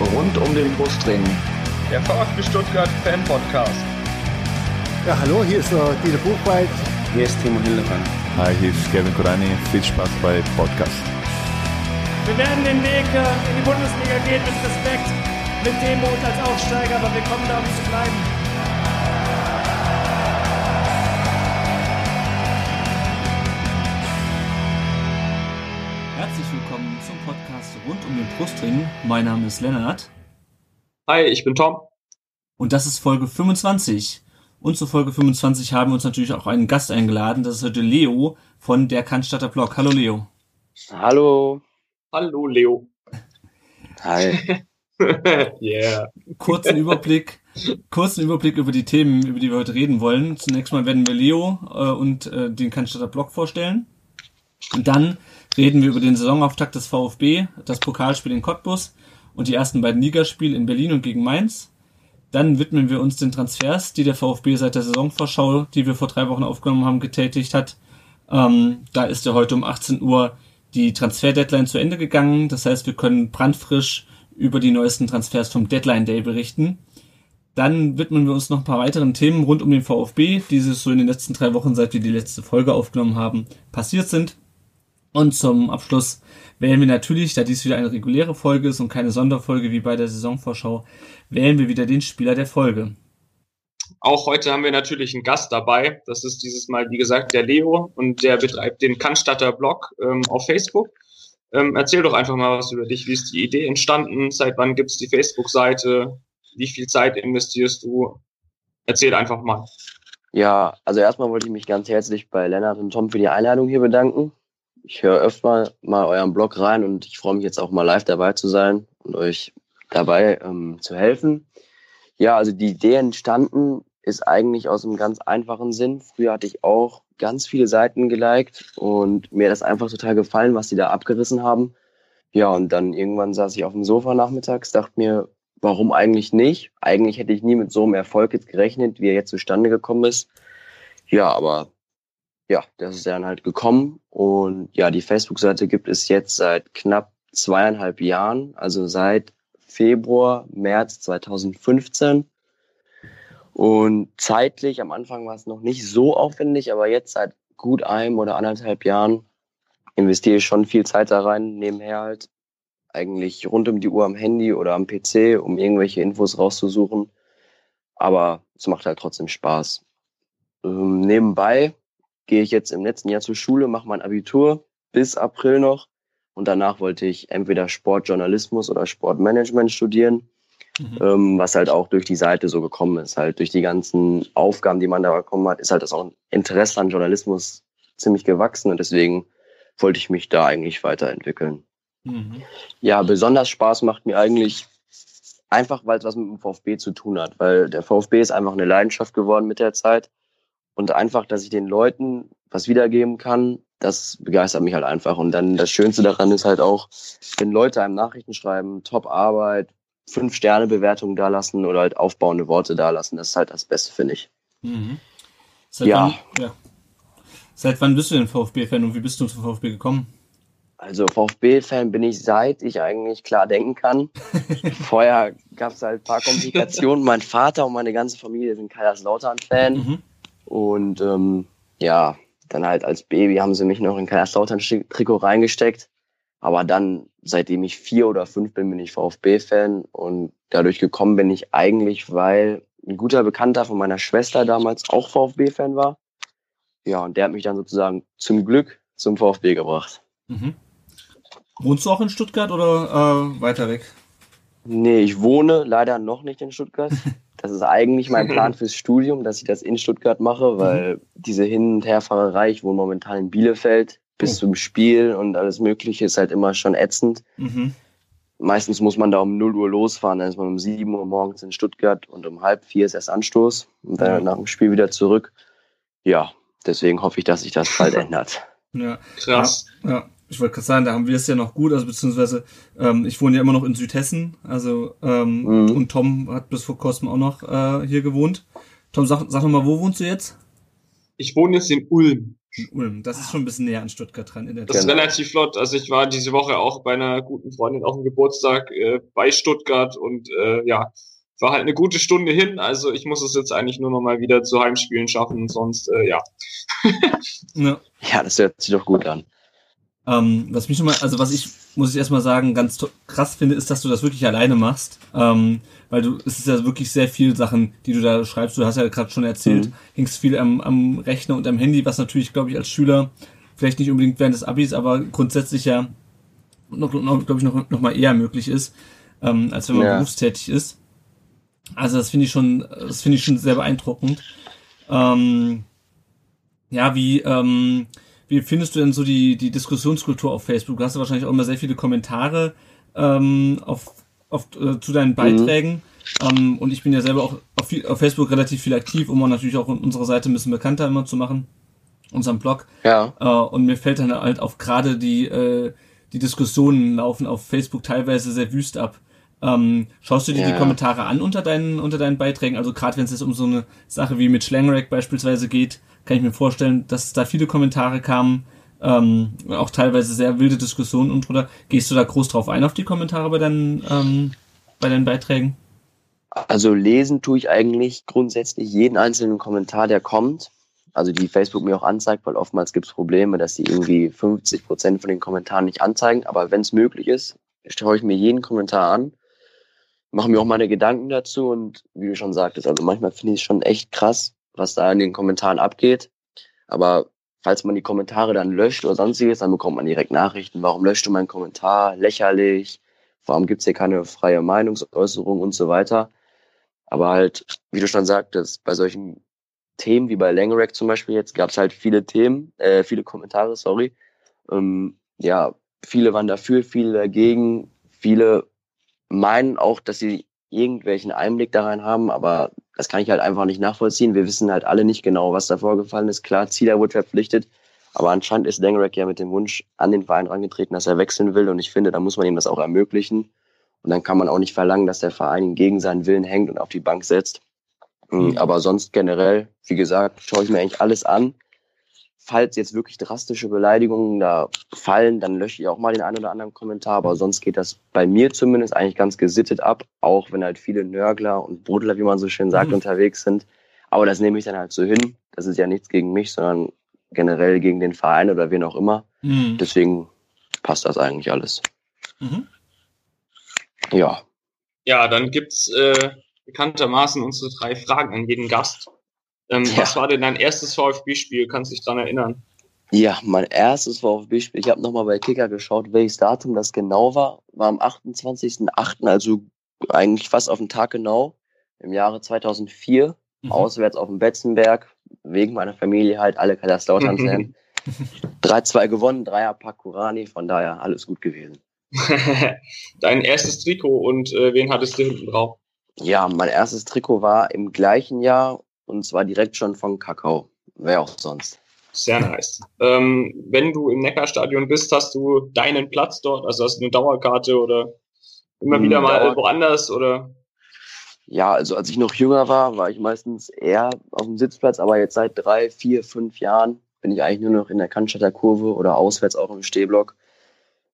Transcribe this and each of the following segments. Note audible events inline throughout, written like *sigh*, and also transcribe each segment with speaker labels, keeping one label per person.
Speaker 1: rund um den Brustring.
Speaker 2: Der VfB Stuttgart Fan Podcast.
Speaker 3: Ja, hallo, hier ist uh, Dieter Buchwald.
Speaker 4: Hier ist Timo Hildebrand.
Speaker 5: Hi, hier ist Kevin Kurani. Viel Spaß bei Podcast.
Speaker 6: Wir werden den Weg äh, in die Bundesliga gehen mit Respekt, mit Demut als Aufsteiger, aber wir kommen da, um zu bleiben.
Speaker 7: Den Brustring. Mein Name ist Lennart.
Speaker 2: Hi, ich bin Tom.
Speaker 7: Und das ist Folge 25. Und zur Folge 25 haben wir uns natürlich auch einen Gast eingeladen. Das ist heute Leo von der Cannstatter Blog. Hallo Leo.
Speaker 4: Hallo.
Speaker 2: Hallo Leo.
Speaker 4: Hi. *laughs*
Speaker 2: yeah.
Speaker 7: Kurzen Überblick, kurzen Überblick über die Themen, über die wir heute reden wollen. Zunächst mal werden wir Leo äh, und äh, den Cannstatter Blog vorstellen. Und dann reden wir über den Saisonauftakt des VfB, das Pokalspiel in Cottbus und die ersten beiden Ligaspiele in Berlin und gegen Mainz. Dann widmen wir uns den Transfers, die der VfB seit der Saisonvorschau, die wir vor drei Wochen aufgenommen haben, getätigt hat. Ähm, da ist ja heute um 18 Uhr die Transfer-Deadline zu Ende gegangen. Das heißt, wir können brandfrisch über die neuesten Transfers vom Deadline Day berichten. Dann widmen wir uns noch ein paar weiteren Themen rund um den VfB, die sich so in den letzten drei Wochen, seit wir die letzte Folge aufgenommen haben, passiert sind. Und zum Abschluss wählen wir natürlich, da dies wieder eine reguläre Folge ist und keine Sonderfolge wie bei der Saisonvorschau, wählen wir wieder den Spieler der Folge.
Speaker 2: Auch heute haben wir natürlich einen Gast dabei. Das ist dieses Mal, wie gesagt, der Leo und der betreibt den Cannstatter Blog ähm, auf Facebook. Ähm, erzähl doch einfach mal was über dich. Wie ist die Idee entstanden? Seit wann gibt's die Facebook-Seite? Wie viel Zeit investierst du? Erzähl einfach mal.
Speaker 4: Ja, also erstmal wollte ich mich ganz herzlich bei Lennart und Tom für die Einladung hier bedanken. Ich höre öfter mal euren Blog rein und ich freue mich jetzt auch mal live dabei zu sein und euch dabei ähm, zu helfen. Ja, also die Idee entstanden ist eigentlich aus einem ganz einfachen Sinn. Früher hatte ich auch ganz viele Seiten geliked und mir das einfach total gefallen, was die da abgerissen haben. Ja, und dann irgendwann saß ich auf dem Sofa nachmittags, dachte mir, warum eigentlich nicht? Eigentlich hätte ich nie mit so einem Erfolg jetzt gerechnet, wie er jetzt zustande gekommen ist. Ja, aber ja, das ist dann halt gekommen. Und ja, die Facebook-Seite gibt es jetzt seit knapp zweieinhalb Jahren, also seit Februar, März 2015. Und zeitlich, am Anfang war es noch nicht so aufwendig, aber jetzt seit gut einem oder anderthalb Jahren investiere ich schon viel Zeit da rein, nebenher halt eigentlich rund um die Uhr am Handy oder am PC, um irgendwelche Infos rauszusuchen. Aber es macht halt trotzdem Spaß. Ähm, nebenbei gehe ich jetzt im letzten Jahr zur Schule, mache mein Abitur bis April noch. Und danach wollte ich entweder Sportjournalismus oder Sportmanagement studieren, mhm. ähm, was halt auch durch die Seite so gekommen ist. Halt durch die ganzen Aufgaben, die man da bekommen hat, ist halt das auch ein Interesse an Journalismus ziemlich gewachsen und deswegen wollte ich mich da eigentlich weiterentwickeln. Mhm. Ja, besonders Spaß macht mir eigentlich einfach, weil es was mit dem VfB zu tun hat, weil der VfB ist einfach eine Leidenschaft geworden mit der Zeit und einfach, dass ich den Leuten was wiedergeben kann, das begeistert mich halt einfach. Und dann das Schönste daran ist halt auch, wenn Leute einem Nachrichten schreiben, top Arbeit, fünf Sterne Bewertungen da lassen oder halt aufbauende Worte da lassen, das ist halt das Beste, finde ich.
Speaker 7: Mhm. Seit ja. Wann, ja. Seit wann bist du denn VfB-Fan und wie bist du zum VfB gekommen?
Speaker 4: Also VfB-Fan bin ich seit ich eigentlich klar denken kann. *laughs* Vorher gab es halt ein paar Komplikationen. mein Vater und meine ganze Familie sind Kaiserslautern-Fan. Mhm. Und ähm, ja, dann halt als Baby haben sie mich noch in Kaiserslautern-Trikot reingesteckt. Aber dann, seitdem ich vier oder fünf bin, bin ich VfB-Fan. Und dadurch gekommen bin ich eigentlich, weil ein guter Bekannter von meiner Schwester damals auch VfB-Fan war. Ja, und der hat mich dann sozusagen zum Glück zum VfB gebracht. Mhm.
Speaker 7: Wohnst du auch in Stuttgart oder äh, weiter weg?
Speaker 4: Nee, ich wohne leider noch nicht in Stuttgart. *laughs* Das ist eigentlich mein Plan *laughs* fürs Studium, dass ich das in Stuttgart mache, weil mhm. diese Hin- und Herfahrerei, ich wohne momentan in Bielefeld, bis oh. zum Spiel und alles Mögliche ist halt immer schon ätzend. Mhm. Meistens muss man da um 0 Uhr losfahren, dann ist man um 7 Uhr morgens in Stuttgart und um halb vier ist erst Anstoß und dann mhm. nach dem Spiel wieder zurück. Ja, deswegen hoffe ich, dass sich das bald *laughs* ändert.
Speaker 7: Ja, krass. Ja, ja ich wollte gerade sagen, da haben wir es ja noch gut, also beziehungsweise ähm, ich wohne ja immer noch in Südhessen, also ähm, mhm. und Tom hat bis vor kurzem auch noch äh, hier gewohnt. Tom, sag, sag noch mal, wo wohnst du jetzt?
Speaker 2: Ich wohne jetzt in Ulm.
Speaker 7: In Ulm. Das ist schon ein bisschen näher an Stuttgart dran. In der
Speaker 2: Das ist
Speaker 4: Genau.
Speaker 2: relativ flott. Also ich war diese Woche auch bei einer guten Freundin auf dem Geburtstag äh, bei Stuttgart und äh, ja, war halt eine gute Stunde hin. Also ich muss es jetzt eigentlich nur noch mal wieder zu Heimspielen schaffen. Sonst, äh, ja. *laughs*
Speaker 7: ja.
Speaker 4: Ja, das hört sich doch gut an.
Speaker 7: Ähm, was mich schon mal, also was ich, muss ich erstmal sagen, ganz krass finde, ist, dass du das wirklich alleine machst. Ähm, weil du, es ist ja wirklich sehr viel Sachen, die du da schreibst. Du hast ja gerade schon erzählt,
Speaker 4: Mhm.
Speaker 7: hingst viel am, am Rechner und am Handy, was natürlich, glaube ich, als Schüler, vielleicht nicht unbedingt während des Abis, aber grundsätzlich ja noch, noch glaube ich, noch, noch mal eher möglich ist, ähm, als wenn man
Speaker 4: Ja.
Speaker 7: berufstätig ist. Also das finde ich schon, das finde ich schon sehr beeindruckend. Ähm, ja, wie, ähm, wie findest du denn so die, die Diskussionskultur auf Facebook? Du hast ja wahrscheinlich auch immer sehr viele Kommentare ähm, auf, auf, äh, zu deinen Beiträgen. Ähm, und ich bin ja selber auch auf, viel, auf Facebook relativ viel aktiv, um auch natürlich auch unsere Seite ein bisschen bekannter immer zu machen, unseren Blog.
Speaker 4: Ja.
Speaker 7: Äh, und mir fällt dann halt auf gerade die, äh, die Diskussionen laufen auf Facebook teilweise sehr wüst ab. Ähm, schaust du dir
Speaker 4: Ja.
Speaker 7: die Kommentare an unter deinen, unter deinen Beiträgen? Also gerade wenn es jetzt um so eine Sache wie mit Schlangrack beispielsweise geht, kann ich mir vorstellen, dass da viele Kommentare kamen, ähm, auch teilweise sehr wilde Diskussionen und drunter. Gehst du da groß drauf ein auf die Kommentare bei deinen, ähm, bei deinen Beiträgen?
Speaker 4: Also lesen tue ich eigentlich grundsätzlich jeden einzelnen Kommentar, der kommt. Also die Facebook mir auch anzeigt, weil oftmals gibt es Probleme, dass die irgendwie 50 Prozent von den Kommentaren nicht anzeigen. Aber wenn es möglich ist, schaue ich mir jeden Kommentar an, mache mir auch meine Gedanken dazu und wie du schon sagtest, also manchmal finde ich es schon echt krass, was da in den Kommentaren abgeht. Aber falls man die Kommentare dann löscht oder sonstiges, dann bekommt man direkt Nachrichten, warum löscht du meinen Kommentar, lächerlich, warum gibt's hier keine freie Meinungsäußerung und so weiter. Aber halt, wie du schon sagtest, bei solchen Themen wie bei Langerack zum Beispiel jetzt gab's halt viele Themen, äh, viele Kommentare, sorry. Ähm, ja, viele waren dafür, viele dagegen, viele meinen auch, dass sie irgendwelchen Einblick da rein haben, aber das kann ich halt einfach nicht nachvollziehen. Wir wissen halt alle nicht genau, was da vorgefallen ist. Klar, Zieler wurde verpflichtet, aber anscheinend ist Langerack ja mit dem Wunsch an den Verein rangetreten, dass er wechseln will und ich finde, da muss man ihm das auch ermöglichen. Und dann kann man auch nicht verlangen, dass der Verein ihn gegen seinen Willen hängt und auf die Bank setzt. Mhm. Aber sonst generell, wie gesagt, schaue ich mir eigentlich alles an. Falls jetzt wirklich drastische Beleidigungen da fallen, dann lösche ich auch mal den einen oder anderen Kommentar. Aber sonst geht das bei mir zumindest eigentlich ganz gesittet ab, auch wenn halt viele Nörgler und Brudler, wie man so schön sagt,
Speaker 7: Mhm.
Speaker 4: unterwegs sind. Aber das nehme ich dann halt so hin. Das ist ja nichts gegen mich, sondern generell gegen den Verein oder wen auch immer.
Speaker 7: Mhm.
Speaker 4: Deswegen passt das eigentlich alles.
Speaker 7: Mhm.
Speaker 4: Ja.
Speaker 2: Ja, dann gibt's äh, bekanntermaßen unsere drei Fragen an jeden Gast. Ähm,
Speaker 4: Ja.
Speaker 2: Was war denn dein erstes VfB-Spiel? Kannst du dich dran erinnern?
Speaker 4: Ja, mein erstes VfB-Spiel. Ich habe nochmal bei Kicker geschaut, welches Datum das genau war. War am 28.08., also eigentlich fast auf den Tag genau, im Jahre 2004.
Speaker 7: Mhm.
Speaker 4: Auswärts auf dem Betzenberg. Wegen meiner Familie halt alle Kaiserslautern-Fan. 3-2 *laughs* gewonnen, Dreierpack Kurani, von daher alles gut gewesen. *laughs*
Speaker 2: Dein erstes Trikot und äh, wen hattest du hinten drauf?
Speaker 4: Ja, mein erstes Trikot war im gleichen Jahr und zwar direkt schon von Kakao. Wer auch sonst.
Speaker 2: Sehr nice. Ähm, wenn du im Neckarstadion bist, hast du deinen Platz dort? Also hast du eine Dauerkarte oder immer
Speaker 4: Hm,
Speaker 2: wieder mal
Speaker 4: Dauer-
Speaker 2: woanders oder?
Speaker 4: Ja, also als ich noch jünger war, war ich meistens eher auf dem Sitzplatz, aber jetzt seit drei, vier, fünf Jahren bin ich eigentlich nur noch in der Cannstatter Kurve oder auswärts auch im Stehblock.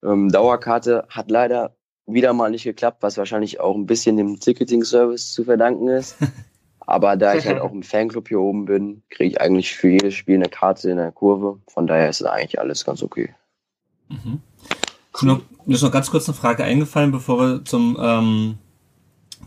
Speaker 4: Ähm, Dauerkarte hat leider wieder mal nicht geklappt, was wahrscheinlich auch ein bisschen dem Ticketing-Service zu verdanken ist. *laughs* Aber da ich halt *laughs* auch im Fanclub hier oben bin, kriege ich eigentlich für jedes Spiel eine Karte in der Kurve. Von daher ist eigentlich alles ganz okay.
Speaker 7: Mhm. Mir ist noch ganz kurz eine Frage eingefallen, bevor wir zum ähm,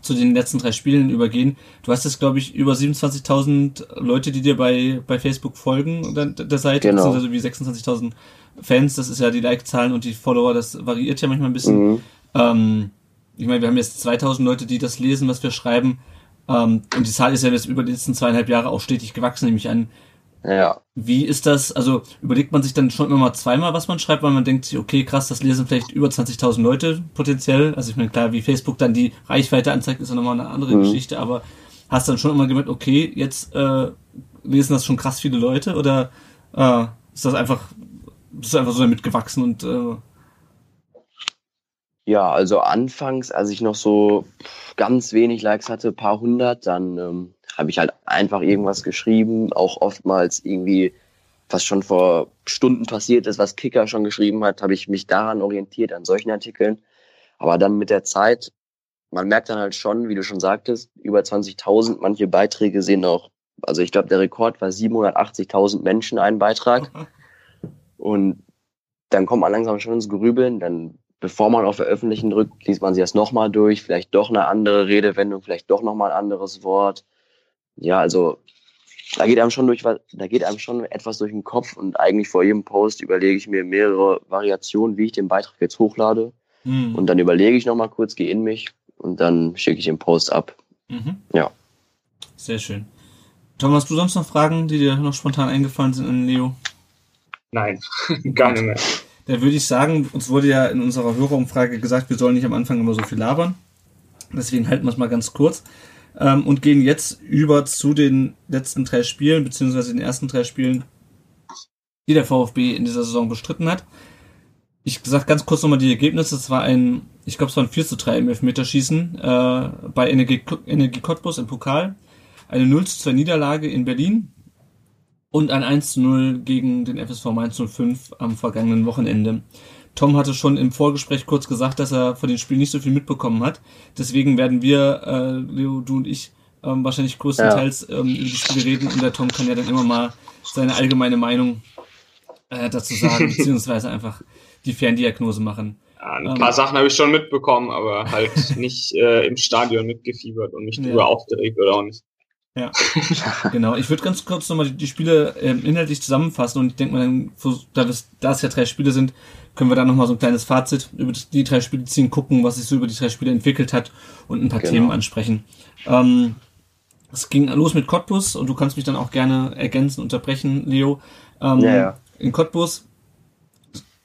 Speaker 7: zu den letzten drei Spielen übergehen. Du hast jetzt, glaube ich, über 27.000 Leute, die dir bei, bei Facebook folgen, der, der Seite,
Speaker 4: Genau.
Speaker 7: beziehungsweise wie 26.000 Fans, das ist ja die Like-Zahlen und die Follower, das variiert ja manchmal ein bisschen.
Speaker 4: Mhm.
Speaker 7: Ähm, ich meine, wir haben jetzt 2000 Leute, die das lesen, was wir schreiben. Ähm, und die Zahl ist ja jetzt über die letzten zweieinhalb Jahre auch stetig gewachsen, nehme ich an.
Speaker 4: Ja,
Speaker 7: Wie ist das? Also überlegt man sich dann schon immer mal zweimal, was man schreibt, weil man denkt sich, okay, krass, das lesen vielleicht über 20.000 Leute potenziell. Also ich meine, klar, wie Facebook dann die Reichweite anzeigt, ist ja nochmal eine andere
Speaker 4: Mhm.
Speaker 7: Geschichte, aber hast dann schon immer gemerkt, okay, jetzt äh, lesen das schon krass viele Leute oder äh, ist das einfach, bist du einfach so damit gewachsen und äh,
Speaker 4: Ja, also anfangs, als ich noch so ganz wenig Likes hatte, paar hundert, dann ähm, habe ich halt einfach irgendwas geschrieben, auch oftmals irgendwie was schon vor Stunden passiert ist, was Kicker schon geschrieben hat, habe ich mich daran orientiert, an solchen Artikeln. Aber dann mit der Zeit, man merkt dann halt schon, wie du schon sagtest, über 20.000, manche Beiträge sehen auch, also ich glaube, der Rekord war 780.000 Menschen einen Beitrag. *laughs* Und dann kommt man langsam schon ins Grübeln, dann bevor man auf Veröffentlichen drückt, liest man sich das nochmal durch, vielleicht doch eine andere Redewendung, vielleicht doch nochmal ein anderes Wort. Ja, also da geht einem schon durch, da geht einem schon etwas durch den Kopf und eigentlich vor jedem Post überlege ich mir mehrere Variationen, wie ich den Beitrag jetzt hochlade. Mhm. Und dann überlege ich nochmal kurz, gehe in mich und dann schicke ich den Post ab. Mhm. Ja.
Speaker 7: Sehr schön. Tom, hast du sonst noch Fragen, die dir noch spontan eingefallen sind an Leo?
Speaker 2: Nein, *laughs* gar nicht mehr.
Speaker 7: Da würde ich sagen, uns wurde ja in unserer Hörerumfrage gesagt, wir sollen nicht am Anfang immer so viel labern. Deswegen halten wir es mal ganz kurz ähm, und gehen jetzt über zu den letzten drei Spielen, beziehungsweise den ersten drei Spielen, die der VfB in dieser Saison bestritten hat. Ich sag ganz kurz nochmal die Ergebnisse. Es war ein, ich glaube, es war ein 4 zu 3 im Elfmeterschießen äh, bei Energie, Energie Cottbus im Pokal. Eine 0 zu 2 Niederlage in Berlin und ein 1 zu 0 gegen den FSV Mainz 05 am vergangenen Wochenende. Tom hatte schon im Vorgespräch kurz gesagt, dass er von den Spielen nicht so viel mitbekommen hat. Deswegen werden wir, äh, Leo, du und ich, ähm, wahrscheinlich größtenteils ähm, über die Spiele reden und der Tom kann ja dann immer mal seine allgemeine Meinung äh, dazu sagen, *laughs* beziehungsweise einfach die Ferndiagnose machen.
Speaker 2: Ja, ein ähm, paar Sachen habe ich schon mitbekommen, aber halt *laughs* nicht äh, im Stadion mitgefiebert und mich ja. drüber aufgeregt oder auch nicht.
Speaker 7: Ja, *laughs* genau. Ich würde ganz kurz nochmal die, die Spiele ähm, inhaltlich zusammenfassen und ich denke mal, dann, da, da es ja drei Spiele sind, können wir da nochmal so ein kleines Fazit über die drei Spiele ziehen, gucken, was sich so über die drei Spiele entwickelt hat und ein paar genau. Themen ansprechen. Ähm, es ging los mit Cottbus und du kannst mich dann auch gerne ergänzen, unterbrechen, Leo. Ähm, ja, ja. In Cottbus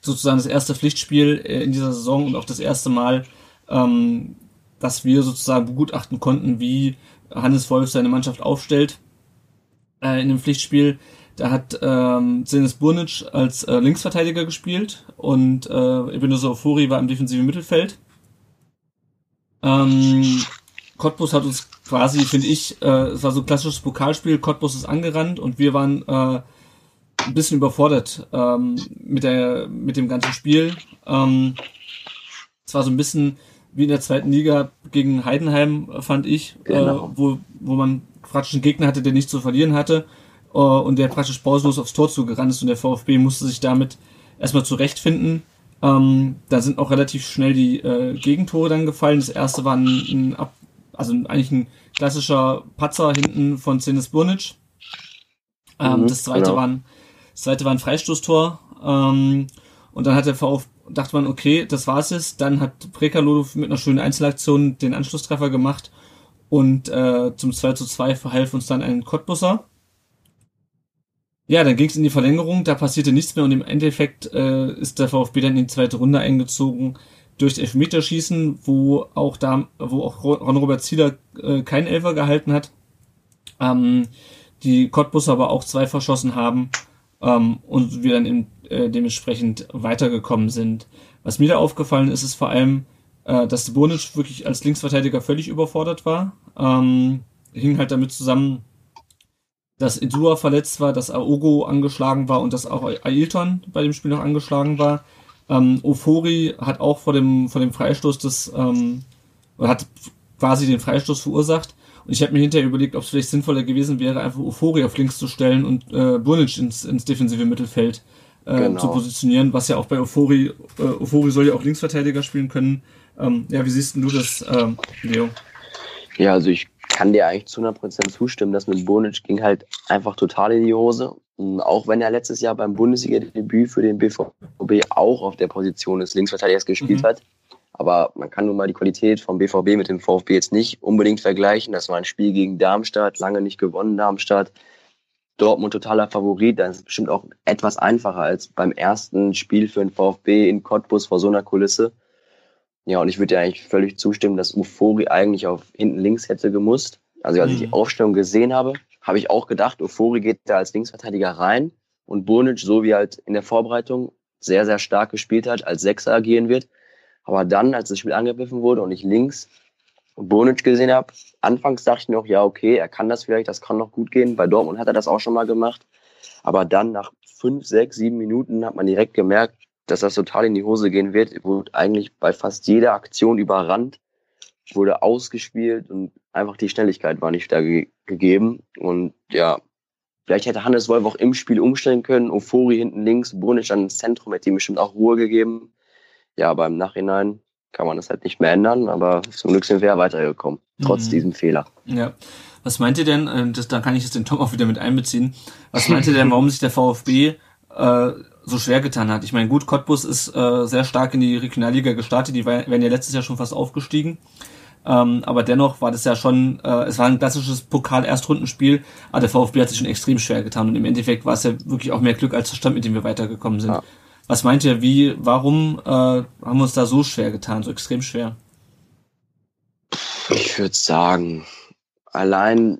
Speaker 7: sozusagen das erste Pflichtspiel äh, in dieser Saison und auch das erste Mal, ähm, dass wir sozusagen begutachten konnten, wie Hannes Wolf seine Mannschaft aufstellt äh, in dem Pflichtspiel. Da hat ähm, Zenis Burnic als äh, Linksverteidiger gespielt und äh, Ebenezer Ofori war im defensiven Mittelfeld. Ähm, Cottbus hat uns quasi, finde ich, äh, es war so ein klassisches Pokalspiel, Cottbus ist angerannt und wir waren äh, ein bisschen überfordert ähm, mit, der, mit dem ganzen Spiel. Ähm, es war so ein bisschen wie in der zweiten Liga gegen Heidenheim, fand ich, genau. äh, wo, wo man praktisch einen Gegner hatte, der nichts zu verlieren hatte äh, und der praktisch pausenlos aufs Tor zugerannt ist und der VfB musste sich damit erstmal zurechtfinden. Ähm, da sind auch relativ schnell die äh, Gegentore dann gefallen. Das erste war ein, ein Ab also eigentlich ein klassischer Patzer hinten von Zenis Burnic. Ähm, mhm, das zweite genau. war ein, das zweite war ein Freistoßtor. Ähm, und dann hat der VfB, dachte man, okay, das war's jetzt. Dann hat Prekalo mit einer schönen Einzelaktion den Anschlusstreffer gemacht und äh, zum 2 zu 2 verhalf uns dann ein Cottbusser. Ja, dann ging es in die Verlängerung, da passierte nichts mehr und im Endeffekt äh, ist der VfB dann in die zweite Runde eingezogen durch Elfmeterschießen, wo auch da, wo auch Ron-Robert Zieler äh, keinen Elfer gehalten hat. Ähm, die Cottbus aber auch zwei verschossen haben ähm, und wir dann im, äh, dementsprechend weitergekommen sind. Was mir da aufgefallen ist, ist vor allem, äh, dass Bonic wirklich als Linksverteidiger völlig überfordert war. Ähm, hing halt damit zusammen, dass Idua verletzt war, dass Aogo angeschlagen war und dass auch Ailton bei dem Spiel noch angeschlagen war. Ähm, Ofori hat auch vor dem, vor dem Freistoß des, ähm, hat quasi den Freistoß verursacht. Und ich habe mir hinterher überlegt, ob es vielleicht sinnvoller gewesen wäre, einfach Ofori auf links zu stellen und äh, Burnic ins, ins defensive Mittelfeld äh, genau. zu positionieren, was ja auch bei Ofori, äh, Ofori soll ja auch Linksverteidiger spielen können. Ähm, ja, wie siehst du das, ähm, Leo?
Speaker 4: Ja, also ich kann dir eigentlich zu 100% zustimmen, dass mit Bonic ging halt einfach total in die Hose. Und auch wenn er letztes Jahr beim Bundesliga-Debüt für den BVB auch auf der Position des Linksverteidigers gespielt mhm. hat. Aber man kann nun mal die Qualität vom BVB mit dem VfB jetzt nicht unbedingt vergleichen. Das war ein Spiel gegen Darmstadt, lange nicht gewonnen Darmstadt. Dortmund totaler Favorit, dann ist es bestimmt auch etwas einfacher als beim ersten Spiel für den VfB in Cottbus vor so einer Kulisse. Ja, und ich würde dir eigentlich völlig zustimmen, dass Ufori eigentlich auf hinten links hätte gemusst. Also als mhm. ich die mhm. Aufstellung gesehen habe, habe ich auch gedacht, Ufori geht da als Linksverteidiger rein und Burnic, so wie halt in der Vorbereitung sehr, sehr stark gespielt hat, als Sechser agieren wird. Aber dann, als das Spiel angegriffen wurde und ich links Burnic gesehen habe, anfangs dachte ich noch, ja, okay, er kann das vielleicht, das kann noch gut gehen. Bei Dortmund hat er das auch schon mal gemacht. Aber dann nach fünf, sechs, sieben Minuten hat man direkt gemerkt, dass das total in die Hose gehen wird. Wurde eigentlich bei fast jeder Aktion überrannt, wurde ausgespielt und einfach die Schnelligkeit war nicht da ge gegeben. Und ja, vielleicht hätte Hannes Wolf auch im Spiel umstellen können. Ofori hinten links, Bonic dann ins Zentrum, hätte ihm bestimmt auch Ruhe gegeben. Ja, aber im Nachhinein kann man das halt nicht mehr ändern, aber zum Glück sind wir ja weitergekommen, trotz
Speaker 7: Mhm.
Speaker 4: diesem Fehler.
Speaker 7: Ja. Was meint ihr denn, äh, das, da kann ich jetzt den Tom auch wieder mit einbeziehen, was meint ihr denn, warum sich der VfB äh, so schwer getan hat? Ich meine, gut, Cottbus ist äh, sehr stark in die Regionalliga gestartet, die wären ja letztes Jahr schon fast aufgestiegen. Ähm, aber dennoch war das ja schon, äh, es war ein klassisches Pokal-Erstrundenspiel, aber der VfB hat sich schon extrem schwer getan und im Endeffekt war es ja wirklich auch mehr Glück als Verstand, mit dem wir weitergekommen sind.
Speaker 4: Ja.
Speaker 7: Was meint ihr, wie, warum äh, haben wir uns da so schwer getan, so extrem schwer?
Speaker 4: Ich würde sagen, allein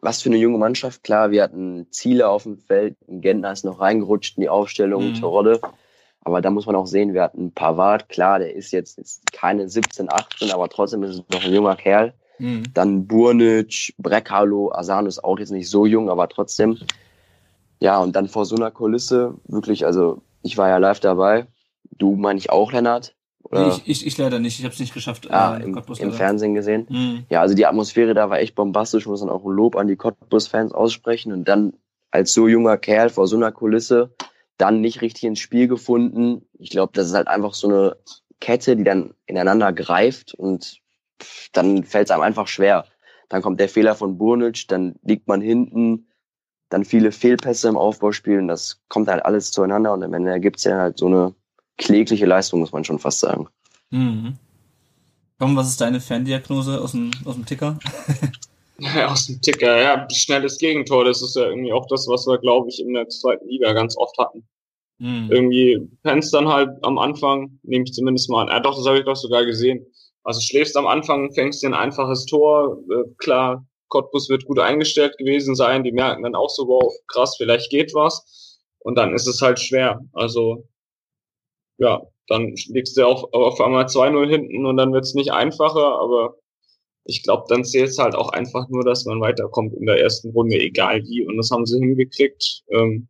Speaker 4: was für eine junge Mannschaft. Klar, wir hatten Ziele auf dem Feld. Ein Gentner ist noch reingerutscht in die Aufstellung,
Speaker 7: Mhm.
Speaker 4: Terodde. Aber da muss man auch sehen, wir hatten Pavard. Klar, der ist jetzt, jetzt keine 17, 18, aber trotzdem ist es noch ein junger Kerl.
Speaker 7: Mhm.
Speaker 4: Dann Burnic, Breckhalo, Asano ist auch jetzt nicht so jung, aber trotzdem. Ja, und dann vor so einer Kulisse, wirklich, also ich war ja live dabei. Du meine ich auch, Lennart? Oder?
Speaker 7: Ich, ich, ich leider nicht, ich habe es nicht geschafft.
Speaker 4: ah,
Speaker 7: äh,
Speaker 4: im, im. Fernsehen gesehen.
Speaker 7: Mhm.
Speaker 4: Ja, also die Atmosphäre da war echt bombastisch, muss man auch ein Lob an die Cottbus-Fans aussprechen. Und dann als so junger Kerl vor so einer Kulisse dann nicht richtig ins Spiel gefunden. Ich glaube, das ist halt einfach so eine Kette, die dann ineinander greift und dann fällt es einem einfach schwer. Dann kommt der Fehler von Burnic, dann liegt man hinten, dann viele Fehlpässe im Aufbauspiel und das kommt halt alles zueinander und am Ende ergibt es ja halt so eine klägliche Leistung, muss man schon fast sagen.
Speaker 7: Mhm. Komm, was ist deine Ferndiagnose aus dem, aus dem Ticker?
Speaker 2: Ja, *laughs* aus dem Ticker, ja, schnelles Gegentor, das ist ja irgendwie auch das, was wir, glaube ich, in der zweiten Liga ganz oft hatten.
Speaker 7: Mhm.
Speaker 2: Irgendwie pennst dann halt am Anfang, nehme ich zumindest mal an. Ja, doch, das habe ich doch sogar gesehen. Also schläfst am Anfang, fängst dir ein einfaches Tor, äh, klar, Cottbus wird gut eingestellt gewesen sein, die merken dann auch so, wow, krass, vielleicht geht was. Und dann ist es halt schwer. Also, ja, dann liegst du auf, auf einmal 2-0 hinten und dann wird's nicht einfacher, aber ich glaube, dann zählt es halt auch einfach nur, dass man weiterkommt in der ersten Runde, egal wie. Und das haben sie hingekriegt. Ähm,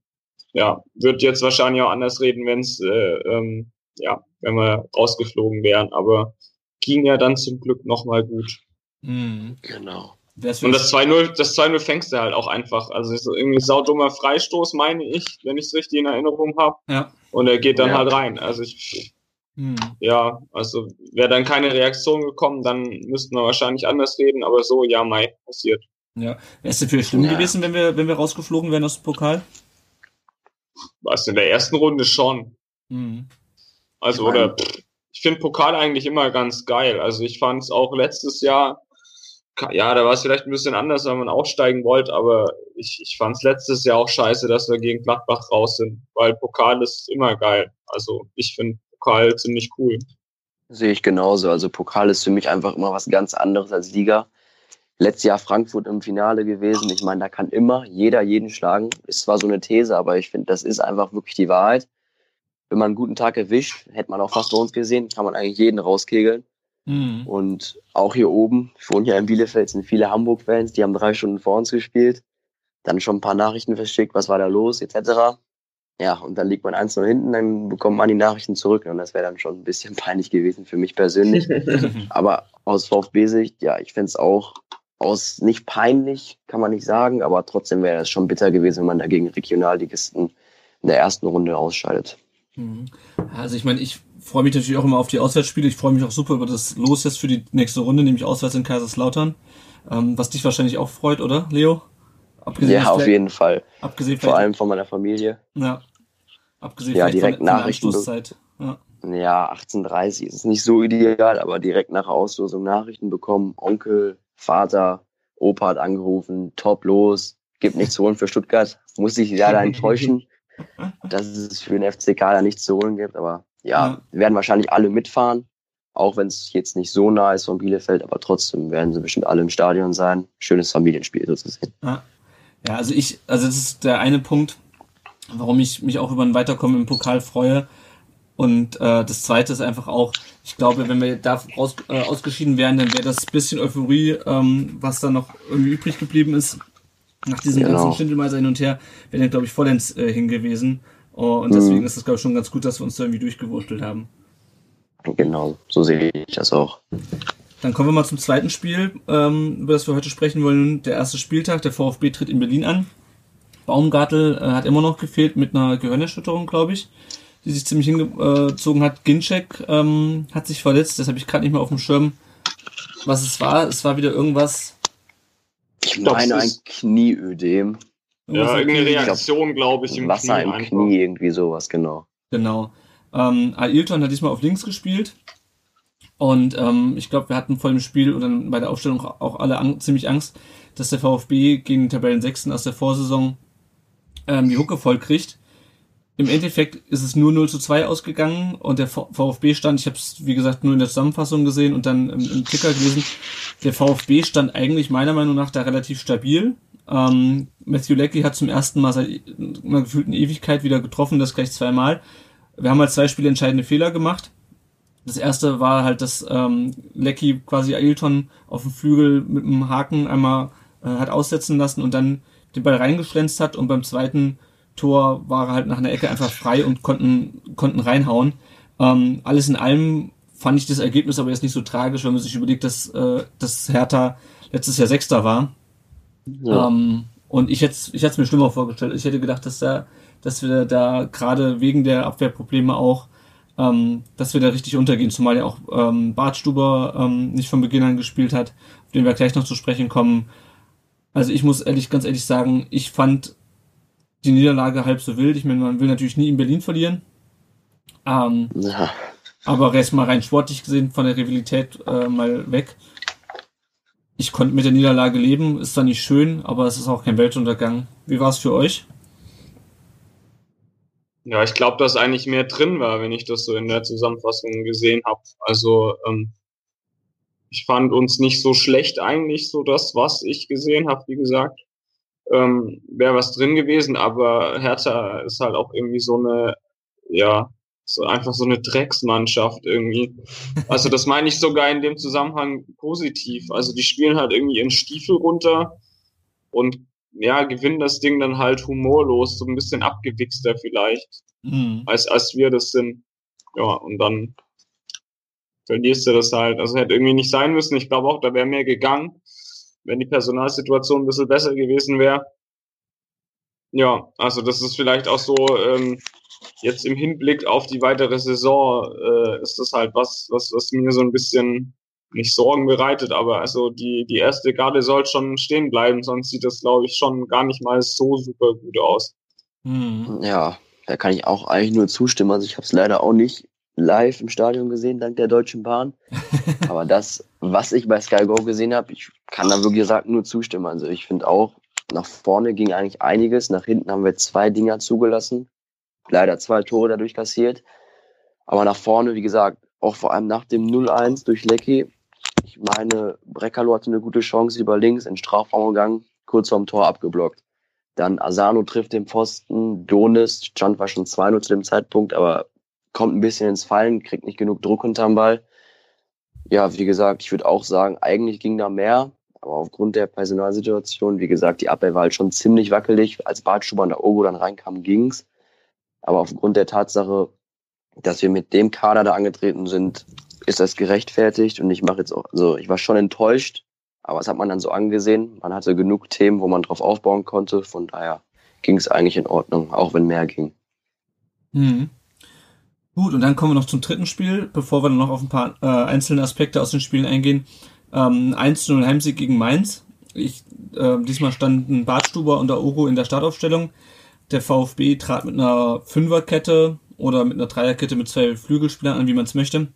Speaker 2: ja, wird jetzt wahrscheinlich auch anders reden, wenn es, äh, ähm, ja, wenn wir rausgeflogen wären. Aber ging ja dann zum Glück nochmal gut.
Speaker 7: Mhm.
Speaker 4: Genau.
Speaker 7: Wär's
Speaker 2: Und das 2-0, das 2-0 fängst du halt auch einfach. Also ist so irgendwie saudummer Freistoß, meine ich, wenn ich es richtig in Erinnerung habe.
Speaker 7: Ja.
Speaker 2: Und er geht dann
Speaker 4: Ja.
Speaker 2: halt rein. Also ich,
Speaker 7: Mhm.
Speaker 2: ja, also wäre dann keine Reaktion gekommen, dann müssten wir wahrscheinlich anders reden. Aber so, ja, Mai, passiert.
Speaker 7: Ja. Wäre es denn für schlimm
Speaker 4: Ja.
Speaker 7: gewesen, wenn wir, wenn wir rausgeflogen wären aus dem Pokal?
Speaker 2: Was in der ersten Runde schon.
Speaker 7: Mhm.
Speaker 2: Also,
Speaker 4: Ich mein-
Speaker 2: oder pff, ich finde Pokal eigentlich immer ganz geil. Also ich fand es auch letztes Jahr, ja, da war es vielleicht ein bisschen anders, weil man aufsteigen wollte, aber ich, ich fand es letztes Jahr auch scheiße, dass wir gegen Gladbach raus sind, weil Pokal ist immer geil. Also ich finde Pokal ziemlich cool.
Speaker 4: Sehe ich genauso. Also Pokal ist für mich einfach immer was ganz anderes als Liga. Letztes Jahr Frankfurt im Finale gewesen. Ich meine, da kann immer jeder jeden schlagen. Ist zwar so eine These, aber ich finde, das ist einfach wirklich die Wahrheit. Wenn man einen guten Tag erwischt, hätte man auch fast bei uns gesehen, kann man eigentlich jeden rauskegeln.
Speaker 7: Mhm.
Speaker 4: Und auch hier oben, ich wohne hier in Bielefeld, sind viele Hamburg-Fans, die haben drei Stunden vor uns gespielt. Dann schon ein paar Nachrichten verschickt, was war da los, etc. Ja, und dann liegt man eins noch hinten, dann bekommt man die Nachrichten zurück. Und das wäre dann schon ein bisschen *laughs* peinlich gewesen für mich persönlich. *laughs* aber aus VfB-Sicht, ja, ich fänd's auch aus nicht peinlich, kann man nicht sagen, aber trotzdem wäre es schon bitter gewesen, wenn man dagegen Regionalligisten in der ersten Runde ausscheidet.
Speaker 7: Mhm. Also ich meine, ich freue mich natürlich auch immer auf die Auswärtsspiele. Ich freue mich auch super über das Los jetzt für die nächste Runde, nämlich auswärts in Kaiserslautern. Ähm, was dich wahrscheinlich auch freut, oder, Leo? Abgesehen
Speaker 4: Ja, auf jeden Fall.
Speaker 7: Abgesehen
Speaker 4: Vor allem von meiner Familie.
Speaker 7: Ja. Abgesehen
Speaker 4: Ja,
Speaker 7: vielleicht
Speaker 4: direkt
Speaker 7: von,
Speaker 4: Nachrichten.
Speaker 7: Anstoßzeit. Ja.
Speaker 4: Ja, 18.30 ist nicht so ideal, aber direkt nach Auslosung Nachrichten bekommen. Onkel, Vater, Opa hat angerufen, top los, gibt nichts zu holen für Stuttgart. Muss ich leider *laughs* enttäuschen, dass es für den FCK da nichts zu holen gibt. Aber ja,
Speaker 7: Ja.
Speaker 4: werden wahrscheinlich alle mitfahren. Auch wenn es jetzt nicht so nah ist von Bielefeld, aber trotzdem werden sie bestimmt alle im Stadion sein. Schönes Familienspiel so zu sehen.
Speaker 7: Ja. ja, also ich, also das ist der eine Punkt, warum ich mich auch über ein Weiterkommen im Pokal freue. Und äh, das zweite ist einfach auch, ich glaube, wenn wir da raus, äh, ausgeschieden wären, dann wäre das bisschen Euphorie, ähm, was da noch irgendwie übrig geblieben ist, Nach diesem
Speaker 4: Genau.
Speaker 7: ganzen Schindelmeiser hin und her wäre der, glaube ich, vollends äh, hingewiesen. Oh, und deswegen
Speaker 4: Mhm.
Speaker 7: ist es, glaube ich, schon ganz gut, dass wir uns da irgendwie durchgewurschtelt haben.
Speaker 4: Genau, so sehe ich das auch.
Speaker 7: Dann kommen wir mal zum zweiten Spiel, ähm, über das wir heute sprechen wollen. Der erste Spieltag, der VfB tritt in Berlin an. Baumgartel äh, hat immer noch gefehlt mit einer Gehirnerschütterung, glaube ich, die sich ziemlich hingezogen hat. Ginczek ähm, hat sich verletzt, das habe ich gerade nicht mehr auf dem Schirm, was es war. Es war wieder irgendwas.
Speaker 4: Ich
Speaker 2: glaub,
Speaker 4: meine ein Knieödem.
Speaker 2: Ja, irgendeine
Speaker 7: Knie.
Speaker 2: Reaktion, glaube ich, im
Speaker 4: Wasser
Speaker 2: Knie
Speaker 4: im
Speaker 2: einfach.
Speaker 4: Knie, irgendwie sowas, genau.
Speaker 7: Genau. Ähm, Ailton hat diesmal auf links gespielt. Und ähm, ich glaube, wir hatten vor dem Spiel oder bei der Aufstellung auch alle an, ziemlich Angst, dass der VfB gegen den Tabellensechsten aus der Vorsaison ähm, die Hucke voll kriegt. Im Endeffekt ist es nur 0 zu 2 ausgegangen und der VfB stand, ich habe es wie gesagt nur in der Zusammenfassung gesehen und dann im, im Ticker gelesen, der VfB stand eigentlich meiner Meinung nach da relativ stabil. Ähm, Matthew Leckie hat zum ersten Mal seit einer gefühlten Ewigkeit wieder getroffen, das gleich zweimal. Wir haben halt zwei Spiele entscheidende Fehler gemacht. Das erste war halt, dass ähm, Lecky quasi Ailton auf dem Flügel mit dem Haken einmal äh, hat aussetzen lassen und dann den Ball reingeschlänzt hat und beim zweiten Tor war halt nach einer Ecke einfach frei und konnten, konnten reinhauen. Ähm, alles in allem fand ich das Ergebnis aber jetzt nicht so tragisch, wenn man sich überlegt, dass, äh, dass Hertha letztes Jahr Sechster war.
Speaker 4: Ja.
Speaker 7: Ähm, und ich hätte ich hätte es mir schlimmer vorgestellt. Ich hätte gedacht, dass da, dass wir da gerade wegen der Abwehrprobleme auch, ähm, dass wir da richtig untergehen, zumal ja auch ähm, Bartstuber ähm, nicht von Beginn an gespielt hat, auf den wir gleich noch zu sprechen kommen. Also ich muss ehrlich, ganz ehrlich sagen, ich fand die Niederlage halb so wild. Ich meine, man will natürlich nie in Berlin verlieren. Ähm,
Speaker 4: ja.
Speaker 7: aber erst mal rein sportlich gesehen von der Rivalität äh, mal weg. Ich konnte mit der Niederlage leben, ist zwar nicht schön, aber es ist auch kein Weltuntergang. Wie war es für euch?
Speaker 2: Ja, ich glaube, dass eigentlich mehr drin war, wenn ich das so in der Zusammenfassung gesehen habe. Also ähm, ich fand uns nicht so schlecht eigentlich, so das, was ich gesehen habe, wie gesagt. Ähm, Wäre was drin gewesen, aber Hertha ist halt auch irgendwie so eine, ja, so einfach so eine Drecksmannschaft irgendwie. Also das meine ich sogar in dem Zusammenhang positiv. Also die spielen halt irgendwie ihren Stiefel runter und ja, gewinnen das Ding dann halt humorlos, so ein bisschen abgewichster vielleicht
Speaker 7: Mhm.
Speaker 2: als, als wir das sind. Ja, und dann verlierst du das halt. Also hätte irgendwie nicht sein müssen. Ich glaube auch, da wäre mehr gegangen, wenn die Personalsituation ein bisschen besser gewesen wäre. Ja, also das ist vielleicht auch so, ähm, jetzt im Hinblick auf die weitere Saison äh, ist das halt was, was, was mir so ein bisschen nicht Sorgen bereitet, aber also die, die erste Garde soll schon stehen bleiben, sonst sieht das, glaube ich, schon gar nicht mal so super gut aus.
Speaker 7: Mhm.
Speaker 4: Ja, da kann ich auch eigentlich nur zustimmen. Also ich habe es leider auch nicht live im Stadion gesehen, dank der Deutschen Bahn. *laughs* Aber das, was ich bei Sky Go gesehen habe, ich kann da wirklich sagen, nur zustimmen. Also ich finde auch, nach vorne ging eigentlich einiges. Nach hinten haben wir zwei Dinger zugelassen. Leider zwei Tore dadurch kassiert. Aber nach vorne, wie gesagt, auch vor allem nach dem 0-1 durch Lecky. Ich meine, Breckerlo hatte eine gute Chance über links in Strafraum gegangen, kurz vorm Tor abgeblockt. Dann Asano trifft den Pfosten, Donis, Stand war schon 2-0 zu dem Zeitpunkt, aber kommt ein bisschen ins Fallen, kriegt nicht genug Druck unterm Ball. Ja, wie gesagt, ich würde auch sagen, eigentlich ging da mehr, aber aufgrund der Personalsituation, wie gesagt, die Abwehr war halt schon ziemlich wackelig. Als Bartschuber und der Ogo dann reinkam, ging's. Aber aufgrund der Tatsache, dass wir mit dem Kader da angetreten sind, ist das gerechtfertigt und ich mache jetzt auch, also ich war schon enttäuscht, aber das hat man dann so angesehen. Man hatte genug Themen, wo man drauf aufbauen konnte. Von daher ging es eigentlich in Ordnung, auch wenn mehr ging.
Speaker 7: Mhm. Gut, und dann kommen wir noch zum dritten Spiel, bevor wir dann noch auf ein paar äh, einzelne Aspekte aus den Spielen eingehen. Ähm, 1-0 Heimsieg gegen Mainz. Ich, äh, diesmal standen Bartstuber und Aogo in der Startaufstellung. Der VfB trat mit einer Fünferkette oder mit einer Dreierkette mit zwei Flügelspielern an, wie man es möchte.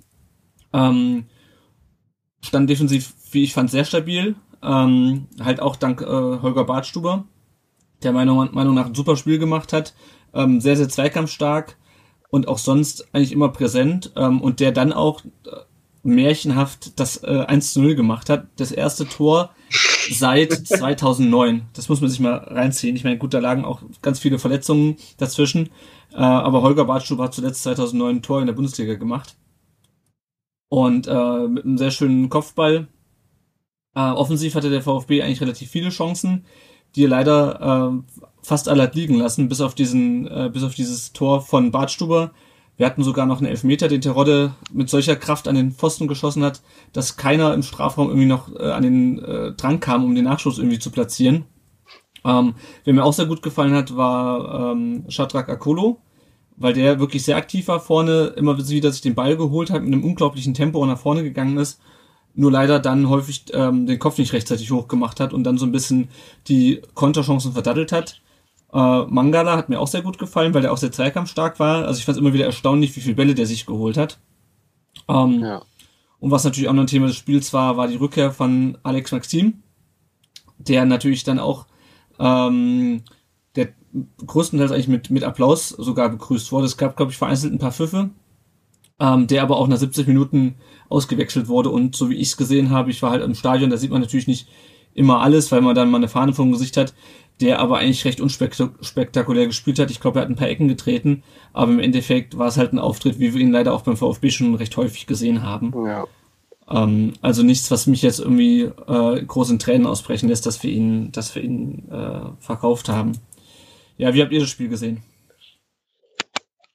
Speaker 7: Ähm, stand defensiv, wie ich fand, sehr stabil. Ähm, halt auch dank äh, Holger Bartstuber, der meiner Meinung nach ein super Spiel gemacht hat. Ähm, sehr, sehr zweikampfstark und auch sonst eigentlich immer präsent ähm, und der dann auch äh, märchenhaft das äh, 1 zu 0 gemacht hat. Das erste Tor seit *laughs* 2009. Das muss man sich mal reinziehen. Ich meine, gut, da lagen auch ganz viele Verletzungen dazwischen, äh, aber Holger Bartstube hat zuletzt 2009 ein Tor in der Bundesliga gemacht. Und äh, mit einem sehr schönen Kopfball. Äh, offensiv hatte der VfB eigentlich relativ viele Chancen. die er leider äh, fast alle hat liegen lassen, bis auf diesen, äh, bis auf dieses Tor von Bartstuber. Wir hatten sogar noch einen Elfmeter, den Terodde mit solcher Kraft an den Pfosten geschossen hat, dass keiner im Strafraum irgendwie noch äh, an den äh, dran kam, um den Nachschuss irgendwie zu platzieren. Ähm, wer mir auch sehr gut gefallen hat, war ähm, Shadrach Akolo, weil der wirklich sehr aktiv war vorne, immer wieder sich den Ball geholt hat, mit einem unglaublichen Tempo nach vorne gegangen ist nur leider dann häufig ähm, den Kopf nicht rechtzeitig hochgemacht hat und dann so ein bisschen die Konterchancen verdattelt hat. Äh, Mangala hat mir auch sehr gut gefallen, weil der auch sehr zweikampfstark war. Also ich fand es immer wieder erstaunlich, wie viele Bälle der sich geholt hat. Ähm, ja. Und was natürlich auch noch ein Thema des Spiels war, war die Rückkehr von Alex Maxim, der natürlich dann auch ähm, der größtenteils eigentlich mit, mit Applaus sogar begrüßt wurde. Es gab, glaube ich, vereinzelt ein paar Pfiffe, ähm, der aber auch nach 70 Minuten ausgewechselt wurde. Und so wie ich es gesehen habe, ich war halt im Stadion, da sieht man natürlich nicht immer alles, weil man dann mal eine Fahne vom Gesicht hat, der aber eigentlich recht unspektakulär gespielt hat. Ich glaube, er hat ein paar Ecken getreten, aber im Endeffekt war es halt ein Auftritt, wie wir ihn leider auch beim VfB schon recht häufig gesehen haben. Ja. Ähm, also nichts, was mich jetzt irgendwie äh, groß in Tränen ausbrechen lässt, dass wir ihn, dass wir ihn äh, verkauft haben. Ja, wie habt ihr das Spiel gesehen?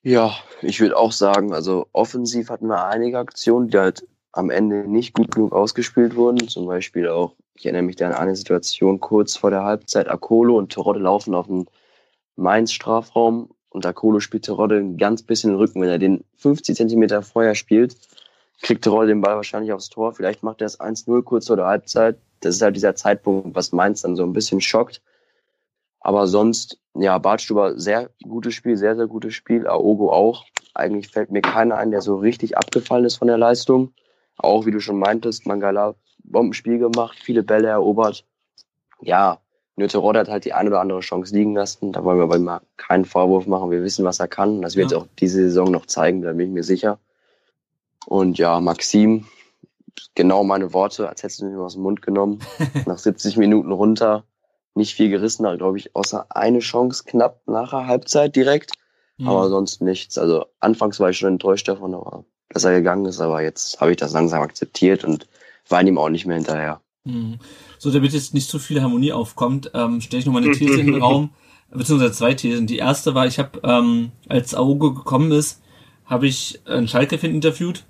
Speaker 4: Ja, ich würde auch sagen, also offensiv hatten wir einige Aktionen, die halt am Ende nicht gut genug ausgespielt wurden. Zum Beispiel auch, ich erinnere mich da an eine Situation kurz vor der Halbzeit, Akolo und Terodde laufen auf den Mainz-Strafraum und Akolo spielt Terodde ein ganz bisschen den Rücken. Wenn er den 50 Zentimeter vorher spielt, kriegt Terodde den Ball wahrscheinlich aufs Tor. Vielleicht macht er es 1-0 kurz vor der Halbzeit. Das ist halt dieser Zeitpunkt, was Mainz dann so ein bisschen schockt. Aber sonst, ja, Bartstuber, sehr gutes Spiel, sehr, sehr gutes Spiel. Aogo auch. Eigentlich fällt mir keiner ein, der so richtig abgefallen ist von der Leistung. Auch, wie du schon meintest, Mangala, Bombenspiel gemacht, viele Bälle erobert. Ja, Nöterod hat halt die eine oder andere Chance liegen lassen. Da wollen wir aber immer keinen Vorwurf machen. Wir wissen, was er kann. Das wird ja. auch diese Saison noch zeigen, da bin ich mir sicher. Und ja, Maxim, genau meine Worte, als hättest du mir aus dem Mund genommen. *laughs* Nach 70 Minuten runter nicht viel gerissen glaube ich, außer eine Chance knapp nach der Halbzeit direkt. Mhm. Aber sonst nichts. Also anfangs war ich schon enttäuscht davon, aber dass er gegangen ist, aber jetzt habe ich das langsam akzeptiert und weine ihm auch nicht mehr hinterher.
Speaker 7: Mhm. So, damit jetzt nicht zu viel Harmonie aufkommt, ähm, stelle ich nochmal eine These in den Raum, *laughs* beziehungsweise zwei Thesen. Die erste war, ich habe, ähm, als Aogo gekommen ist, habe ich einen Schalke-Fan interviewt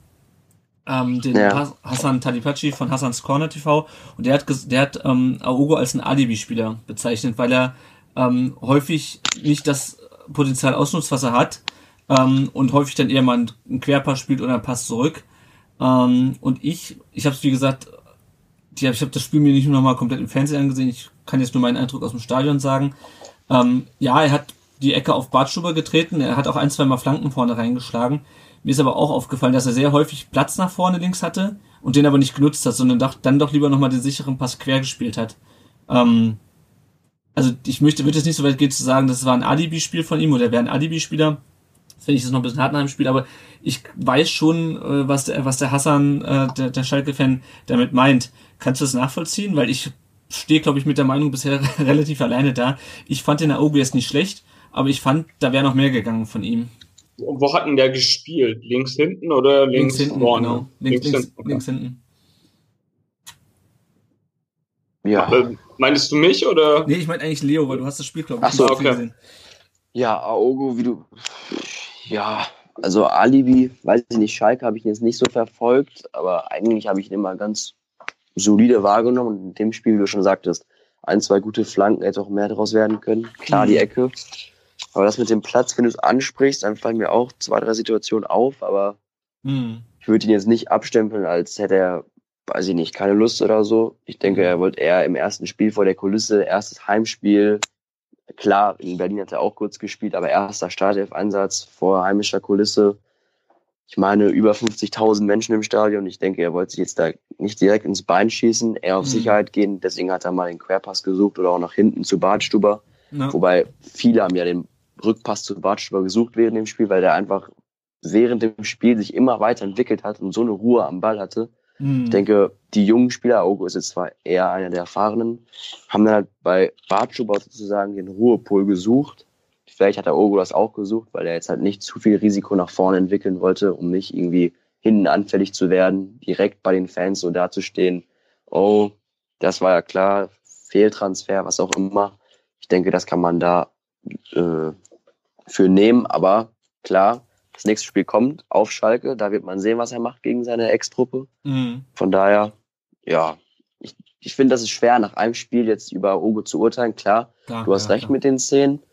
Speaker 7: ähm, den ja. Hassan Talipachi von Hassans Corner TV und der hat, der hat ähm, Aogo als einen Alibi-Spieler bezeichnet, weil er ähm, häufig nicht das Potenzial ausnutzt, was er hat ähm, und häufig dann eher mal einen Querpass spielt oder einen Pass zurück. Ähm, und ich, ich habe es wie gesagt, ich habe das Spiel mir nicht nur noch mal komplett im Fernsehen angesehen, ich kann jetzt nur meinen Eindruck aus dem Stadion sagen. Ähm, ja, er hat die Ecke auf Bartstuber getreten, er hat auch ein, zwei Mal Flanken vorne reingeschlagen. Mir ist aber auch aufgefallen, dass er sehr häufig Platz nach vorne links hatte und den aber nicht genutzt hat, sondern dann doch lieber nochmal den sicheren Pass quer gespielt hat. Ähm, also ich möchte, würde es nicht so weit gehen zu sagen, das war ein Alibi-Spiel von ihm oder er wäre ein Alibi-Spieler. Das finde ich das noch ein bisschen hart nach dem Spiel, aber ich weiß schon, äh, was der, was der Hassan, äh, der, der Schalke-Fan, damit meint. Kannst du das nachvollziehen? Weil ich stehe, glaube ich, mit der Meinung bisher *laughs* relativ alleine da. Ich fand den Aogo jetzt nicht schlecht, aber ich fand, da wäre noch mehr gegangen von ihm.
Speaker 2: Wo hat denn der gespielt? Links hinten oder links, links hinten, vorne? Genau.
Speaker 7: Links, links, links, hinten. links hinten.
Speaker 2: Ja. Äh, meinst du mich oder?
Speaker 7: Nee, ich meine eigentlich Leo, weil du hast das Spiel, glaube
Speaker 4: ich, Ach so, okay. gesehen. Ja, Aogo, wie du. Ja, also Alibi, weiß ich nicht, Schalke habe ich jetzt nicht so verfolgt, aber eigentlich habe ich ihn immer ganz solide wahrgenommen und in dem Spiel, wie du schon sagtest, ein, zwei gute Flanken hätte auch mehr daraus werden können. Klar, die mhm. Ecke. Aber das mit dem Platz, wenn du es ansprichst, dann fallen mir auch zwei, drei Situationen auf, aber mhm. ich würde ihn jetzt nicht abstempeln, als hätte er, weiß ich nicht, keine Lust oder so. Ich denke, er wollte eher im ersten Spiel vor der Kulisse, erstes Heimspiel. Klar, in Berlin hat er auch kurz gespielt, aber erster Startelf-Einsatz vor heimischer Kulisse. Ich meine, über 50.000 Menschen im Stadion. Ich denke, er wollte sich jetzt da nicht direkt ins Bein schießen, eher auf mhm. Sicherheit gehen. Deswegen hat er mal den Querpass gesucht oder auch nach hinten zu Badstuber. Ja. Wobei viele haben ja den Rückpass zu Bartstuber gesucht während dem Spiel, weil der einfach während dem Spiel sich immer weiterentwickelt hat und so eine Ruhe am Ball hatte. Mhm. Ich denke, die jungen Spieler, Augo ist jetzt zwar eher einer der Erfahrenen, haben dann halt bei Bartstuber sozusagen den Ruhepol gesucht. Vielleicht hat der Ogo das auch gesucht, weil er jetzt halt nicht zu viel Risiko nach vorne entwickeln wollte, um nicht irgendwie hinten anfällig zu werden, direkt bei den Fans so dazustehen. Oh, das war ja klar, Fehltransfer, was auch immer. Ich denke, das kann man da äh, für nehmen, aber klar, das nächste Spiel kommt auf Schalke, da wird man sehen, was er macht gegen seine Ex-Truppe.
Speaker 7: Mhm.
Speaker 4: Von daher, ja, ich, ich finde, das ist schwer, nach einem Spiel jetzt über Ogo zu urteilen. Klar,
Speaker 7: Klar,
Speaker 4: du hast
Speaker 7: ja,
Speaker 4: recht
Speaker 7: klar.
Speaker 4: mit den Szenen,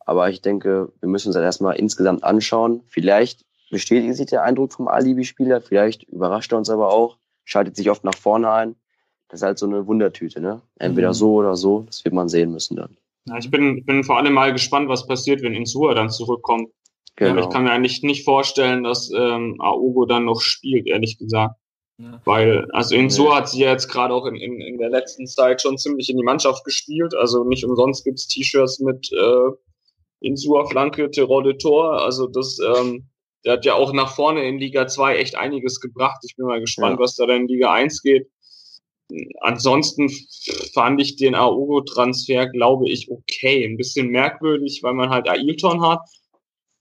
Speaker 4: aber ich denke, wir müssen uns das erstmal insgesamt anschauen. Vielleicht bestätigt sich der Eindruck vom Alibi-Spieler, vielleicht überrascht er uns aber auch, schaltet sich oft nach vorne ein. Das ist halt so eine Wundertüte, ne? Entweder
Speaker 7: Mhm.
Speaker 4: so oder so, das wird man sehen müssen dann.
Speaker 2: Ja, ich bin, bin vor allem mal gespannt, was passiert, wenn Insua dann zurückkommt.
Speaker 4: Genau.
Speaker 2: Aber ich kann mir eigentlich nicht vorstellen, dass ähm, Aogo dann noch spielt, ehrlich gesagt.
Speaker 7: Ja.
Speaker 2: Weil, also Insua
Speaker 4: Nee.
Speaker 2: hat sie ja jetzt gerade auch in, in, in der letzten Zeit schon ziemlich in die Mannschaft gespielt. Also nicht umsonst gibt's T-Shirts mit äh, Insua, Flanke, Terodde, Tor. Also das, ähm, der hat ja auch nach vorne in Liga 2 echt einiges gebracht. Ich bin mal gespannt,
Speaker 4: Ja.
Speaker 2: was da dann in Liga 1 geht. Ansonsten fand ich den Aogo-Transfer, glaube ich, okay. Ein bisschen merkwürdig, weil man halt Ailton hat.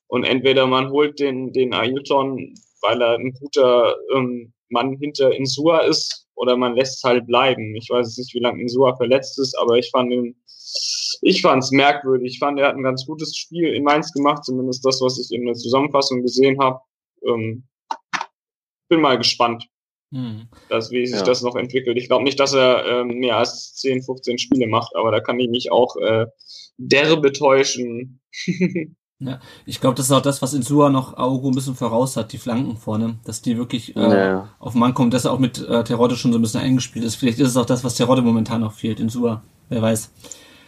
Speaker 2: Und entweder man holt den, den Ailton, weil er ein guter ähm, Mann hinter Insua ist, oder man lässt es halt bleiben. Ich weiß jetzt nicht, wie lange Insua verletzt ist, aber ich fand ihn, ich fand es merkwürdig. Ich fand, er hat ein ganz gutes Spiel in Mainz gemacht, zumindest das, was ich in der Zusammenfassung gesehen habe. Ähm, bin mal gespannt,
Speaker 7: Mhm.
Speaker 2: dass, wie sich
Speaker 4: Ja.
Speaker 2: das noch entwickelt. Ich glaube nicht, dass er ähm, mehr als 10, 15 Spiele macht, aber da kann ich mich auch äh, derbe täuschen. *laughs*
Speaker 7: Ich glaube, das ist auch das, was Insua noch Aogo ein bisschen voraus hat, die Flanken vorne, dass die wirklich äh,
Speaker 4: Ja.
Speaker 7: auf den Mann kommen, dass er auch mit äh, Terodde schon so ein bisschen eingespielt ist. Vielleicht ist es auch das, was Terodde momentan noch fehlt, Insua. Wer weiß.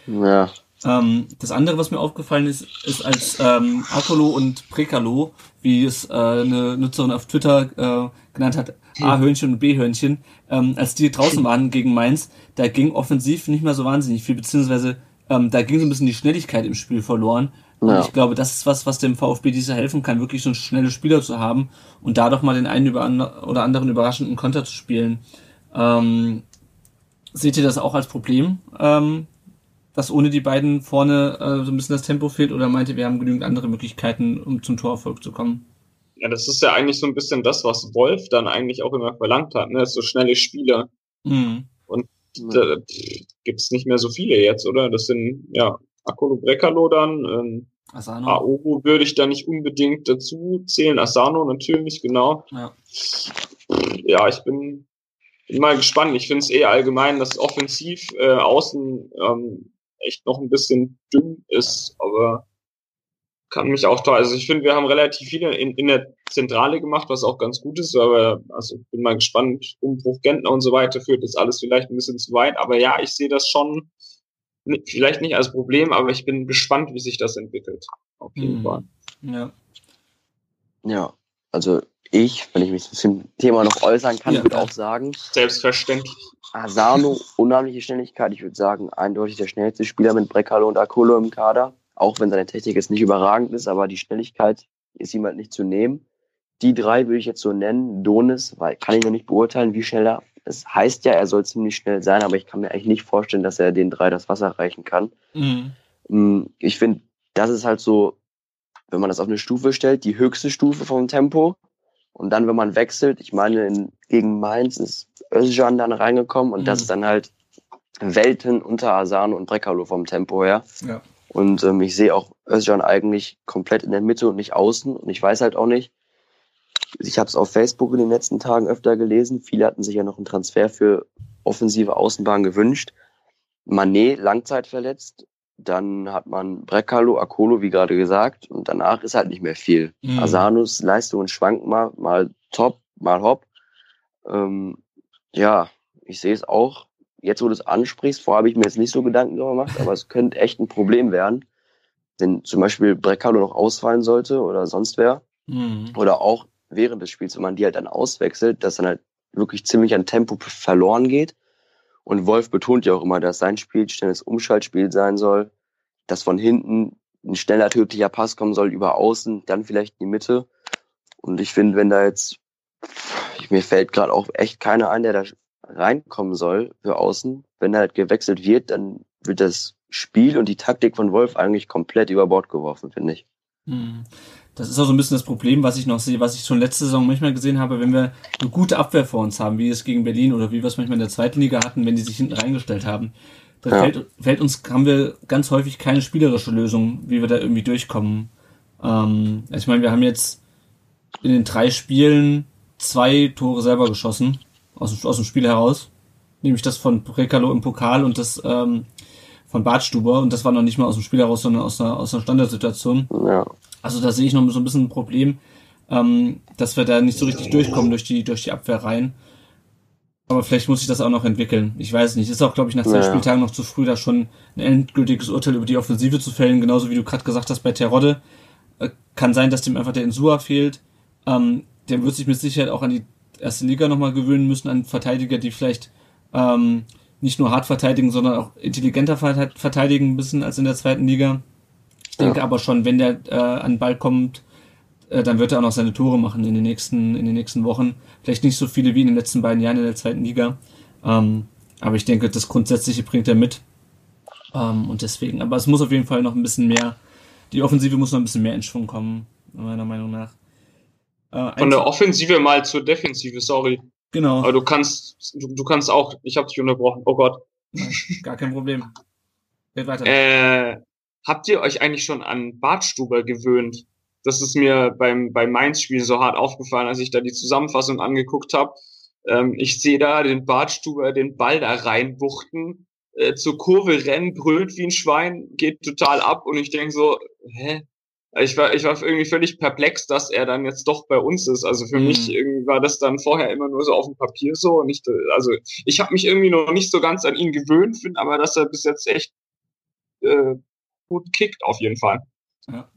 Speaker 4: Ja,
Speaker 7: Ähm, das andere, was mir aufgefallen ist, ist als ähm, Akolo und Prekalo, wie es äh, eine Nutzerin auf Twitter äh, genannt hat, A-Hörnchen und B-Hörnchen, ähm, als die draußen *laughs* waren gegen Mainz, da ging offensiv nicht mehr so wahnsinnig viel, beziehungsweise ähm, da ging so ein bisschen die Schnelligkeit im Spiel verloren. Und
Speaker 4: Ja.
Speaker 7: ich glaube, das ist was, was dem VfB dieser helfen kann, wirklich so schnelle Spieler zu haben und da doch mal den einen über oder anderen überraschenden Konter zu spielen. Ähm, seht ihr das auch als Problem, ähm, dass ohne die beiden vorne äh, so ein bisschen das Tempo fehlt oder meint ihr, wir haben genügend andere Möglichkeiten, um zum Torerfolg zu kommen?
Speaker 2: Ja, das ist ja eigentlich so ein bisschen das, was Wolf dann eigentlich auch immer verlangt hat, ne? So schnelle Spieler.
Speaker 7: Mhm.
Speaker 2: Da gibt's nicht mehr so viele jetzt, oder? Das sind, ja, Akolo Brekalo dann, ähm,
Speaker 7: Asano.
Speaker 2: Aogo würde ich da nicht unbedingt dazu zählen, Asano natürlich, genau.
Speaker 7: Ja.
Speaker 2: Ja, ich bin, bin mal gespannt. Ich finde es eher allgemein, dass offensiv äh, außen ähm, echt noch ein bisschen dünn ist, aber kann mich auch toll. Also ich finde, wir haben relativ viele in, in der Zentrale gemacht, was auch ganz gut ist, aber also bin mal gespannt, Umbruch Gentner und so weiter führt das alles vielleicht ein bisschen zu weit. Aber ja, ich sehe das schon vielleicht nicht als Problem, aber ich bin gespannt, wie sich das entwickelt. Auf jeden
Speaker 7: Mhm.
Speaker 2: Fall.
Speaker 7: Ja.
Speaker 4: ja. Also ich, wenn ich mich zu dem Thema noch äußern kann,
Speaker 7: Ja,
Speaker 4: würde auch sagen,
Speaker 2: Selbstverständlich.
Speaker 4: Asano, unheimliche Schnelligkeit. Ich würde sagen, eindeutig der schnellste Spieler mit Brekalo und Akolo im Kader. Auch wenn seine Technik jetzt nicht überragend ist, aber die Schnelligkeit ist ihm halt nicht zu nehmen. Die drei würde ich jetzt so nennen. Donis, weil kann ich noch nicht beurteilen, wie schnell er. Es heißt ja, er soll ziemlich schnell sein, aber ich kann mir eigentlich nicht vorstellen, dass er den drei das Wasser reichen kann.
Speaker 7: Mhm.
Speaker 4: Mm, Ich finde, das ist halt so, wenn man das auf eine Stufe stellt, die höchste Stufe vom Tempo. Und dann, wenn man wechselt, ich meine, in, gegen Mainz ist Özcan dann reingekommen und das
Speaker 7: Mhm.
Speaker 4: ist dann halt Welten unter Asano und Brekalo vom Tempo her.
Speaker 7: Ja.
Speaker 4: Und ähm, ich sehe auch Özcan eigentlich komplett in der Mitte und nicht außen. Und ich weiß halt auch nicht, ich habe es auf Facebook in den letzten Tagen öfter gelesen, viele hatten sich ja noch einen Transfer für offensive Außenbahn gewünscht. Manet Langzeit verletzt, dann hat man Brekalo, Akolo, wie gerade gesagt, und danach ist halt nicht mehr viel.
Speaker 7: Mhm.
Speaker 4: Asanus Leistungen schwanken mal, mal top, mal hopp. Ähm, ja, ich sehe es auch. Jetzt, wo du es ansprichst, vorher habe ich mir jetzt nicht so Gedanken darüber gemacht, aber es könnte echt ein Problem werden, wenn zum Beispiel Brekalo noch ausfallen sollte oder sonst wer.
Speaker 7: Mhm.
Speaker 4: Oder auch während des Spiels, wenn man die halt dann auswechselt, dass dann halt wirklich ziemlich an Tempo verloren geht. Und Wolf betont ja auch immer, dass sein Spiel schnelles Umschaltspiel sein soll, dass von hinten ein schneller, tödlicher Pass kommen soll über außen, dann vielleicht in die Mitte. Und ich finde, wenn da jetzt, mir fällt gerade auch echt keiner ein, der da reinkommen soll für außen. Wenn halt gewechselt wird, dann wird das Spiel und die Taktik von Wolf eigentlich komplett über Bord geworfen, finde ich.
Speaker 7: Mhm. Das ist auch so ein bisschen das Problem, was ich noch sehe, was ich schon letzte Saison manchmal gesehen habe, wenn wir eine gute Abwehr vor uns haben, wie es gegen Berlin oder wie wir es manchmal in der zweiten Liga hatten, wenn die sich hinten reingestellt haben, da
Speaker 4: Ja.
Speaker 7: fällt, fällt uns, haben wir ganz häufig keine spielerische Lösung, wie wir da irgendwie durchkommen. Ähm, ich meine, wir haben jetzt in den drei Spielen zwei Tore selber geschossen, aus dem, aus dem Spiel heraus. Nämlich das von Prekalo im Pokal und das ähm, von Bartstuber. Und das war noch nicht mal aus dem Spiel heraus, sondern aus einer, aus einer Standardsituation.
Speaker 4: Ja.
Speaker 7: Also da sehe ich noch so ein bisschen ein Problem, ähm, dass wir da nicht so richtig durchkommen durch die, durch die Abwehr rein. Aber vielleicht muss sich das auch noch entwickeln. Ich weiß nicht. Ist auch, glaube ich, nach zwei
Speaker 4: Ja.
Speaker 7: Spieltagen noch zu früh, da schon ein endgültiges Urteil über die Offensive zu fällen. Genauso wie du gerade gesagt hast bei Terodde. Äh, kann sein, dass dem einfach der Insua fehlt. Ähm, der wird sich mit Sicherheit auch an die erste Liga nochmal gewöhnen müssen, an Verteidiger, die vielleicht ähm, nicht nur hart verteidigen, sondern auch intelligenter verte- verteidigen ein bisschen als in der zweiten Liga. Ich denke
Speaker 4: Ja.
Speaker 7: aber schon, wenn der äh, an den Ball kommt, äh, dann wird er auch noch seine Tore machen in den nächsten, in den nächsten Wochen. Vielleicht nicht so viele wie in den letzten beiden Jahren in der zweiten Liga. Ähm, aber ich denke, das Grundsätzliche bringt er mit. Ähm, und deswegen, aber es muss auf jeden Fall noch ein bisschen mehr, die Offensive muss noch ein bisschen mehr in Schwung kommen, meiner Meinung nach. Äh,
Speaker 2: Von der Offensive mal zur Defensive, sorry.
Speaker 7: genau,
Speaker 2: Aber du kannst, du, du kannst auch, ich habe dich unterbrochen, oh Gott.
Speaker 7: gar kein Problem. Red weiter.
Speaker 2: Äh, habt ihr euch eigentlich schon an Bartstuber gewöhnt? Das ist mir beim, beim Mainz-Spiel so hart aufgefallen, als ich da die Zusammenfassung angeguckt habe. Ähm, ich sehe da den Bartstuber den Ball da reinbuchten, äh, zur Kurve rennen, brüllt wie ein Schwein, geht total ab und ich denke so, hä? Ich war, ich war irgendwie völlig perplex, dass er dann jetzt doch bei uns ist. Also für
Speaker 7: Mhm.
Speaker 2: mich irgendwie war das dann vorher immer nur so auf dem Papier so. Und ich, also ich habe mich irgendwie noch nicht so ganz an ihn gewöhnt, finde aber, dass er bis jetzt echt äh, gut kickt auf jeden Fall.
Speaker 7: Ja.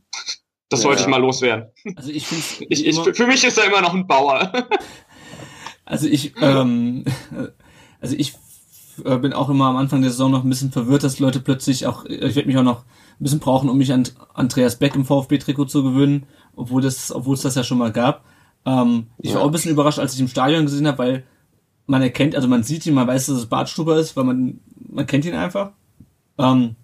Speaker 2: Das
Speaker 4: Ja.
Speaker 2: wollte ich mal loswerden.
Speaker 7: Also ich finde *laughs*
Speaker 2: Ich, ich, für mich ist er immer noch ein Bauer. *laughs*
Speaker 7: Also ich, ähm, *laughs* also ich äh, bin auch immer am Anfang der Saison noch ein bisschen verwirrt, dass Leute plötzlich auch, ich werde mich auch noch ein bisschen brauchen, um mich an Andreas Beck im VfB-Trikot zu gewöhnen, obwohl das, obwohl es das ja schon mal gab. Ähm, ich war
Speaker 4: Ja.
Speaker 7: auch ein bisschen überrascht, als ich im Stadion gesehen habe, weil man erkennt, also man sieht ihn, man weiß, dass es Bartstuber ist, weil man, man kennt ihn einfach. Ähm,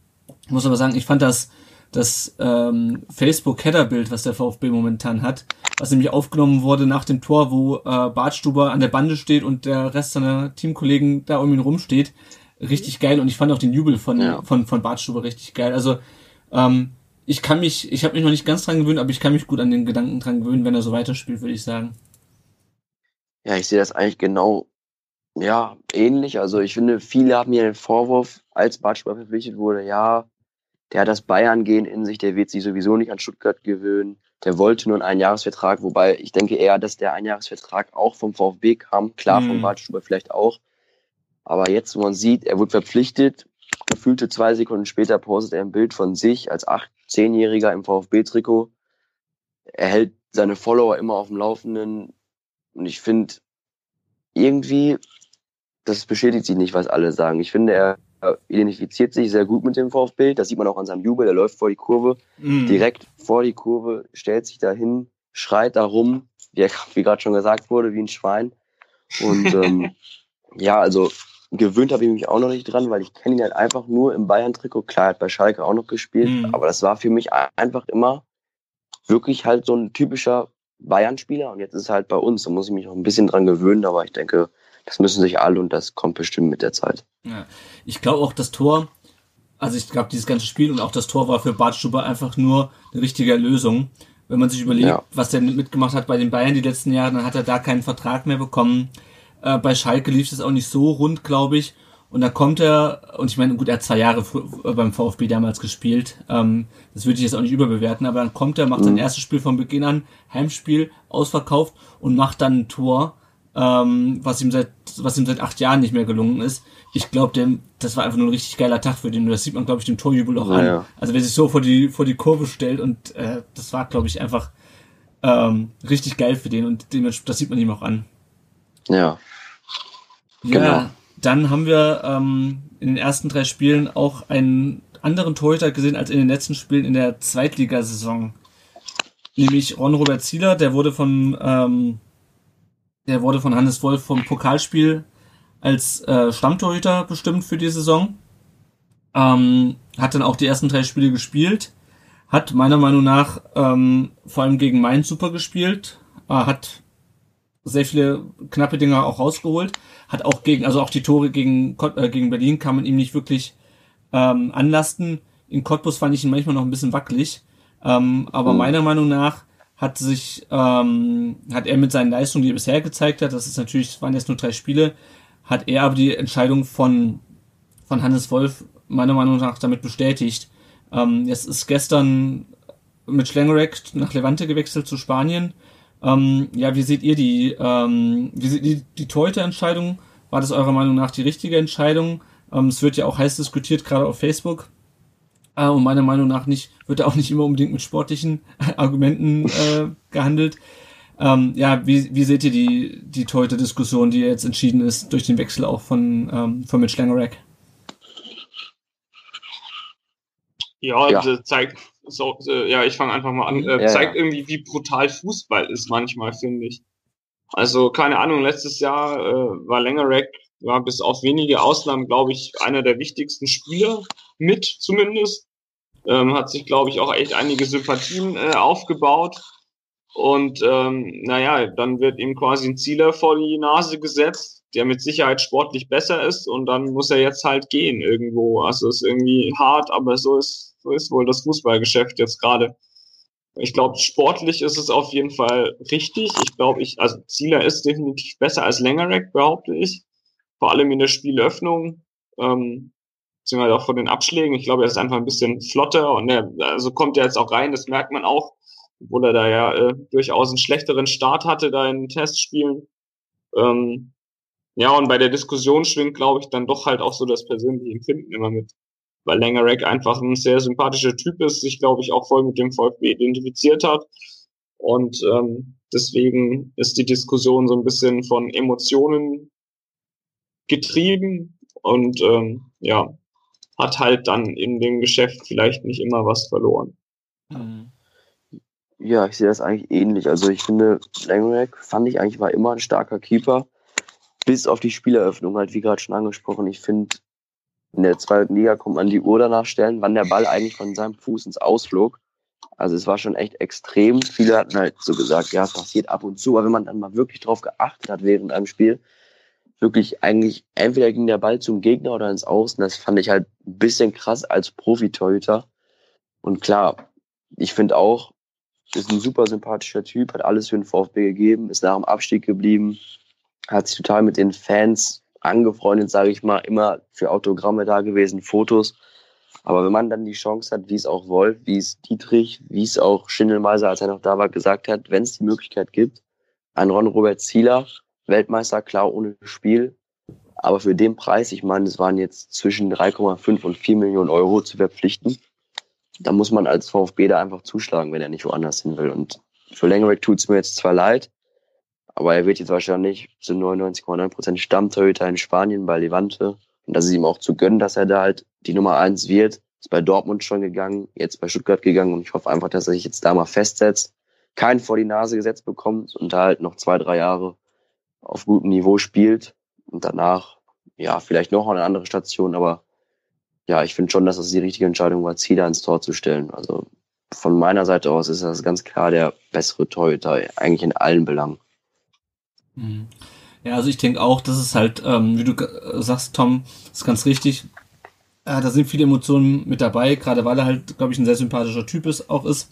Speaker 7: ich muss aber sagen, ich fand das, das ähm, Facebook-Header-Bild, was der VfB momentan hat, was nämlich aufgenommen wurde nach dem Tor, wo äh, Bartstuber an der Bande steht und der Rest seiner Teamkollegen da um ihn rumsteht, richtig geil. Und ich fand auch den Jubel von,
Speaker 4: Ja.
Speaker 7: von, von Bartstuber richtig geil. Also ähm, ich kann mich, ich habe mich noch nicht ganz dran gewöhnt, aber ich kann mich gut an den Gedanken dran gewöhnen, wenn er so weiterspielt, würde ich sagen.
Speaker 4: Ja, ich sehe das eigentlich genau, ja, ähnlich. Also ich finde, viele haben hier den Vorwurf, als Bartstuber verpflichtet wurde, ja, der hat das Bayern-Gehen in sich, der wird sich sowieso nicht an Stuttgart gewöhnen. Der wollte nur einen Einjahresvertrag, wobei ich denke eher, dass der Einjahresvertrag auch vom VfB kam, klar
Speaker 7: Mhm.
Speaker 4: vom Bartstuber vielleicht auch. Aber jetzt, wo man sieht, er wurde verpflichtet, gefühlte zwei Sekunden später postet er ein Bild von sich als 8-, 10-Jähriger im VfB-Trikot. Er hält seine Follower immer auf dem Laufenden. Und ich finde, irgendwie, das bestätigt sich nicht, was alle sagen. Ich finde, er identifiziert sich sehr gut mit dem VfB. Das sieht man auch an seinem Jubel. Er läuft vor die Kurve,
Speaker 7: Mhm.
Speaker 4: direkt vor die Kurve, stellt sich dahin, schreit da rum, wie, er- wie gerade schon gesagt wurde, wie ein Schwein. Und *laughs* ähm, ja, also gewöhnt habe ich mich auch noch nicht dran, weil ich kenne ihn halt einfach nur im Bayern-Trikot. Klar, er hat bei Schalke auch noch gespielt,
Speaker 7: Mhm.
Speaker 4: aber das war für mich ein- einfach immer wirklich halt so ein typischer Bayern-Spieler. Und jetzt ist er halt bei uns. Da muss ich mich noch ein bisschen dran gewöhnen, aber ich denke, das müssen sich alle und das kommt bestimmt mit der Zeit.
Speaker 7: Ja. Ich glaube auch das Tor, also ich glaube dieses ganze Spiel und auch das Tor war für Bartstuber einfach nur eine richtige Lösung. Wenn man sich überlegt,
Speaker 4: Ja.
Speaker 7: was der mitgemacht hat bei den Bayern die letzten Jahre, dann hat er da keinen Vertrag mehr bekommen. Äh, bei Schalke lief es auch nicht so rund, glaube ich. Und da kommt er, und ich meine, gut, er hat zwei Jahre äh, beim VfB damals gespielt. Ähm, das würde ich jetzt auch nicht überbewerten, aber dann kommt er, macht sein erstes Spiel von Beginn an, Heimspiel, ausverkauft und macht dann ein Tor, ähm, was ihm seit, was ihm seit acht Jahren nicht mehr gelungen ist. Ich glaube, das war einfach nur ein richtig geiler Tag für den. Das sieht man, glaube ich, dem Torjubel auch
Speaker 4: Ja,
Speaker 7: an. Also wer sich so vor die, vor die Kurve stellt und äh, das war, glaube ich, einfach ähm, richtig geil für den und dementsprechend, das sieht man ihm auch an.
Speaker 4: Ja,
Speaker 7: Ja,
Speaker 4: Genau.
Speaker 7: dann haben wir ähm, in den ersten drei Spielen auch einen anderen Torhüter gesehen als in den letzten Spielen in der Zweitligasaison. Nämlich Ron Robert Zieler, der wurde von ähm, der wurde von Hannes Wolf vom Pokalspiel als äh, Stammtorhüter bestimmt für die Saison. Ähm, hat dann auch die ersten drei Spiele gespielt. Hat meiner Meinung nach ähm, vor allem gegen Mainz super gespielt. Äh, hat sehr viele knappe Dinger auch rausgeholt. Hat auch gegen, also auch die Tore gegen, äh, gegen Berlin kann man ihm nicht wirklich ähm, anlasten. In Cottbus fand ich ihn manchmal noch ein bisschen wackelig. Ähm, aber mhm. meiner Meinung nach hat sich, ähm, hat er mit seinen Leistungen, die er bisher gezeigt hat, das ist natürlich, waren jetzt nur drei Spiele, hat er aber die Entscheidung von, von Hannes Wolf meiner Meinung nach damit bestätigt. Ähm, jetzt ist gestern mit Schlengerek nach Levante gewechselt zu Spanien. Ähm, ja, wie seht ihr die, ähm, wie seht ihr die Torhüter-Entscheidung? War das eurer Meinung nach die richtige Entscheidung? Ähm, es wird ja auch heiß diskutiert, gerade auf Facebook. Äh, und meiner Meinung nach nicht, wird da auch nicht immer unbedingt mit sportlichen *laughs* Argumenten äh, gehandelt. Ähm, ja, wie, wie seht ihr die, die Torhüter-Diskussion, die jetzt entschieden ist durch den Wechsel auch von, ähm, von Mitch Langerack?
Speaker 2: Ja, ja. zeigt, so, ja, ich fange einfach mal an, äh, ja, zeigt ja. irgendwie, wie brutal Fußball ist manchmal, finde ich. Also, keine Ahnung, letztes Jahr äh, war Langerack, war bis auf wenige Ausnahmen, glaube ich, einer der wichtigsten Spieler mit, zumindest. Ähm, hat sich, glaube ich, auch echt einige Sympathien äh, aufgebaut. Und ähm, naja, dann wird ihm quasi ein Zieler vor die Nase gesetzt, der mit Sicherheit sportlich besser ist und dann muss er jetzt halt gehen irgendwo. Also ist irgendwie hart, aber so ist, so ist wohl das Fußballgeschäft jetzt gerade. Ich glaube, sportlich ist es auf jeden Fall richtig. Ich glaube, ich, also Zieler ist definitiv besser als Längerek, behaupte ich. Vor allem in der Spielöffnung, ähm, beziehungsweise auch von den Abschlägen. Ich glaube, er ist einfach ein bisschen flotter und er, also kommt er jetzt auch rein, das merkt man auch obwohl er da ja äh, durchaus einen schlechteren Start hatte da in Testspielen. Ähm, ja, und bei der Diskussion schwingt, glaube ich, dann doch halt auch so das persönliche Empfinden immer mit. Weil Langerack einfach ein sehr sympathischer Typ ist, sich, glaube ich, auch voll mit dem VfB identifiziert hat. Und ähm, deswegen ist die Diskussion so ein bisschen von Emotionen getrieben und ähm, ja, hat halt dann in dem Geschäft vielleicht nicht immer was verloren. Mhm.
Speaker 4: Ja, ich sehe das eigentlich ähnlich. Also ich finde, Langerack fand ich eigentlich war immer ein starker Keeper, bis auf die Spieleröffnung halt, wie gerade schon angesprochen. Ich finde, in der zweiten Liga kommt man die Uhr danach stellen, wann der Ball eigentlich von seinem Fuß ins Ausflog. Also es war schon echt extrem. Viele hatten halt so gesagt, ja, es passiert ab und zu, aber wenn man dann mal wirklich drauf geachtet hat während einem Spiel, wirklich eigentlich entweder ging der Ball zum Gegner oder ins Außen. Das fand ich halt ein bisschen krass als Profitorhüter. Und klar, ich finde auch, ist ein super sympathischer Typ, hat alles für den VfB gegeben, ist nach dem Abstieg geblieben, hat sich total mit den Fans angefreundet, sage ich mal, immer für Autogramme da gewesen, Fotos. Aber wenn man dann die Chance hat, wie es auch Wolf, wie es Dietrich, wie es auch Schindelmeiser, als er noch da war, gesagt hat, wenn es die Möglichkeit gibt, ein Ron-Robert Zieler, Weltmeister, klar, ohne Spiel, aber für den Preis, ich meine, es waren jetzt zwischen 3,5 und 4 Millionen Euro zu verpflichten, da muss man als VfB da einfach zuschlagen, wenn er nicht woanders hin will. Und für Langerack tut es mir jetzt zwar leid, aber er wird jetzt wahrscheinlich zu 99,9 Prozent Stammtorhüter in Spanien bei Levante. Und das ist ihm auch zu gönnen, dass er da halt die Nummer eins wird. Ist bei Dortmund schon gegangen, jetzt bei Stuttgart gegangen und ich hoffe einfach, dass er sich jetzt da mal festsetzt, keinen vor die Nase gesetzt bekommt und da halt noch zwei, drei Jahre auf gutem Niveau spielt und danach, ja, vielleicht noch eine andere Station, aber ja, ich finde schon, dass es die richtige Entscheidung war, Zieler ins Tor zu stellen. Also von meiner Seite aus ist das ganz klar der bessere Torhüter, eigentlich in allen Belangen.
Speaker 7: Mhm. Ja, also ich denke auch, das ist halt, ähm, wie du sagst, Tom, ist ganz richtig. Äh, da sind viele Emotionen mit dabei, gerade weil er halt, glaube ich, ein sehr sympathischer Typ ist, auch ist.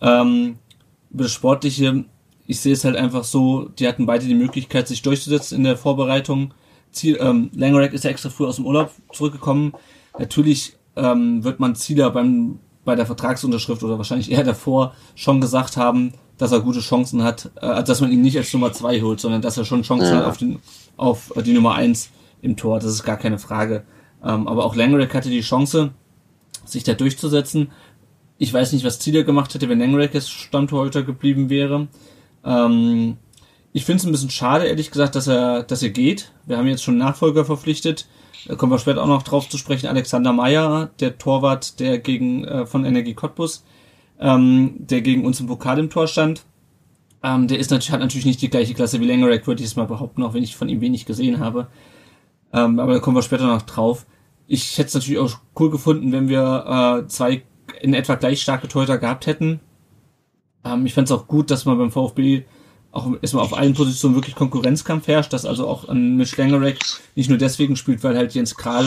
Speaker 7: Ähm, über das Sportliche, ich sehe es halt einfach so, die hatten beide die Möglichkeit, sich durchzusetzen in der Vorbereitung. Ziel, ähm, Langerack ist ja extra früh aus dem Urlaub zurückgekommen. Natürlich ähm, wird man Zieler beim, bei der Vertragsunterschrift oder wahrscheinlich eher davor schon gesagt haben, dass er gute Chancen hat, äh, dass man ihn nicht als Nummer zwei holt, sondern dass er schon Chancen ja. hat auf, den, auf die Nummer eins im Tor. Das ist gar keine Frage. Ähm, aber auch Langerack hatte die Chance, sich da durchzusetzen. Ich weiß nicht, was Zieler gemacht hätte, wenn Langerack jetzt Stammtorhüter geblieben wäre. Ähm, ich finde es ein bisschen schade, ehrlich gesagt, dass er, dass er geht. Wir haben jetzt schon Nachfolger verpflichtet. Da kommen wir später auch noch drauf zu sprechen. Alexander Meyer, der Torwart, der gegen äh, von Energie Cottbus, ähm, der gegen uns im Pokal im Tor stand. Ähm, der ist natürlich, hat natürlich nicht die gleiche Klasse wie Langerack, würde ich es mal behaupten, auch wenn ich von ihm wenig gesehen habe. Ähm, aber da kommen wir später noch drauf. Ich hätte es natürlich auch cool gefunden, wenn wir äh, zwei in etwa gleich starke Torhüter gehabt hätten. Ähm, ich fände es auch gut, dass man beim VfB auch erstmal auf allen Positionen wirklich Konkurrenzkampf herrscht, dass also auch ein Mitch Langerack nicht nur deswegen spielt, weil halt Jens Kral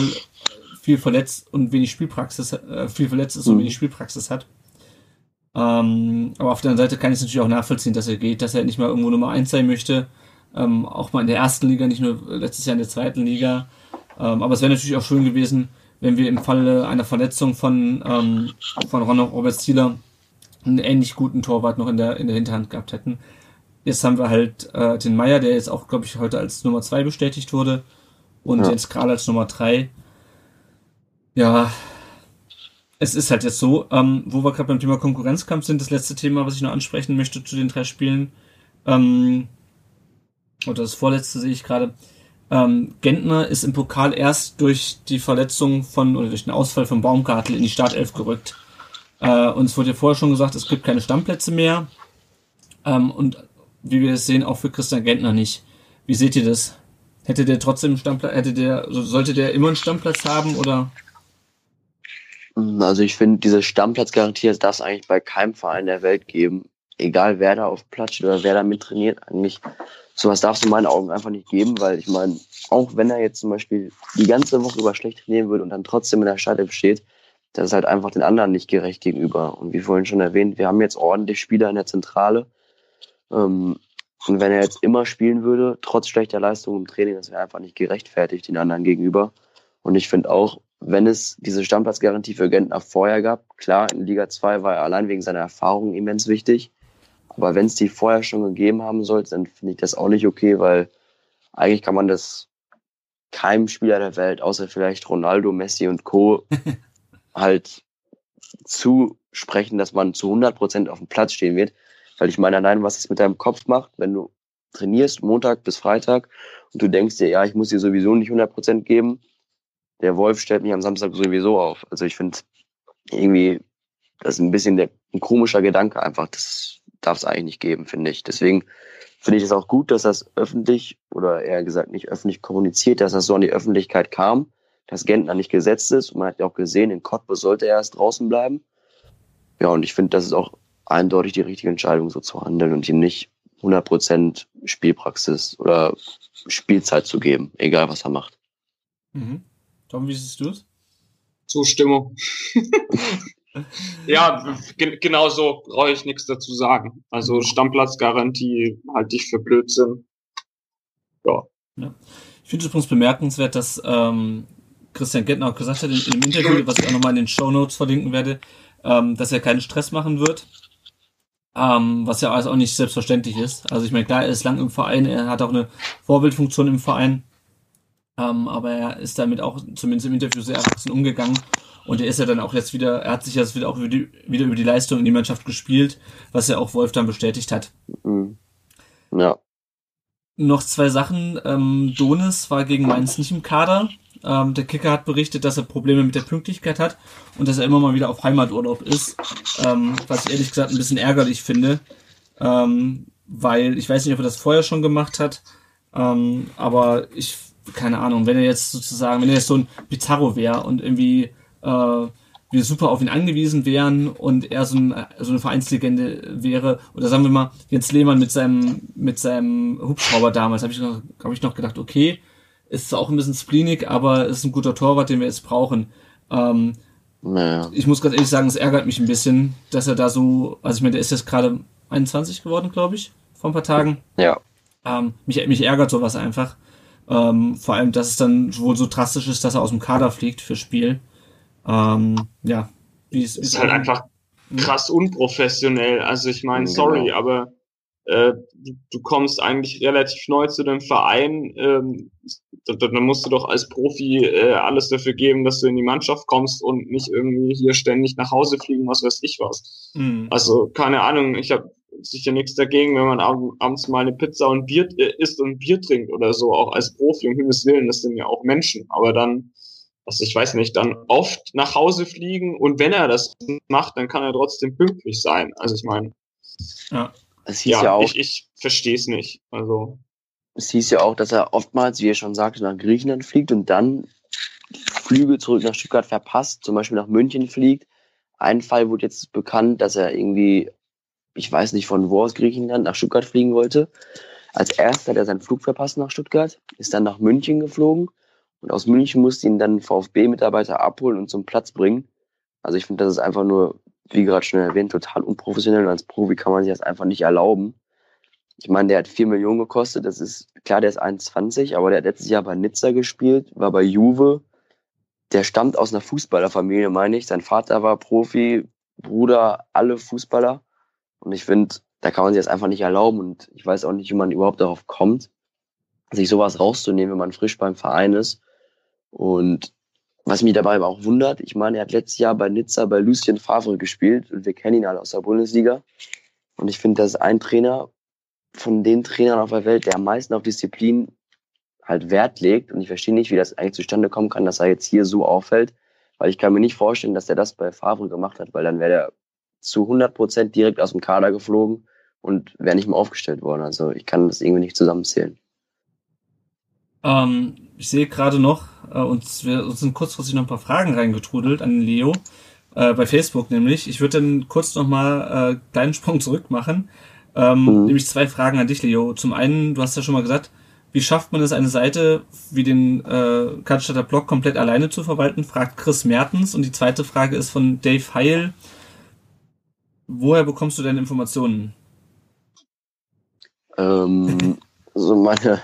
Speaker 7: viel verletzt und wenig Spielpraxis, äh, viel verletzt ist und
Speaker 4: Mhm.
Speaker 7: wenig Spielpraxis hat. Ähm, aber auf der anderen Seite kann ich es natürlich auch nachvollziehen, dass er geht, dass er nicht mal irgendwo Nummer eins sein möchte. Ähm, auch mal in der ersten Liga, nicht nur letztes Jahr in der zweiten Liga. Ähm, aber es wäre natürlich auch schön gewesen, wenn wir im Falle einer Verletzung von, ähm, von Ronald Robert Zieler einen ähnlich guten Torwart noch in der, in der Hinterhand gehabt hätten. Jetzt haben wir halt äh, den Meier, der jetzt auch, glaube ich, heute als Nummer zwei bestätigt wurde. Und
Speaker 4: Ja.
Speaker 7: jetzt Kral als Nummer drei. Ja, es ist halt jetzt so, ähm, wo wir gerade beim Thema Konkurrenzkampf sind, das letzte Thema, was ich noch ansprechen möchte zu den drei Spielen. Ähm, oder das vorletzte sehe ich gerade. Ähm, Gentner ist im Pokal erst durch die Verletzung von oder durch den Ausfall von Baumgartel in die Startelf gerückt. Äh, und es wurde ja vorher schon gesagt, es gibt keine Stammplätze mehr. Ähm, und wie wir es sehen, auch für Christian Gentner nicht. Wie seht ihr das? Hätte der trotzdem einen Stammplatz, hätte der, sollte der immer einen Stammplatz haben oder?
Speaker 4: Also ich finde, diese Stammplatzgarantie, das darf es eigentlich bei keinem Verein der Welt geben. Egal wer da auf Platz steht oder wer da mit trainiert, eigentlich sowas darf es in meinen Augen einfach nicht geben, weil ich meine, auch wenn er jetzt zum Beispiel die ganze Woche über schlecht trainieren würde und dann trotzdem in der Startelf steht, das ist halt einfach den anderen nicht gerecht gegenüber. Und wie vorhin schon erwähnt, wir haben jetzt ordentlich Spieler in der Zentrale. Ähm, und wenn er jetzt immer spielen würde, trotz schlechter Leistung im Training, das wäre einfach nicht gerechtfertigt den anderen gegenüber. Und ich finde auch, wenn es diese Stammplatzgarantie für Gentner vorher gab, klar, in Liga 2 war er allein wegen seiner Erfahrung immens wichtig. Aber wenn es die vorher schon gegeben haben sollte, dann finde ich das auch nicht okay, weil eigentlich kann man das keinem Spieler der Welt, außer vielleicht Ronaldo, Messi und Co. *laughs* halt zusprechen, dass man zu 100 Prozent auf dem Platz stehen wird. Weil ich meine, allein was es mit deinem Kopf macht, wenn du trainierst Montag bis Freitag und du denkst dir, ja, ich muss dir sowieso nicht 100 Prozent geben, der Wolf stellt mich am Samstag sowieso auf. Also ich finde irgendwie, das ist ein bisschen der, ein komischer Gedanke einfach. Das darf es eigentlich nicht geben, finde ich. Deswegen finde ich es auch gut, dass das öffentlich oder eher gesagt nicht öffentlich kommuniziert, dass das so an die Öffentlichkeit kam, dass Gentner nicht gesetzt ist. Und man hat ja auch gesehen, in Cottbus sollte er erst draußen bleiben. Ja, und ich finde, das ist auch eindeutig die richtige Entscheidung, so zu handeln und ihm nicht 100% Spielpraxis oder Spielzeit zu geben, egal was er macht.
Speaker 7: Mhm. Tom, wie siehst du es?
Speaker 2: Zustimmung. *laughs* ja, ge genau so brauche ich nichts dazu sagen. Also Stammplatzgarantie halte ich für Blödsinn. Ja.
Speaker 7: ja. Ich finde es übrigens bemerkenswert, dass ähm, Christian Gentner auch gesagt hat in, in dem Interview, was ich auch nochmal in den Show Notes verlinken werde, ähm, dass er keinen Stress machen wird. Ähm, was ja also auch nicht selbstverständlich ist. Also ich meine, klar, er ist lang im Verein, er hat auch eine Vorbildfunktion im Verein. Ähm, aber er ist damit auch zumindest im Interview sehr erwachsen umgegangen. Und er ist ja dann auch jetzt wieder, er hat sich jetzt wieder auch über die, wieder über die Leistung in die Mannschaft gespielt, was ja auch Wolf dann bestätigt hat.
Speaker 4: Mhm. Ja.
Speaker 7: Noch zwei Sachen. Ähm, Donis war gegen Mainz nicht im Kader. Ähm, der Kicker hat berichtet, dass er Probleme mit der Pünktlichkeit hat und dass er immer mal wieder auf Heimaturlaub ist. Ähm, was ich ehrlich gesagt ein bisschen ärgerlich finde. Ähm, weil ich weiß nicht, ob er das vorher schon gemacht hat. Ähm, aber ich, keine Ahnung, wenn er jetzt sozusagen, wenn er jetzt so ein Pizarro wäre und irgendwie äh, wir super auf ihn angewiesen wären und er so, ein, so eine Vereinslegende wäre, oder sagen wir mal, Jens Lehmann mit seinem, mit seinem Hubschrauber damals, habe ich, hab ich noch gedacht, okay, ist zwar auch ein bisschen spleenig, aber ist ein guter Torwart, den wir jetzt brauchen. Ähm,
Speaker 4: naja.
Speaker 7: Ich muss ganz ehrlich sagen, es ärgert mich ein bisschen, dass er da so, also ich meine, der ist jetzt gerade 21 geworden, glaube ich, vor ein paar Tagen.
Speaker 4: Ja.
Speaker 7: Ähm, mich, mich ärgert sowas einfach. Ähm, vor allem, dass es dann wohl so drastisch ist, dass er aus dem Kader fliegt fürs Spiel. Ähm, ja.
Speaker 2: Wie ist, ist halt einfach krass unprofessionell. Also ich meine, sorry, genau. aber äh, du, du kommst eigentlich relativ neu zu dem Verein. Ähm, dann musst du doch als Profi äh, alles dafür geben, dass du in die Mannschaft kommst und nicht irgendwie hier ständig nach Hause fliegen, was weiß ich was. Mhm. Also keine Ahnung, ich habe sicher nichts dagegen, wenn man ab, abends mal eine Pizza und Bier äh, isst und Bier trinkt oder so, auch als Profi, um Himmels Willen, das sind ja auch Menschen. Aber dann also ich weiß nicht, dann oft nach Hause fliegen und wenn er das macht, dann kann er trotzdem pünktlich sein. Also ich meine,
Speaker 4: ja, es hieß
Speaker 2: ja,
Speaker 4: ja auch,
Speaker 2: ich, ich verstehe es nicht. Also
Speaker 4: es hieß ja auch, dass er oftmals, wie er schon sagte, nach Griechenland fliegt und dann Flüge zurück nach Stuttgart verpasst, zum Beispiel nach München fliegt. Ein Fall wurde jetzt bekannt, dass er irgendwie, ich weiß nicht von wo aus Griechenland, nach Stuttgart fliegen wollte. Als erster hat er seinen Flug verpasst nach Stuttgart, ist dann nach München geflogen Und aus München musste ihn dann VfB-Mitarbeiter abholen und zum Platz bringen. Also ich finde, das ist einfach nur, wie gerade schon erwähnt, total unprofessionell. Und als Profi kann man sich das einfach nicht erlauben. Ich meine, der hat vier Millionen gekostet. Das ist, klar, der ist 21, aber der hat letztes Jahr bei Nizza gespielt, war bei Juve. Der stammt aus einer Fußballerfamilie, meine ich. Sein Vater war Profi, Bruder, alle Fußballer. Und ich finde, da kann man sich das einfach nicht erlauben. Und ich weiß auch nicht, wie man überhaupt darauf kommt, sich sowas rauszunehmen, wenn man frisch beim Verein ist. Und was mich dabei aber auch wundert, ich meine, er hat letztes Jahr bei Nizza bei Lucien Favre gespielt und wir kennen ihn alle aus der Bundesliga. Und ich finde, das ist ein Trainer von den Trainern auf der Welt, der am meisten auf Disziplin halt Wert legt. Und ich verstehe nicht, wie das eigentlich zustande kommen kann, dass er jetzt hier so auffällt. Weil ich kann mir nicht vorstellen, dass er das bei Favre gemacht hat, weil dann wäre er zu 100 Prozent direkt aus dem Kader geflogen und wäre nicht mehr aufgestellt worden. Also ich kann das irgendwie nicht zusammenzählen.
Speaker 7: Ähm, ich sehe gerade noch, äh, uns, wir, uns sind kurzfristig noch ein paar Fragen reingetrudelt an Leo, äh, bei Facebook nämlich. Ich würde dann kurz nochmal äh, einen kleinen Sprung zurück machen. Ähm, mhm. Nämlich zwei Fragen an dich, Leo. Zum einen, du hast ja schon mal gesagt, wie schafft man es, eine Seite wie den äh, Cannstatter Blog komplett alleine zu verwalten, fragt Chris Mertens. Und die zweite Frage ist von Dave Heil. Woher bekommst du deine Informationen?
Speaker 4: Ähm, *laughs* so meine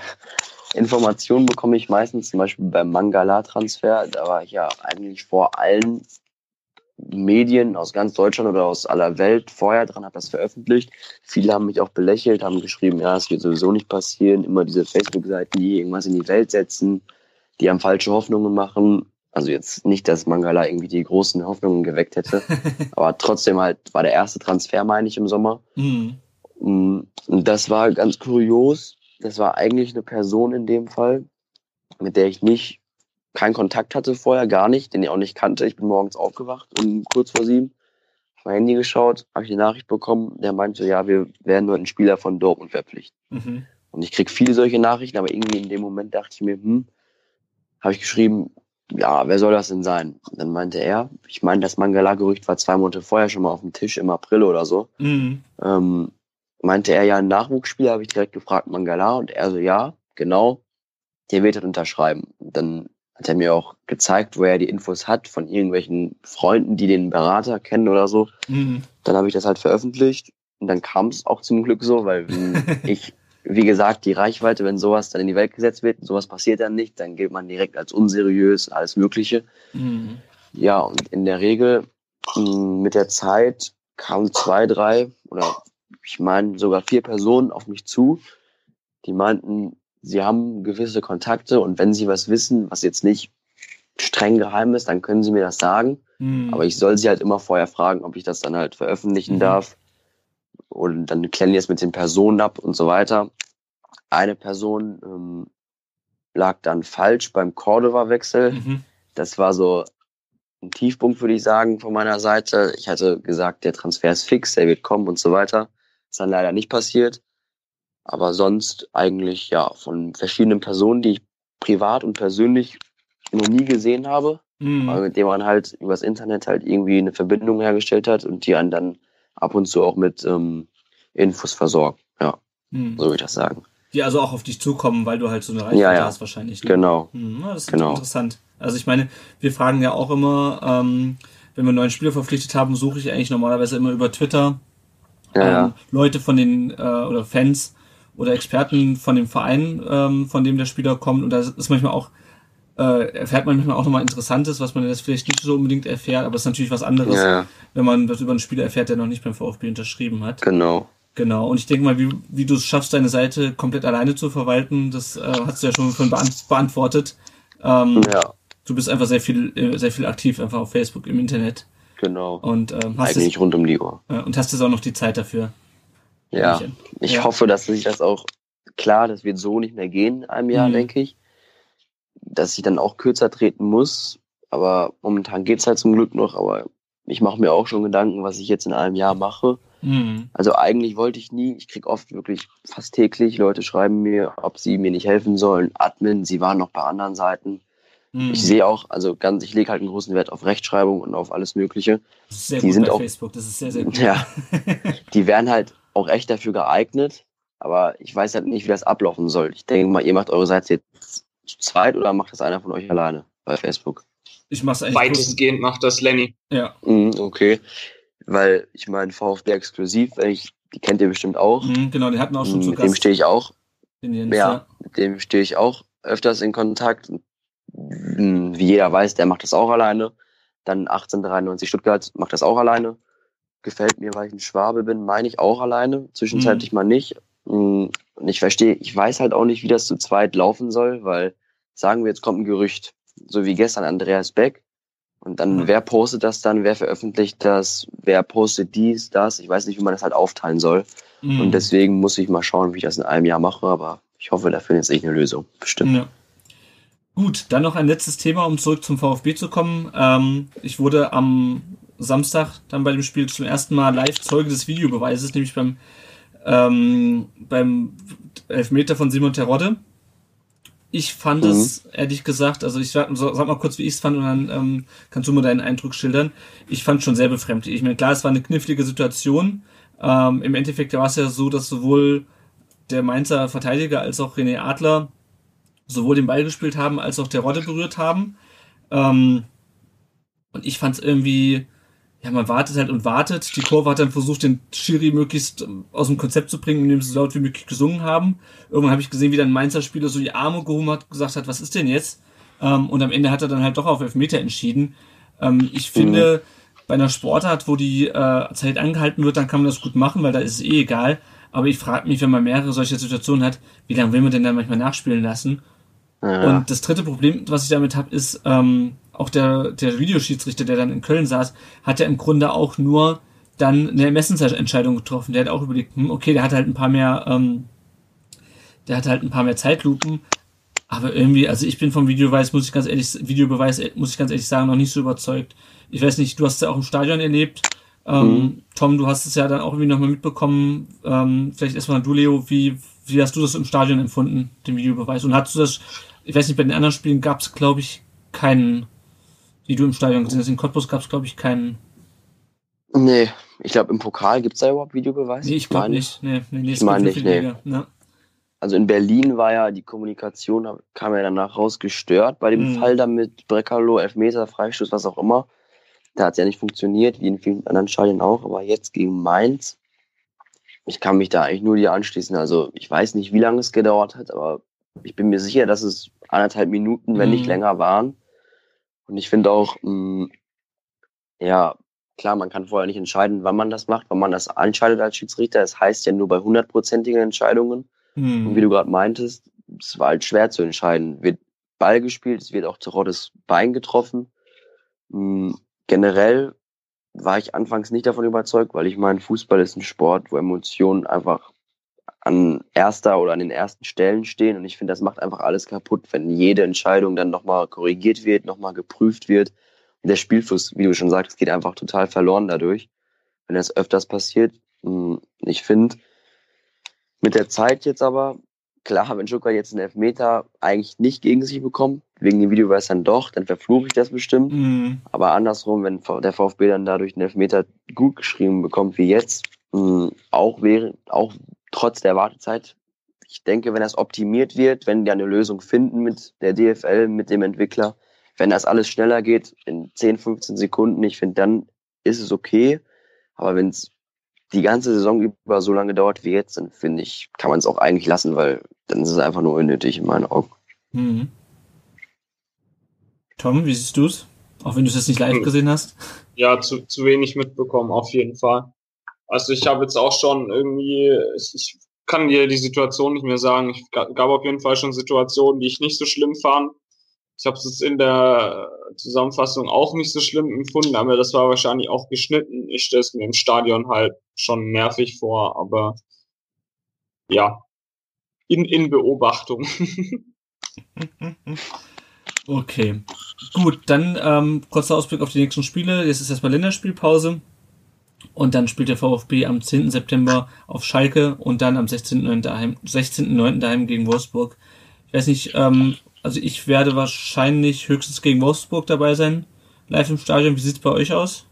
Speaker 4: Informationen bekomme ich meistens zum Beispiel beim Mangala-Transfer. Da war ich ja eigentlich vor allen Medien aus ganz Deutschland oder aus aller Welt vorher dran, habe das veröffentlicht. Viele haben mich auch belächelt, haben geschrieben, ja, es wird sowieso nicht passieren. Immer diese Facebook-Seiten, die irgendwas in die Welt setzen, die haben falsche Hoffnungen machen. Also jetzt nicht, dass Mangala irgendwie die großen Hoffnungen geweckt hätte, *laughs* aber trotzdem halt war der erste Transfer, meine ich, im Sommer. Mhm. Und das war ganz kurios. Das war eigentlich eine Person in dem Fall, mit der ich nicht keinen Kontakt hatte vorher, gar nicht, den ich auch nicht kannte. Ich bin morgens aufgewacht und kurz vor sieben auf mein Handy geschaut, habe ich die Nachricht bekommen, der meinte, ja, wir werden nur einen Spieler von Dortmund verpflichten. Mhm. Und ich krieg viele solche Nachrichten, aber irgendwie in dem Moment dachte ich mir, hm, habe ich geschrieben, ja, wer soll das denn sein? Und dann meinte er, ich meine, das Mangala-Gerücht war zwei Monate vorher schon mal auf dem Tisch im April oder so. Mhm. Ähm, meinte er ja, ein Nachwuchsspieler, habe ich direkt gefragt, Mangala, und er so, ja, genau, der wird das unterschreiben. Dann hat er mir auch gezeigt, wo er die Infos hat von irgendwelchen Freunden, die den Berater kennen oder so. Mhm. Dann habe ich das halt veröffentlicht und dann kam es auch zum Glück so, weil *laughs* ich, wie gesagt, die Reichweite, wenn sowas dann in die Welt gesetzt wird, sowas passiert dann nicht, dann gilt man direkt als unseriös, alles Mögliche. Mhm. Ja, und in der Regel mit der Zeit kamen zwei, drei oder ich meine sogar vier Personen auf mich zu, die meinten, sie haben gewisse Kontakte und wenn sie was wissen, was jetzt nicht streng geheim ist, dann können sie mir das sagen. Mhm. Aber ich soll sie halt immer vorher fragen, ob ich das dann halt veröffentlichen mhm. darf. Und dann klären die es mit den Personen ab und so weiter. Eine Person ähm, lag dann falsch beim Cordova-Wechsel. Mhm. Das war so ein Tiefpunkt, würde ich sagen, von meiner Seite. Ich hatte gesagt, der Transfer ist fix, der wird kommen und so weiter. Ist dann leider nicht passiert. Aber sonst eigentlich ja von verschiedenen Personen, die ich privat und persönlich noch nie gesehen habe, mhm. mit denen man halt übers Internet halt irgendwie eine Verbindung hergestellt hat und die einen dann ab und zu auch mit ähm, Infos versorgt. Ja, mhm. so würde ich das sagen.
Speaker 7: Die also auch auf dich zukommen, weil du halt so eine Reichweite ja, ja. hast wahrscheinlich.
Speaker 4: Ne? Genau.
Speaker 7: Mhm, das ist genau. interessant. Also ich meine, wir fragen ja auch immer, ähm, wenn wir einen neuen Spieler verpflichtet haben, suche ich eigentlich normalerweise immer über Twitter ja, ähm, Leute von den äh, oder Fans, oder Experten von dem Verein, ähm, von dem der Spieler kommt. Und da ist manchmal auch, äh, erfährt man manchmal auch nochmal Interessantes, was man jetzt vielleicht nicht so unbedingt erfährt, aber es ist natürlich was anderes, ja. wenn man das über einen Spieler erfährt, der noch nicht beim VfB unterschrieben hat.
Speaker 4: Genau.
Speaker 7: Genau, und ich denke mal, wie, wie du es schaffst, deine Seite komplett alleine zu verwalten, das äh, hast du ja schon von beant beantwortet. Ähm, ja. Du bist einfach sehr viel, äh, sehr viel aktiv einfach auf Facebook, im Internet.
Speaker 4: Genau.
Speaker 7: Und ähm, hast
Speaker 4: Eigentlich
Speaker 7: es,
Speaker 4: rund um die Uhr.
Speaker 7: Äh, und hast jetzt auch noch die Zeit dafür.
Speaker 4: Ja, ich ja. hoffe, dass sich das auch, klar, das wird so nicht mehr gehen in einem Jahr, mhm. denke ich. Dass ich dann auch kürzer treten muss. Aber momentan geht's halt zum Glück noch. Aber ich mache mir auch schon Gedanken, was ich jetzt in einem Jahr mache. Mhm. Also eigentlich wollte ich nie, ich krieg oft wirklich fast täglich, Leute schreiben mir, ob sie mir nicht helfen sollen. Admin, sie waren noch bei anderen Seiten. Mhm. Ich sehe auch, also ganz, ich lege halt einen großen Wert auf Rechtschreibung und auf alles Mögliche.
Speaker 7: Das ist sehr die gut sind bei auch, Facebook, das ist sehr, sehr gut.
Speaker 4: Ja, *laughs* die werden halt auch echt dafür geeignet, aber ich weiß halt nicht, wie das ablaufen soll. Ich denke mal, ihr macht eure Seite jetzt zu zweit oder macht das einer von euch alleine bei Facebook?
Speaker 7: Ich mach's eigentlich.
Speaker 2: Weitestgehend macht das Lenny.
Speaker 7: Ja.
Speaker 4: Mhm, okay. Weil ich meine, VfB exklusiv, ich, die kennt ihr bestimmt auch.
Speaker 7: Mhm, genau, den hatten wir auch schon
Speaker 4: Mhm,
Speaker 7: zu
Speaker 4: mit dem
Speaker 7: Gast.
Speaker 4: stehe ich auch.
Speaker 7: Den Jens,
Speaker 4: Ja, mit dem stehe ich auch öfters in Kontakt. Wie jeder weiß, der macht das auch alleine. Dann 1893 Stuttgart macht das auch alleine. Gefällt mir, weil ich ein Schwabe bin, meine ich auch alleine. Zwischenzeitlich mal nicht. Mm, Und ich verstehe, ich weiß halt auch nicht, wie das zu zweit laufen soll, weil sagen wir, jetzt kommt ein Gerücht, so wie gestern Andreas Beck. Und dann,
Speaker 7: Mhm.
Speaker 4: wer postet das dann? Wer veröffentlicht das? Wer postet dies, das? Ich weiß nicht, wie man das halt aufteilen soll.
Speaker 7: Mhm.
Speaker 4: Und deswegen muss ich mal schauen, wie ich das in einem Jahr mache, aber ich hoffe, da findet sich eine Lösung. Bestimmt.
Speaker 7: Ja. Gut, dann noch ein letztes Thema, um zurück zum VfB zu kommen. Ähm, ich wurde am Samstag dann bei dem Spiel zum ersten Mal live Zeuge des Videobeweises, nämlich beim, ähm, beim Elfmeter von Simon Terodde. Ich fand
Speaker 4: Mhm.
Speaker 7: es, ehrlich gesagt, also ich sag, sag mal kurz, wie ich es fand und dann ähm, kannst du mir deinen Eindruck schildern. Ich fand schon sehr befremdlich. Ich meine, klar, es war eine knifflige Situation. Ähm, Im Endeffekt war es ja so, dass sowohl der Mainzer Verteidiger als auch René Adler sowohl den Ball gespielt haben, als auch der Rodde berührt haben. Ähm, und ich fand es irgendwie, ja, man wartet halt und wartet. Die Kurve hat dann versucht, den Schiri möglichst ähm, aus dem Konzept zu bringen, indem sie so laut wie möglich gesungen haben. Irgendwann habe ich gesehen, wie dann ein Mainzer Spieler so die Arme gehoben hat, gesagt hat, was ist denn jetzt? Ähm, und am Ende hat er dann halt doch auf Elfmeter entschieden. Ähm, ich finde, bei einer Sportart, wo die äh, Zeit angehalten wird, dann kann man das gut machen, weil da ist es eh egal. Aber ich frage mich, wenn man mehrere solche Situationen hat, wie lange will man denn dann manchmal nachspielen lassen? Und das dritte Problem, was ich damit habe, ist, ähm, auch der, der Videoschiedsrichter, der dann in Köln saß, hat ja im Grunde auch nur dann eine Ermessensentscheidung getroffen. Der hat auch überlegt, hm, okay, der hat halt ein paar mehr, ähm, der hat halt ein paar mehr Zeitlupen. Aber irgendwie, also ich bin vom Videobeweis, muss ich ganz ehrlich, Videobeweis, muss ich ganz ehrlich sagen, noch nicht so überzeugt. Ich weiß nicht, du hast es ja auch im Stadion erlebt. Ähm, Tom, du hast es ja dann auch irgendwie nochmal mitbekommen. Ähm, vielleicht erstmal du, Leo, wie, wie hast du das im Stadion empfunden, den Videobeweis? Und hast du das, ich weiß nicht, bei den anderen Spielen gab es, glaube ich, keinen, die du im Stadion gesehen hast. In Cottbus gab es, glaube ich, keinen.
Speaker 4: Nee, ich glaube, im Pokal gibt's da überhaupt Videobeweis?
Speaker 7: Nee, ich glaube nicht. Nee, nee, nee,
Speaker 4: Ich
Speaker 7: es gibt
Speaker 4: meine nicht, nee.
Speaker 7: Ja.
Speaker 4: Also in Berlin war ja die Kommunikation, kam ja danach raus, gestört bei dem
Speaker 7: Mhm.
Speaker 4: Fall da mit Breckerloh, Elfmeter, Freistoß, was auch immer. Da hat's ja nicht funktioniert, wie in vielen anderen Stadien auch, aber jetzt gegen Mainz, ich kann mich da eigentlich nur dir anschließen. Also ich weiß nicht, wie lange es gedauert hat, aber ich bin mir sicher, dass es anderthalb Minuten, wenn nicht
Speaker 7: Mhm.
Speaker 4: länger waren. Und ich finde auch, mh, ja, klar, man kann vorher nicht entscheiden, wann man das macht, wann man das entscheidet als Schiedsrichter. Es heißt ja nur bei hundertprozentigen Entscheidungen.
Speaker 7: Hm.
Speaker 4: Und wie du gerade meintest, es war halt schwer zu entscheiden. Wird Ball gespielt, es wird auch Teroddes Bein getroffen. Generell war ich anfangs nicht davon überzeugt, weil ich meine, Fußball ist ein Sport, wo Emotionen einfach an erster oder an den ersten Stellen stehen. Und ich finde, das macht einfach alles kaputt, wenn jede Entscheidung dann nochmal korrigiert wird, nochmal geprüft wird. Und der Spielfluss, wie du schon sagst, geht einfach total verloren dadurch, wenn das öfters passiert. Hm, Ich finde, mit der Zeit jetzt aber, klar, wenn Joker jetzt einen Elfmeter eigentlich nicht gegen sich bekommt, wegen dem Videobeweis dann doch, dann verfluche ich das bestimmt.
Speaker 7: Hm.
Speaker 4: Aber andersrum, wenn der VfB dann dadurch einen Elfmeter gut geschrieben bekommt wie jetzt, mh, auch wäre, auch trotz der Wartezeit, ich denke, wenn das optimiert wird, wenn die eine Lösung finden mit der DFL, mit dem Entwickler, wenn das alles schneller geht, in 10, 15 Sekunden, ich finde, dann ist es okay. Aber wenn es die ganze Saison über so lange dauert wie jetzt, dann finde ich, kann man es auch eigentlich lassen, weil dann ist es einfach nur unnötig in meinen Augen.
Speaker 7: Hm. Tom, wie siehst du's? Auch wenn du es jetzt nicht live
Speaker 2: Hm.
Speaker 7: gesehen hast.
Speaker 2: Ja, zu, zu wenig mitbekommen, auf jeden Fall. Also ich habe jetzt auch schon irgendwie, ich, ich kann dir die Situation nicht mehr sagen. Ich ga- gab auf jeden Fall schon Situationen, die ich nicht so schlimm fand. Ich habe es in der Zusammenfassung auch nicht so schlimm empfunden, aber das war wahrscheinlich auch geschnitten. Ich stelle es mir im Stadion halt schon nervig vor, aber ja, in, in Beobachtung. *laughs*
Speaker 7: Okay. Gut, dann ähm, kurzer Ausblick auf die nächsten Spiele. Jetzt ist erstmal Länderspielpause. Und dann spielt der VfB am 10. September auf Schalke und dann am 16.9. daheim, 16.9. daheim gegen Wolfsburg. Ich weiß nicht, ähm, also ich werde wahrscheinlich höchstens gegen Wolfsburg dabei sein, live im Stadion. Wie sieht's bei euch aus?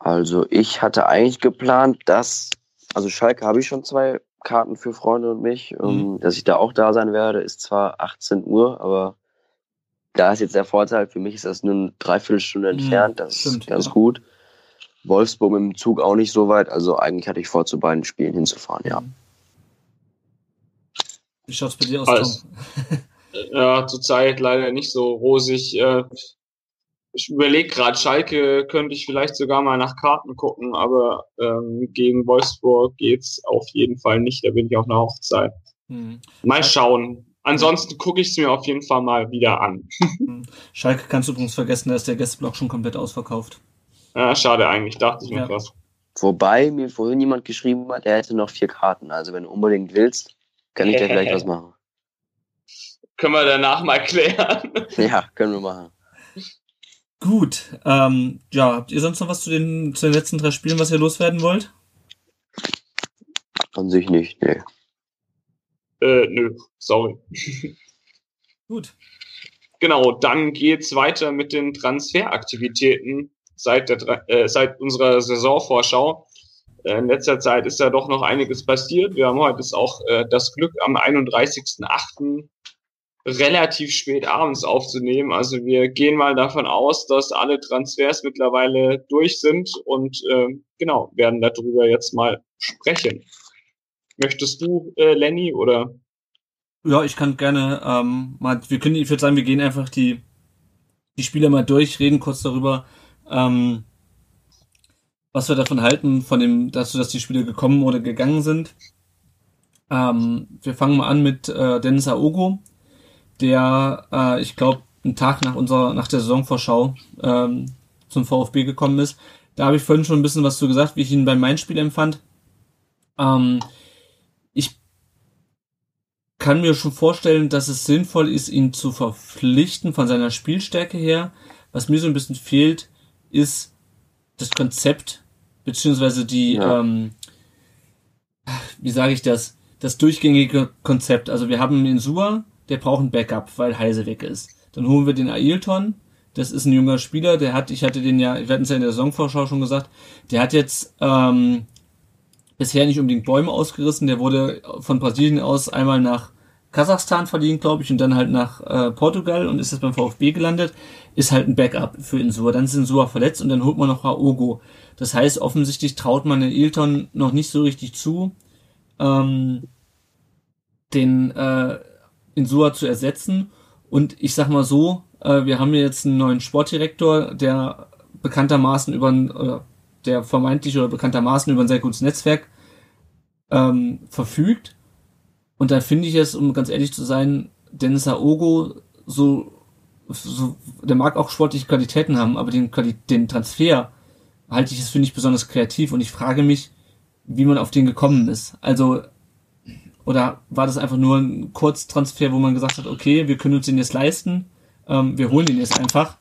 Speaker 4: Also ich hatte eigentlich geplant, dass, also Schalke habe ich schon zwei Karten für Freunde und mich, ähm, mhm. dass ich da auch da sein werde. Ist zwar 18 Uhr, aber da ist jetzt der Vorteil, für mich ist das nur eine Dreiviertelstunde mhm, entfernt, das stimmt, ist ganz ja. gut. Wolfsburg mit dem Zug auch nicht so weit, also eigentlich hatte ich vor, zu beiden Spielen hinzufahren, ja.
Speaker 7: Wie schaut's bei dir aus, Alles. Tom?
Speaker 2: ja, zurzeit leider nicht so rosig. Äh, ich überlege gerade, Schalke könnte ich vielleicht sogar mal nach Karten gucken, aber ähm, gegen Wolfsburg geht's auf jeden Fall nicht. Da bin ich auf einer Hochzeit. Hm. Mal schauen. Ansonsten gucke ich es mir auf jeden Fall mal wieder an.
Speaker 7: Hm. Schalke kannst du übrigens vergessen, da ist der Gästeblock schon komplett ausverkauft.
Speaker 2: Ja, schade eigentlich, dachte ich mir ja. was.
Speaker 4: Wobei mir vorhin jemand geschrieben hat, er hätte noch vier Karten. Also wenn du unbedingt willst, kann ich dir vielleicht was *laughs* machen.
Speaker 2: Können wir danach mal klären. *laughs*
Speaker 4: Ja, können wir machen.
Speaker 7: Gut. Ähm, ja, habt ihr sonst noch was zu den, zu den letzten drei Spielen, was ihr loswerden wollt?
Speaker 4: An sich nicht, nee.
Speaker 2: Äh, nö, sorry. *laughs*
Speaker 7: Gut.
Speaker 2: Genau, dann geht's weiter mit den Transferaktivitäten seit, der, äh, seit unserer Saisonvorschau. Äh, in letzter Zeit ist da doch noch einiges passiert. Wir haben heute auch äh, das Glück, am 31.08 relativ spät abends aufzunehmen. Also wir gehen mal davon aus, dass alle Transfers mittlerweile durch sind und äh, genau, werden darüber jetzt mal sprechen. Möchtest du, äh, Lenny, oder?
Speaker 7: Ja, ich kann gerne ähm, mal, wir können, ich würde sagen, wir gehen einfach die, die Spieler mal durch, reden kurz darüber, ähm, was wir davon halten, von dem, dazu, dass die Spieler gekommen oder gegangen sind. Ähm, wir fangen mal an mit äh, Dennis Aogo, der, äh, ich glaube, einen Tag nach unserer, nach der Saisonvorschau ähm, zum VfB gekommen ist. Da habe ich vorhin schon ein bisschen was zu gesagt, wie ich ihn beim Main-Spiel empfand. Ähm, ich kann mir schon vorstellen, dass es sinnvoll ist, ihn zu verpflichten von seiner Spielstärke her. Was mir so ein bisschen fehlt, ist das Konzept, beziehungsweise die, ja. ähm, wie sage ich das, das durchgängige Konzept. Also wir haben den Sua, der braucht ein Backup, weil Heise weg ist. Dann holen wir den Ailton, das ist ein junger Spieler, der hat, ich hatte den ja, wir hatten es ja in der Saisonvorschau schon gesagt, der hat jetzt ähm, bisher nicht unbedingt Bäume ausgerissen, der wurde von Brasilien aus einmal nach Kasachstan verliehen, glaube ich, und dann halt nach äh, Portugal und ist jetzt beim VfB gelandet, ist halt ein Backup für Insua. Dann ist Insua verletzt und dann holt man noch Raogo. Das heißt, offensichtlich traut man den Ilton noch nicht so richtig zu, ähm, den äh, Insua zu ersetzen. Und ich sag mal so, äh, wir haben jetzt einen neuen Sportdirektor, der bekanntermaßen über ein, oder der vermeintlich oder bekanntermaßen über ein sehr gutes Netzwerk ähm, verfügt. Und da finde ich es, um ganz ehrlich zu sein, Dennis Aogo so, so, der mag auch sportliche Qualitäten haben, aber den, den Transfer halte ich es für nicht besonders kreativ und ich frage mich, wie man auf den gekommen ist. Also oder war das einfach nur ein Kurztransfer, wo man gesagt hat, okay, wir können uns den jetzt leisten, ähm, wir holen ihn jetzt einfach.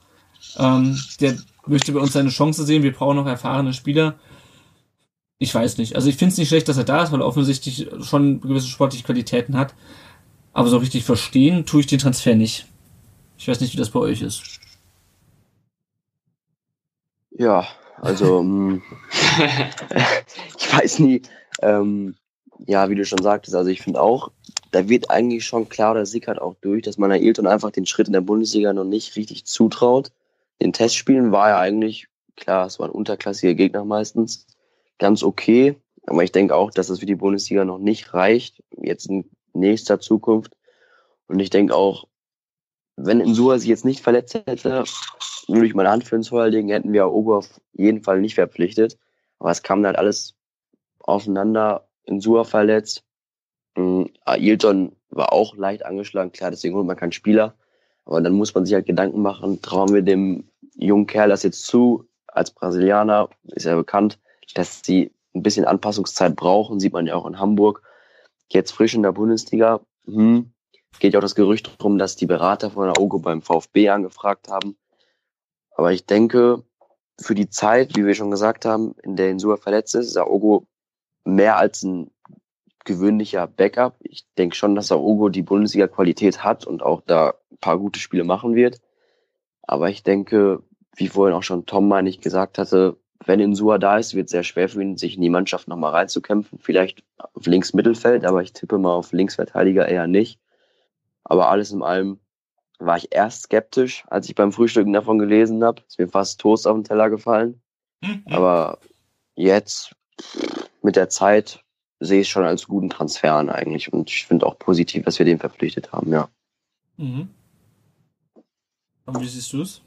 Speaker 7: Ähm, der möchte bei uns seine Chance sehen, wir brauchen noch erfahrene Spieler. Ich weiß nicht. Also ich finde es nicht schlecht, dass er da ist, weil er offensichtlich schon gewisse sportliche Qualitäten hat. Aber so richtig verstehen tue ich den Transfer nicht. Ich weiß nicht, wie das bei euch ist.
Speaker 4: Ja, also ähm, *laughs* *laughs* ich weiß nie. Ähm, ja, wie du schon sagtest, also ich finde auch, da wird eigentlich schon klar oder sickert auch durch, dass man Ailton einfach den Schritt in der Bundesliga noch nicht richtig zutraut. In Testspielen war er eigentlich, klar, es waren unterklassige Gegner meistens, ganz okay. Aber ich denke auch, dass das für die Bundesliga noch nicht reicht, jetzt in nächster Zukunft. Und ich denke auch, wenn Insua sich jetzt nicht verletzt hätte, würde ich meine Hand für ins Feuer legen, hätten wir Ober auf jeden Fall nicht verpflichtet. Aber es kam halt alles aufeinander Insua verletzt. Ähm, Ailton war auch leicht angeschlagen, klar, deswegen holt man keinen Spieler. Aber dann muss man sich halt Gedanken machen, trauen wir dem jungen Kerl das jetzt zu, als Brasilianer, ist ja bekannt, dass sie ein bisschen Anpassungszeit brauchen, sieht man ja auch in Hamburg. Jetzt frisch in der Bundesliga, hm, geht ja auch das Gerücht drum, dass die Berater von der Ogo beim VfB angefragt haben. Aber ich denke, für die Zeit, wie wir schon gesagt haben, in der Insua verletzt ist, ist Aogo mehr als ein gewöhnlicher Backup. Ich denke schon, dass Aogo die Bundesliga-Qualität hat und auch da ein paar gute Spiele machen wird. Aber ich denke, wie vorhin auch schon Tom, meine ich, gesagt hatte, wenn Insua da ist, wird es sehr schwer für ihn, sich in die Mannschaft nochmal reinzukämpfen. Vielleicht auf links Mittelfeld, aber ich tippe mal auf Linksverteidiger eher nicht. Aber alles in allem war ich erst skeptisch, als ich beim Frühstücken davon gelesen habe. Ist mir fast Toast auf den Teller gefallen. Mhm. Aber jetzt mit der Zeit sehe ich es schon als guten Transfer an eigentlich. Und ich finde auch positiv, dass wir den verpflichtet haben, ja. Mhm.
Speaker 7: Und wie siehst du es?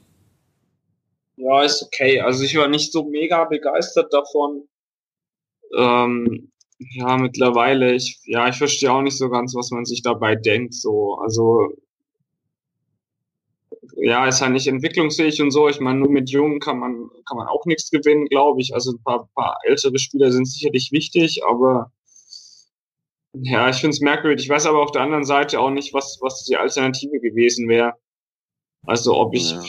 Speaker 2: Ja, ist okay. Also ich war nicht so mega begeistert davon. Ähm, ja, mittlerweile, ich, ja, ich verstehe auch nicht so ganz, was man sich dabei denkt, so. Also, ja, ist halt nicht entwicklungsfähig und so. Ich meine, nur mit Jungen kann man, kann man auch nichts gewinnen, glaube ich. Also ein paar, paar ältere Spieler sind sicherlich wichtig, aber ja, ich finde es merkwürdig. Ich weiß aber auf der anderen Seite auch nicht, was, was die Alternative gewesen wäre. Also ob ich, ja.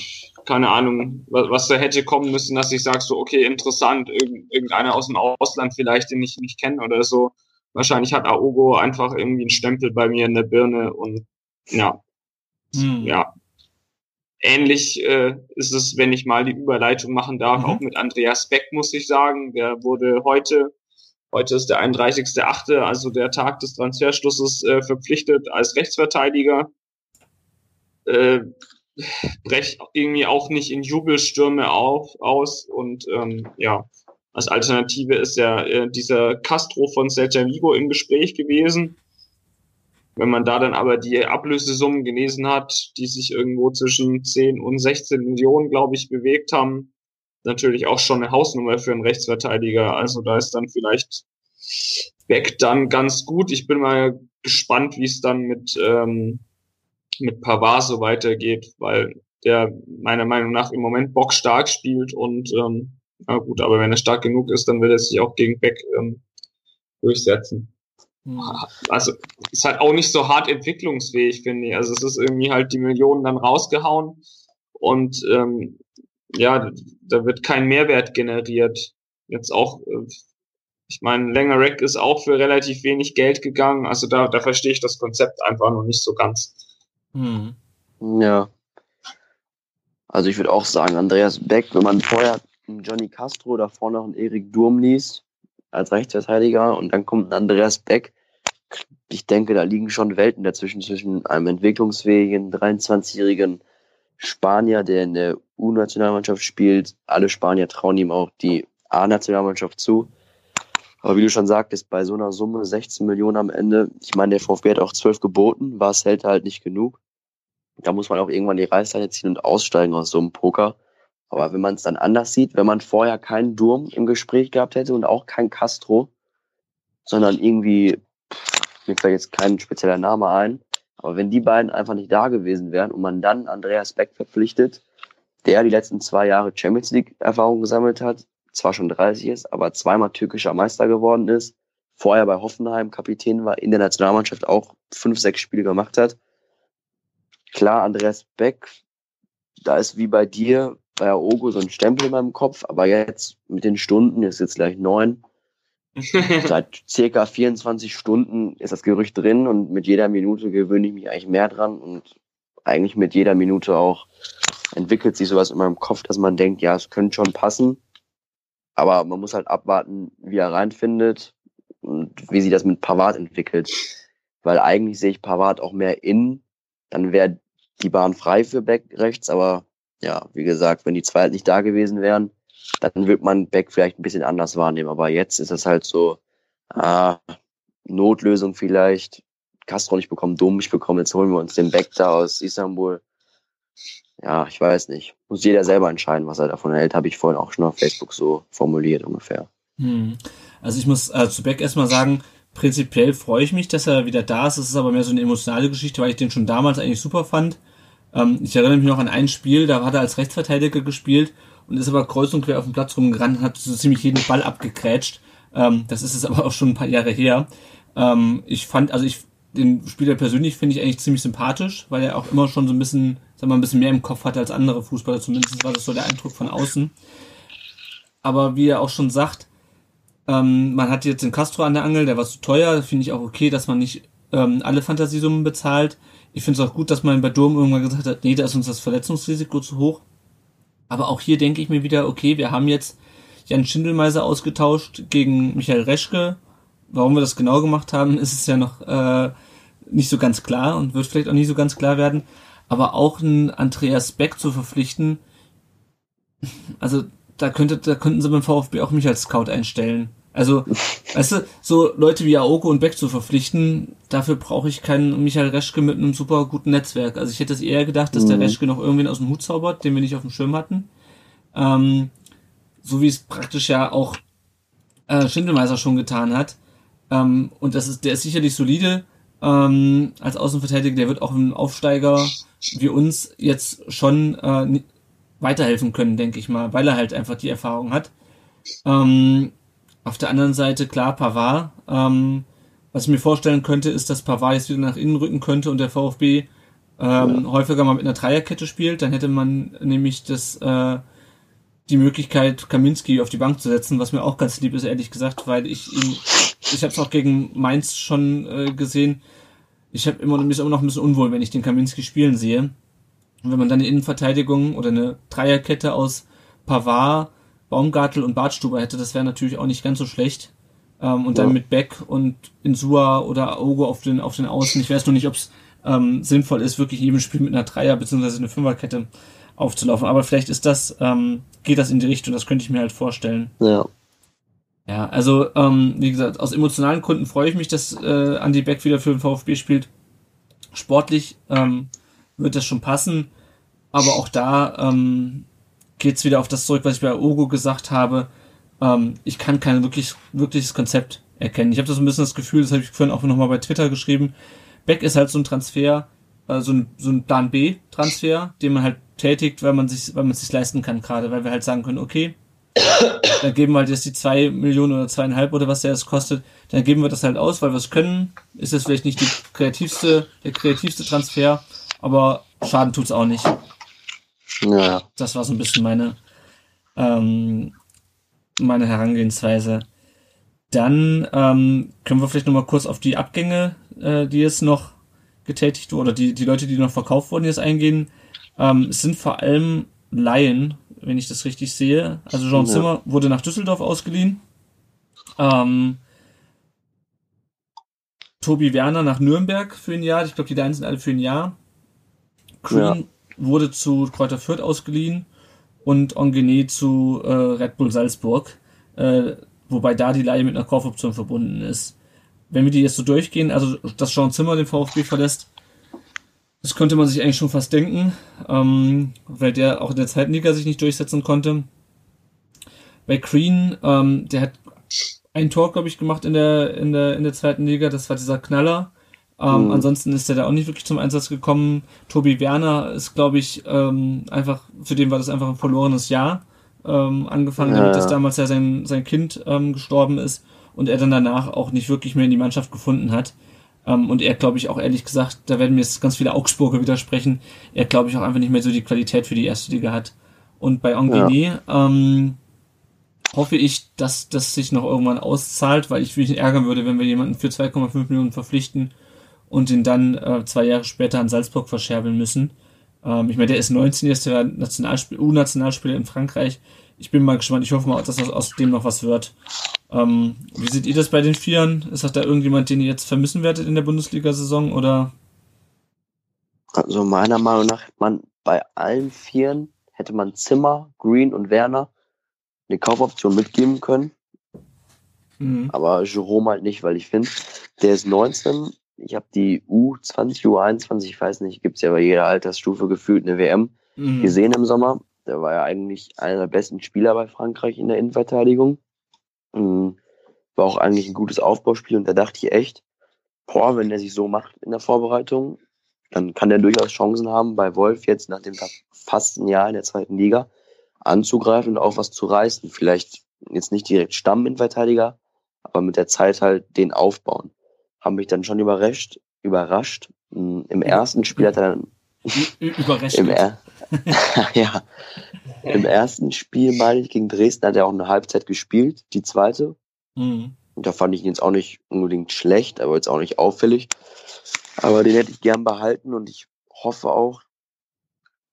Speaker 2: Keine Ahnung, was, was, da hätte kommen müssen, dass ich sage so, okay, interessant, irgend, irgendeiner aus dem Ausland vielleicht, den ich nicht kenne oder so. Wahrscheinlich hat Aogo einfach irgendwie einen Stempel bei mir in der Birne und ja, hm. ja. Ähnlich äh, ist es, wenn ich mal die Überleitung machen darf, mhm. auch mit Andreas Beck, muss ich sagen. Der wurde heute Heute ist der 31.8., also der Tag des Transferschlusses, äh, verpflichtet als Rechtsverteidiger. Äh, brecht irgendwie auch nicht in Jubelstürme auf, aus und ähm, ja, als Alternative ist ja äh, dieser Castro von Celta Vigo im Gespräch gewesen. Wenn man da dann aber die Ablösesummen gelesen hat, die sich irgendwo zwischen 10 und 16 Millionen, glaube ich, bewegt haben, natürlich auch schon eine Hausnummer für einen Rechtsverteidiger. Also da ist dann vielleicht Beck dann ganz gut. Ich bin mal gespannt, wie es dann mit, ähm, mit Pavard so weitergeht, weil der meiner Meinung nach im Moment Bock stark spielt und ähm, na gut, aber wenn er stark genug ist, dann will er sich auch gegen Beck ähm, durchsetzen. Mhm. Also ist halt auch nicht so hart entwicklungsfähig, finde ich. Also es ist irgendwie halt die Millionen dann rausgehauen und ähm, ja, da wird kein Mehrwert generiert. Jetzt auch, äh, ich meine, Rack ist auch für relativ wenig Geld gegangen. Also da, da verstehe ich das Konzept einfach noch nicht so ganz.
Speaker 4: Hm. Ja. Also ich würde auch sagen, Andreas Beck, wenn man vorher einen Johnny Castro, davor noch einen Erik Durm liest, als Rechtsverteidiger, und dann kommt ein Andreas Beck, ich denke, da liegen schon Welten dazwischen, zwischen einem entwicklungsfähigen 23-jährigen Spanier, der in der U-Nationalmannschaft spielt. Alle Spanier trauen ihm auch die A-Nationalmannschaft zu. Aber wie du schon sagtest, bei so einer Summe 16 Millionen am Ende, ich meine, der VfB hat auch 12 geboten, war es hält halt nicht genug. Da muss man auch irgendwann die Reißleine ziehen und aussteigen aus so einem Poker. Aber wenn man es dann anders sieht, wenn man vorher keinen Durm im Gespräch gehabt hätte und auch kein Castro, sondern irgendwie, mir fällt jetzt kein spezieller Name ein, aber wenn die beiden einfach nicht da gewesen wären und man dann Andreas Beck verpflichtet, der die letzten zwei Jahre Champions League Erfahrung gesammelt hat, zwar schon 30 ist, aber zweimal türkischer Meister geworden ist, vorher bei Hoffenheim Kapitän war, in der Nationalmannschaft auch fünf, sechs Spiele gemacht hat. Klar, Andreas Beck, da ist wie bei dir, bei Aogo so ein Stempel in meinem Kopf, aber jetzt mit den Stunden, ist jetzt gleich neun, *laughs* seit circa 24 Stunden ist das Gerücht drin und mit jeder Minute gewöhne ich mich eigentlich mehr dran und eigentlich mit jeder Minute auch entwickelt sich sowas in meinem Kopf, dass man denkt, ja, es könnte schon passen. Aber man muss halt abwarten, wie er reinfindet und wie sich das mit Pavard entwickelt. Weil eigentlich sehe ich Pavard auch mehr in, dann wäre die Bahn frei für Beck rechts, aber ja, wie gesagt, wenn die zwei halt nicht da gewesen wären, dann wird man Beck vielleicht ein bisschen anders wahrnehmen. Aber jetzt ist es halt so, ah, Notlösung vielleicht. Castro nicht bekommen, dumm ich bekomme, jetzt holen wir uns den Beck da aus Istanbul ja, ich weiß nicht. Muss jeder selber entscheiden, was er davon hält, habe ich vorhin auch schon auf Facebook so formuliert ungefähr.
Speaker 7: Hm. Also ich muss also zu Beck erstmal sagen, prinzipiell freue ich mich, dass er wieder da ist. Es ist aber mehr so eine emotionale Geschichte, weil ich den schon damals eigentlich super fand. Ähm, ich erinnere mich noch an ein Spiel, da hat er als Rechtsverteidiger gespielt und ist aber kreuz und quer auf dem Platz rumgerannt und hat so ziemlich jeden Ball abgekrätscht. Ähm, das ist es aber auch schon ein paar Jahre her. Ähm, ich fand, also ich den Spieler persönlich finde ich eigentlich ziemlich sympathisch, weil er auch immer schon so ein bisschen, sag mal, ein bisschen mehr im Kopf hatte als andere Fußballer. Zumindest war das so der Eindruck von außen. Aber wie er auch schon sagt, ähm, man hat jetzt den Castro an der Angel, der war zu teuer. Finde ich auch okay, dass man nicht ähm, alle Fantasiesummen bezahlt. Ich finde es auch gut, dass man bei Durm irgendwann gesagt hat, nee, da ist uns das Verletzungsrisiko zu hoch. Aber auch hier denke ich mir wieder, okay, wir haben jetzt Jan Schindelmeiser ausgetauscht gegen Michael Reschke. Warum wir das genau gemacht haben, *laughs* ist es ja noch äh, nicht so ganz klar und wird vielleicht auch nicht so ganz klar werden. Aber auch ein Andreas Beck zu verpflichten, also da könnte, da könnten sie beim VfB auch mich als Scout einstellen. Also, *laughs* weißt du, so Leute wie Aoko und Beck zu verpflichten, dafür brauche ich keinen Michael Reschke mit einem super guten Netzwerk. Also ich hätte es eher gedacht, dass mhm. der Reschke noch irgendwen aus dem Hut zaubert, den wir nicht auf dem Schirm hatten. Ähm, so wie es praktisch ja auch äh, Schindelmeiser schon getan hat. Ähm, und das ist, der ist sicherlich solide ähm, als Außenverteidiger, der wird auch ein Aufsteiger wie uns jetzt schon äh, weiterhelfen können, denke ich mal, weil er halt einfach die Erfahrung hat. Ähm, auf der anderen Seite, klar, Pavard. Ähm, was ich mir vorstellen könnte, ist, dass Pavard jetzt wieder nach innen rücken könnte und der VfB ähm, ja. häufiger mal mit einer Dreierkette spielt. Dann hätte man nämlich das, äh, die Möglichkeit, Kaminski auf die Bank zu setzen, was mir auch ganz lieb ist, ehrlich gesagt, weil ich ihn, ich habe es auch gegen Mainz schon äh, gesehen. Ich habe immer, mich immer noch ein bisschen unwohl, wenn ich den Kaminski spielen sehe. Und wenn man dann eine Innenverteidigung oder eine Dreierkette aus Pavard, Baumgartel und Bartstuber hätte, das wäre natürlich auch nicht ganz so schlecht. Ähm, und ja. dann mit Beck und Insua oder Auge auf den, auf den Außen. Ich weiß nur nicht, ob es ähm, sinnvoll ist, wirklich in jedem Spiel mit einer Dreier- bzw. eine Fünferkette aufzulaufen. Aber vielleicht ist das, ähm, geht das in die Richtung, das könnte ich mir halt vorstellen.
Speaker 4: Ja.
Speaker 7: Ja, also, ähm, wie gesagt, aus emotionalen Gründen freue ich mich, dass äh, Andy Beck wieder für den VfB spielt. Sportlich ähm, wird das schon passen. Aber auch da ähm, geht wieder auf das zurück, was ich bei Ogo gesagt habe. Ähm, ich kann kein wirklich, wirkliches Konzept erkennen. Ich habe das ein bisschen das Gefühl, das habe ich vorhin auch nochmal bei Twitter geschrieben. Beck ist halt so ein Transfer, äh, so ein, so ein Plan B-Transfer, den man halt tätigt, weil man sich, weil man es sich leisten kann gerade, weil wir halt sagen können, okay, dann geben wir halt jetzt die zwei Millionen oder zweieinhalb oder was der es kostet, dann geben wir das halt aus, weil wir es können. Ist jetzt vielleicht nicht die kreativste, der kreativste Transfer, aber Schaden tut's auch nicht. Ja. Das war so ein bisschen meine, ähm, meine Herangehensweise. Dann ähm, können wir vielleicht nochmal kurz auf die Abgänge, äh, die jetzt noch getätigt wurden, oder die, die Leute, die noch verkauft wurden, jetzt eingehen. Ähm, es sind vor allem Laien, wenn ich das richtig sehe. Also Jean ja. Zimmer wurde nach Düsseldorf ausgeliehen. Ähm, Tobi Werner nach Nürnberg für ein Jahr. Ich glaube, die Deinen sind alle für ein Jahr. Green ja. wurde zu Kräuter Fürth ausgeliehen und Ongene zu äh, Red Bull Salzburg, äh, wobei da die Leihe mit einer Kaufoption verbunden ist. Wenn wir die jetzt so durchgehen, also dass Sean Zimmer den VfB verlässt, das könnte man sich eigentlich schon fast denken, ähm, weil der auch in der zweiten Liga sich nicht durchsetzen konnte. Bei Green, ähm, der hat ein Tor, glaube ich, gemacht in der, in der, in der zweiten Liga, das war dieser Knaller. Ähm, mhm. Ansonsten ist er da auch nicht wirklich zum Einsatz gekommen. Tobi Werner ist, glaube ich, ähm, einfach, für den war das einfach ein verlorenes Jahr. Ähm, angefangen ja. damit, dass damals ja sein, sein Kind ähm, gestorben ist und er dann danach auch nicht wirklich mehr in die Mannschaft gefunden hat. Ähm, und er, glaube ich, auch ehrlich gesagt, da werden mir jetzt ganz viele Augsburger widersprechen, er, glaube ich, auch einfach nicht mehr so die Qualität für die erste Liga hat. Und bei Anguiné ja. ähm, hoffe ich, dass das sich noch irgendwann auszahlt, weil ich mich ärgern würde, wenn wir jemanden für 2,5 Millionen verpflichten und ihn dann äh, zwei Jahre später an Salzburg verscherbeln müssen. Ähm, ich meine, der ist 19, jetzt der Nationalspiel U-Nationalspieler in Frankreich. Ich bin mal gespannt. Ich hoffe mal, dass aus, aus dem noch was wird. Ähm, wie seht ihr das bei den Vieren? Ist das da irgendjemand, den ihr jetzt vermissen werdet in der Bundesliga-Saison oder?
Speaker 4: Also meiner Meinung nach, man bei allen Vieren hätte man Zimmer, Green und Werner eine Kaufoption mitgeben können. Mhm. Aber Jerome halt nicht, weil ich finde, der ist 19, ich habe die U20, U21, ich weiß nicht, gibt's ja bei jeder Altersstufe gefühlt eine WM mhm. gesehen im Sommer. Der war ja eigentlich einer der besten Spieler bei Frankreich in der Innenverteidigung. Mhm. War auch eigentlich ein gutes Aufbauspiel und da dachte ich echt, boah, wenn der sich so macht in der Vorbereitung, dann kann der durchaus Chancen haben, bei Wolf jetzt nach dem ein Jahr in der zweiten Liga anzugreifen und auch was zu reißen. Vielleicht jetzt nicht direkt Stamminverteidiger, aber mit der Zeit halt den aufbauen haben mich dann schon überrascht. Überrascht. Hm, Im ersten Spiel hat er dann. *laughs*
Speaker 7: Überrascht.
Speaker 4: Im er *laughs* ja. Im ersten Spiel, meine ich, gegen Dresden hat er auch eine Halbzeit gespielt, die zweite. Mhm. Und da fand ich ihn jetzt auch nicht unbedingt schlecht, aber jetzt auch nicht auffällig. Aber den hätte ich gern behalten und ich hoffe auch,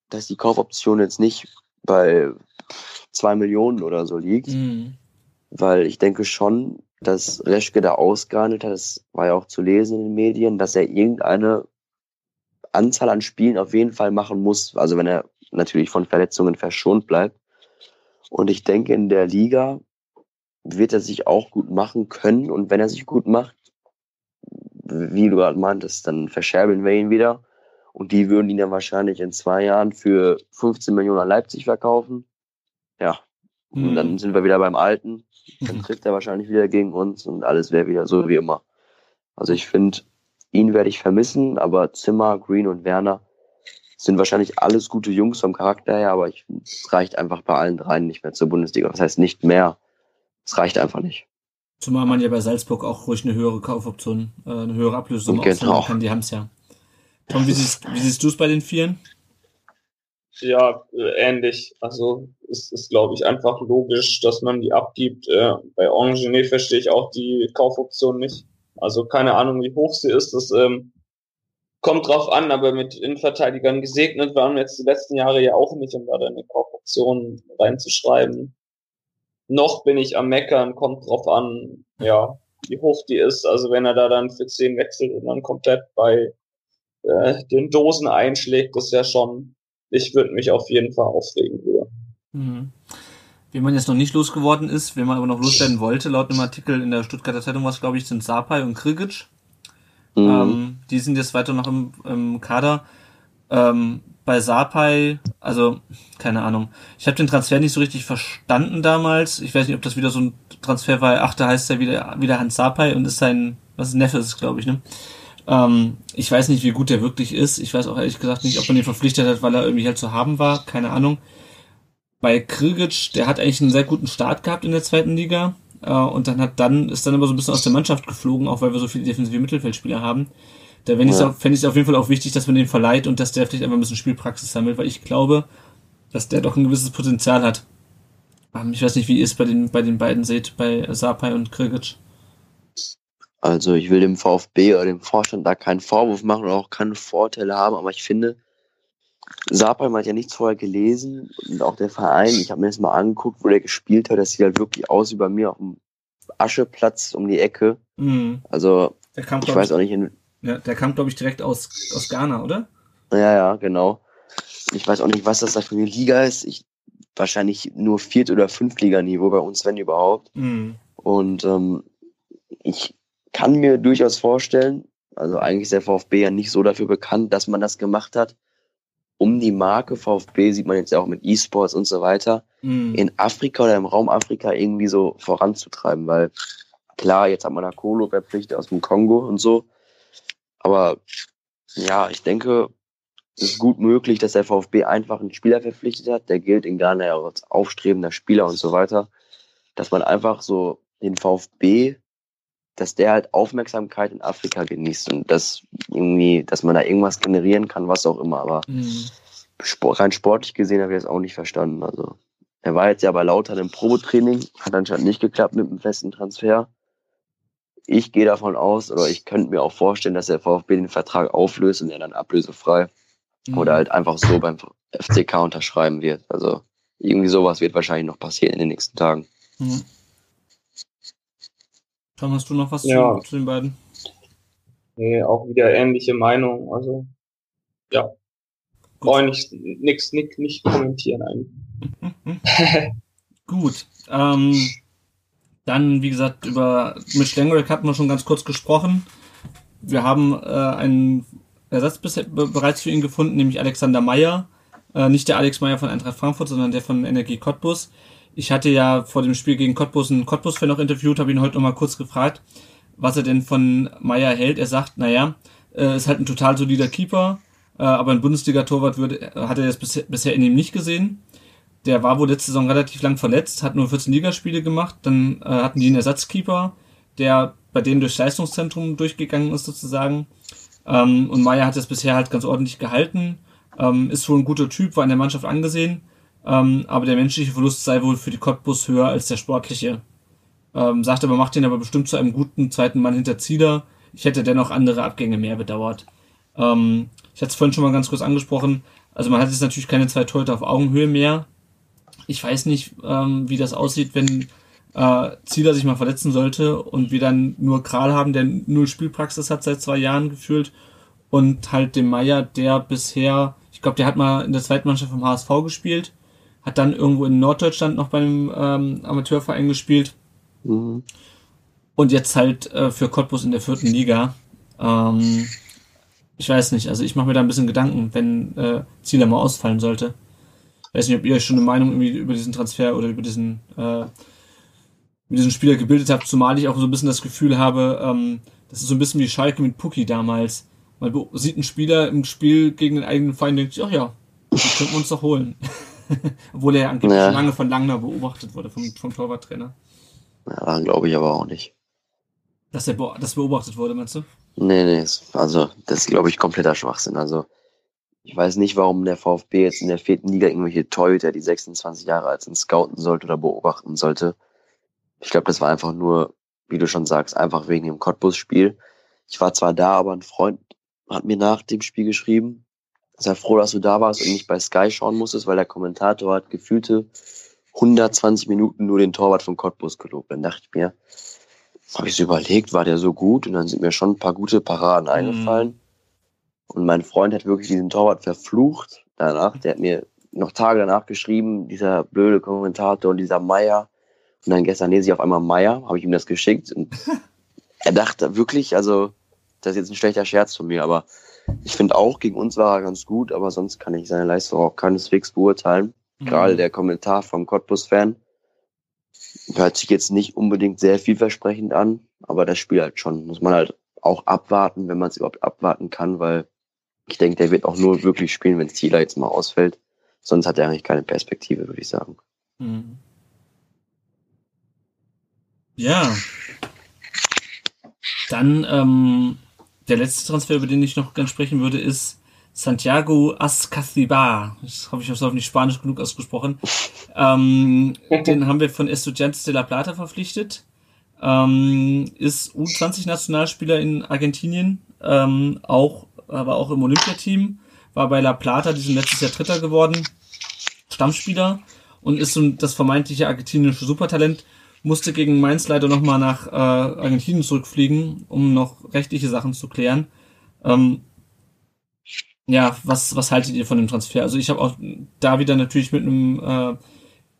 Speaker 4: dass die Kaufoption jetzt nicht bei zwei Millionen oder so liegt.
Speaker 7: Mhm.
Speaker 4: Weil ich denke schon, dass Reschke da ausgehandelt hat, das war ja auch zu lesen in den Medien, dass er irgendeine Anzahl an Spielen auf jeden Fall machen muss. Also wenn er natürlich von Verletzungen verschont bleibt. Und ich denke, in der Liga wird er sich auch gut machen können. Und wenn er sich gut macht, wie du gerade meintest, dann verscherbeln wir ihn wieder. Und die würden ihn dann wahrscheinlich in zwei Jahren für 15 Millionen an Leipzig verkaufen. Ja. Und
Speaker 7: Mhm.
Speaker 4: dann sind wir wieder beim Alten. Dann *laughs* trifft er wahrscheinlich wieder gegen uns und alles wäre wieder so wie immer. Also ich finde, ihn werde ich vermissen, aber Zimmer, Green und Werner sind wahrscheinlich alles gute Jungs vom Charakter her, aber ich, es reicht einfach bei allen dreien nicht mehr zur Bundesliga. Das heißt nicht mehr. Es reicht einfach nicht.
Speaker 7: Zumal man ja bei Salzburg auch ruhig eine höhere Kaufoption, äh, eine höhere Ablösesumme
Speaker 4: Genau.
Speaker 7: kann. Die haben's ja. Tom, wie siehst, wie siehst du es bei den Vieren?
Speaker 2: Ja, äh, ähnlich. Also es ist, glaube ich, einfach logisch, dass man die abgibt. Äh, bei Engineer verstehe ich auch die Kaufoption nicht. Also keine Ahnung, wie hoch sie ist. Das ähm, kommt drauf an, aber mit Innenverteidigern gesegnet waren wir jetzt die letzten Jahre ja auch nicht, um da eine Kaufoption reinzuschreiben. Noch bin ich am Meckern, kommt drauf an, ja, wie hoch die ist. Also wenn er da dann für 10 wechselt und dann komplett bei äh, den Dosen einschlägt, das wäre schon ich würde mich auf jeden Fall aufregen drüber.
Speaker 7: Mhm. Wie man jetzt noch nicht losgeworden ist, wen man aber noch loswerden wollte, laut einem Artikel in der Stuttgarter Zeitung was, glaube ich, sind Sapai und Krigic.
Speaker 4: Mhm.
Speaker 7: Ähm, die sind jetzt weiter noch im, im Kader. Ähm, bei Sapai, also keine Ahnung. Ich habe den Transfer nicht so richtig verstanden damals. Ich weiß nicht, ob das wieder so ein Transfer war. Ach, da heißt er wieder, wieder Hans Sapai und ist sein, was ist Neffe ist, glaube ich, ne? Ähm, ich weiß nicht, wie gut der wirklich ist. Ich weiß auch ehrlich gesagt nicht, ob man ihn verpflichtet hat, weil er irgendwie halt zu haben war. Keine Ahnung. Bei Krigic, der hat eigentlich einen sehr guten Start gehabt in der zweiten Liga. Äh, und dann hat dann, ist dann aber so ein bisschen aus der Mannschaft geflogen, auch weil wir so viele defensive Mittelfeldspieler haben. Da fände ich es auf jeden Fall auch wichtig, dass man den verleiht und dass der vielleicht einfach ein bisschen Spielpraxis sammelt, weil ich glaube, dass der doch ein gewisses Potenzial hat. Ähm, ich weiß nicht, wie ihr es bei den, bei den beiden seht, bei Sapai und Krigic.
Speaker 4: Also ich will dem VfB oder dem Vorstand da keinen Vorwurf machen oder auch keine Vorteile haben, aber ich finde, Sapai hat ja nichts vorher gelesen und auch der Verein, ich habe mir das mal angeguckt, wo der gespielt hat, das sieht halt wirklich aus wie bei mir auf dem Ascheplatz um die Ecke.
Speaker 7: Mhm.
Speaker 4: Also
Speaker 7: Der kam,
Speaker 4: ich weiß auch nicht, in,
Speaker 7: Ja, der kam, glaube ich, direkt aus, aus Ghana, oder?
Speaker 4: ja, ja, genau. Ich weiß auch nicht, was das da für eine Liga ist. Ich, wahrscheinlich nur Viert- oder Fünftliganiveau bei uns, wenn überhaupt.
Speaker 7: Mhm.
Speaker 4: Und ähm, ich kann mir durchaus vorstellen, also eigentlich ist der VfB ja nicht so dafür bekannt, dass man das gemacht hat. Um die Marke VfB sieht man jetzt ja auch mit E-Sports und so weiter
Speaker 7: Mhm.
Speaker 4: in Afrika oder im Raum Afrika irgendwie so voranzutreiben, weil klar, jetzt hat man da Kolo verpflichtet aus dem Kongo und so. Aber ja, ich denke, es ist gut möglich, dass der VfB einfach einen Spieler verpflichtet hat, der gilt in Ghana ja auch als aufstrebender Spieler und so weiter, dass man einfach so den VfB, dass der halt Aufmerksamkeit in Afrika genießt und dass irgendwie, dass man da irgendwas generieren kann, was auch immer. Aber
Speaker 7: Mhm.
Speaker 4: Sport, rein sportlich gesehen habe ich das auch nicht verstanden. Also er war jetzt ja bei Lautern im Probetraining, hat anscheinend nicht geklappt mit einem festen Transfer. Ich gehe davon aus, oder ich könnte mir auch vorstellen, dass der VfB den Vertrag auflöst und er dann ablösefrei
Speaker 7: Mhm.
Speaker 4: oder halt einfach so beim FCK unterschreiben wird. Also irgendwie sowas wird wahrscheinlich noch passieren in den nächsten Tagen.
Speaker 7: Mhm. Tom, hast du noch was
Speaker 2: Ja.
Speaker 7: zu, zu den beiden?
Speaker 2: Nee, auch wieder ähnliche Meinung. Also, ja, brauche ich nicht, nix, nix, nicht kommentieren eigentlich. *laughs*
Speaker 7: Gut. Ähm, dann, wie gesagt, über mit Stengerick hatten wir schon ganz kurz gesprochen. Wir haben äh, einen Ersatz bisher, be bereits für ihn gefunden, nämlich Alexander Meyer. Äh, nicht der Alex Meyer von Eintracht Frankfurt, sondern der von Energie Cottbus. Ich hatte ja vor dem Spiel gegen Cottbus einen Cottbus-Fan noch interviewt, habe ihn heute noch mal kurz gefragt, was er denn von Meyer hält. Er sagt, naja, äh, ist halt ein total solider Keeper, äh, aber ein Bundesliga-Torwart hat er jetzt bisher, bisher in ihm nicht gesehen. Der war wohl letzte Saison relativ lang verletzt, hat nur 14 Ligaspiele gemacht. Dann äh, hatten die einen Ersatzkeeper, der bei denen durchs Leistungszentrum durchgegangen ist sozusagen. Ähm, und Meier hat das bisher halt ganz ordentlich gehalten. Ähm, ist wohl ein guter Typ, war in der Mannschaft angesehen. Ähm, aber der menschliche Verlust sei wohl für die Cottbus höher als der sportliche. Ähm, sagt aber, macht ihn aber bestimmt zu einem guten zweiten Mann hinter Zieler. Ich hätte dennoch andere Abgänge mehr bedauert. Ähm, ich hatte es vorhin schon mal ganz kurz angesprochen. Also man hat jetzt natürlich keine zwei Torhüter auf Augenhöhe mehr. Ich weiß nicht, ähm, wie das aussieht, wenn äh, Zieler sich mal verletzen sollte und wir dann nur Kral haben, der null Spielpraxis hat seit zwei Jahren gefühlt und halt dem Meier, der bisher, ich glaube, der hat mal in der zweiten Mannschaft vom HSV gespielt, hat dann irgendwo in Norddeutschland noch beim ähm, Amateurverein gespielt
Speaker 4: Mhm.
Speaker 7: und jetzt halt äh, für Cottbus in der vierten Liga. Ähm, ich weiß nicht, also ich mache mir da ein bisschen Gedanken, wenn äh, Zieler mal ausfallen sollte. Ich weiß nicht, ob ihr euch schon eine Meinung über diesen Transfer oder über diesen, äh, über diesen Spieler gebildet habt, zumal ich auch so ein bisschen das Gefühl habe, ähm, das ist so ein bisschen wie Schalke mit Pucki damals. Man sieht einen Spieler im Spiel gegen den eigenen Feind und denkt sich, ach ja, den könnten wir uns doch holen. *laughs* *laughs* Obwohl er ja angeblich
Speaker 4: Ja.
Speaker 7: schon lange von Langner beobachtet wurde vom, vom Torwarttrainer.
Speaker 4: Ja, glaube ich aber auch nicht.
Speaker 7: Dass er be das beobachtet wurde, meinst du?
Speaker 4: Nee, nee, also das ist, glaube ich, kompletter Schwachsinn. Also ich weiß nicht, warum der VfB jetzt in der vierten Liga irgendwelche Torhüter, die 26 Jahre alt sind, scouten sollte oder beobachten sollte. Ich glaube, das war einfach nur, wie du schon sagst, einfach wegen dem Cottbus-Spiel. Ich war zwar da, aber ein Freund hat mir nach dem Spiel geschrieben, sei froh, dass du da warst und nicht bei Sky schauen musstest, weil der Kommentator hat gefühlte 120 Minuten nur den Torwart von Cottbus gelobt. Dann dachte ich mir, habe ich so überlegt, war der so gut? Und dann sind mir schon ein paar gute Paraden eingefallen. Und mein Freund hat wirklich diesen Torwart verflucht danach. Der hat mir noch Tage danach geschrieben, dieser blöde Kommentator und dieser Meier. Und dann gestern lese ich auf einmal Meier, habe ich ihm das geschickt. Und *laughs* er dachte wirklich, also, das ist jetzt ein schlechter Scherz von mir, aber ich finde auch, gegen uns war er ganz gut, aber sonst kann ich seine Leistung auch keineswegs beurteilen. Gerade der Kommentar vom Cottbus-Fan hört sich jetzt nicht unbedingt sehr vielversprechend an, aber das Spiel halt schon. Muss man halt auch abwarten, wenn man es überhaupt abwarten kann, weil ich denke, der wird auch nur wirklich spielen, wenn Zieler jetzt mal ausfällt. Sonst hat er eigentlich keine Perspektive, würde ich sagen.
Speaker 7: Mhm. Ja. Dann ähm, der letzte Transfer, über den ich noch ganz sprechen würde, ist Santiago Ascacibar. Das habe ich auf nicht Spanisch genug ausgesprochen. *laughs* Ähm, den haben wir von Estudiantes de la Plata verpflichtet. Ähm, ist U20-Nationalspieler in Argentinien, ähm, auch, aber auch im Olympiateam. War bei La Plata, die sind letztes Jahr Dritter geworden. Stammspieler und ist so das vermeintliche argentinische Supertalent, musste gegen Mainz leider nochmal nach äh, Argentinien zurückfliegen, um noch rechtliche Sachen zu klären. Ähm, ja, was, was haltet ihr von dem Transfer? Also ich habe auch da wieder natürlich mit einem, äh,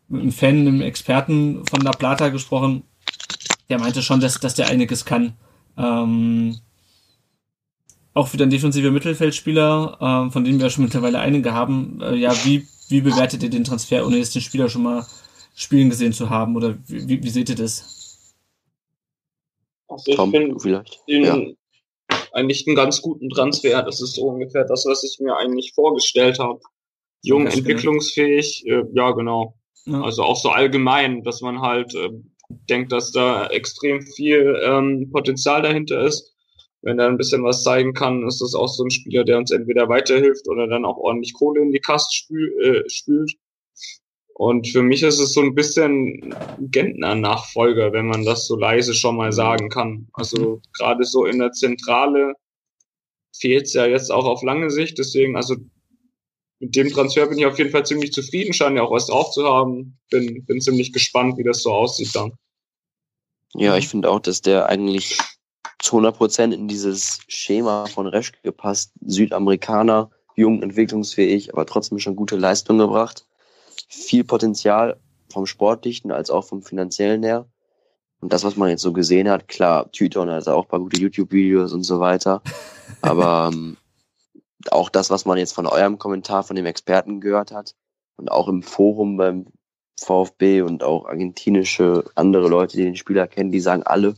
Speaker 7: mit einem Fan, einem Experten von La Plata gesprochen. Der meinte schon, dass, dass der einiges kann. Ähm, auch wieder ein defensiver Mittelfeldspieler, ähm, von dem wir schon mittlerweile einige haben. Äh, ja, wie, wie bewertet ihr den Transfer, ohne jetzt den Spieler schon mal spielen gesehen zu haben? Oder wie, wie, wie seht ihr das?
Speaker 2: Also ich
Speaker 4: Tom,
Speaker 2: finde
Speaker 4: du vielleicht?
Speaker 2: den
Speaker 4: Ja.
Speaker 2: eigentlich einen ganz guten Transfer. Das ist so ungefähr das, was ich mir eigentlich vorgestellt habe. Jung,
Speaker 7: Ganz genau.
Speaker 2: entwicklungsfähig, äh, ja genau.
Speaker 7: Ja.
Speaker 2: Also auch so allgemein, dass man halt äh, denkt, dass da extrem viel ähm, Potenzial dahinter ist. Wenn er ein bisschen was zeigen kann, ist das auch so ein Spieler, der uns entweder weiterhilft oder dann auch ordentlich Kohle in die Kasse spül, äh, spült. Und für mich ist es so ein bisschen Gentner-Nachfolger, wenn man das so leise schon mal sagen kann. Also gerade so in der Zentrale fehlt es ja jetzt auch auf lange Sicht. Deswegen, also mit dem Transfer bin ich auf jeden Fall ziemlich zufrieden, scheint ja auch was drauf zu haben. Bin, bin ziemlich gespannt, wie das so aussieht dann.
Speaker 4: Ja, ich finde auch, dass der eigentlich zu 100 Prozent in dieses Schema von Reschke gepasst. Südamerikaner, jung, entwicklungsfähig, aber trotzdem schon gute Leistung gebracht. Viel Potenzial vom Sportlichen als auch vom Finanziellen her. Und das, was man jetzt so gesehen hat, klar, Tüton hat auch ein paar gute YouTube-Videos und so weiter. *laughs* Aber ähm, auch das, was man jetzt von eurem Kommentar von dem Experten gehört hat und auch im Forum beim VfB und auch argentinische andere Leute, die den Spieler kennen, die sagen alle,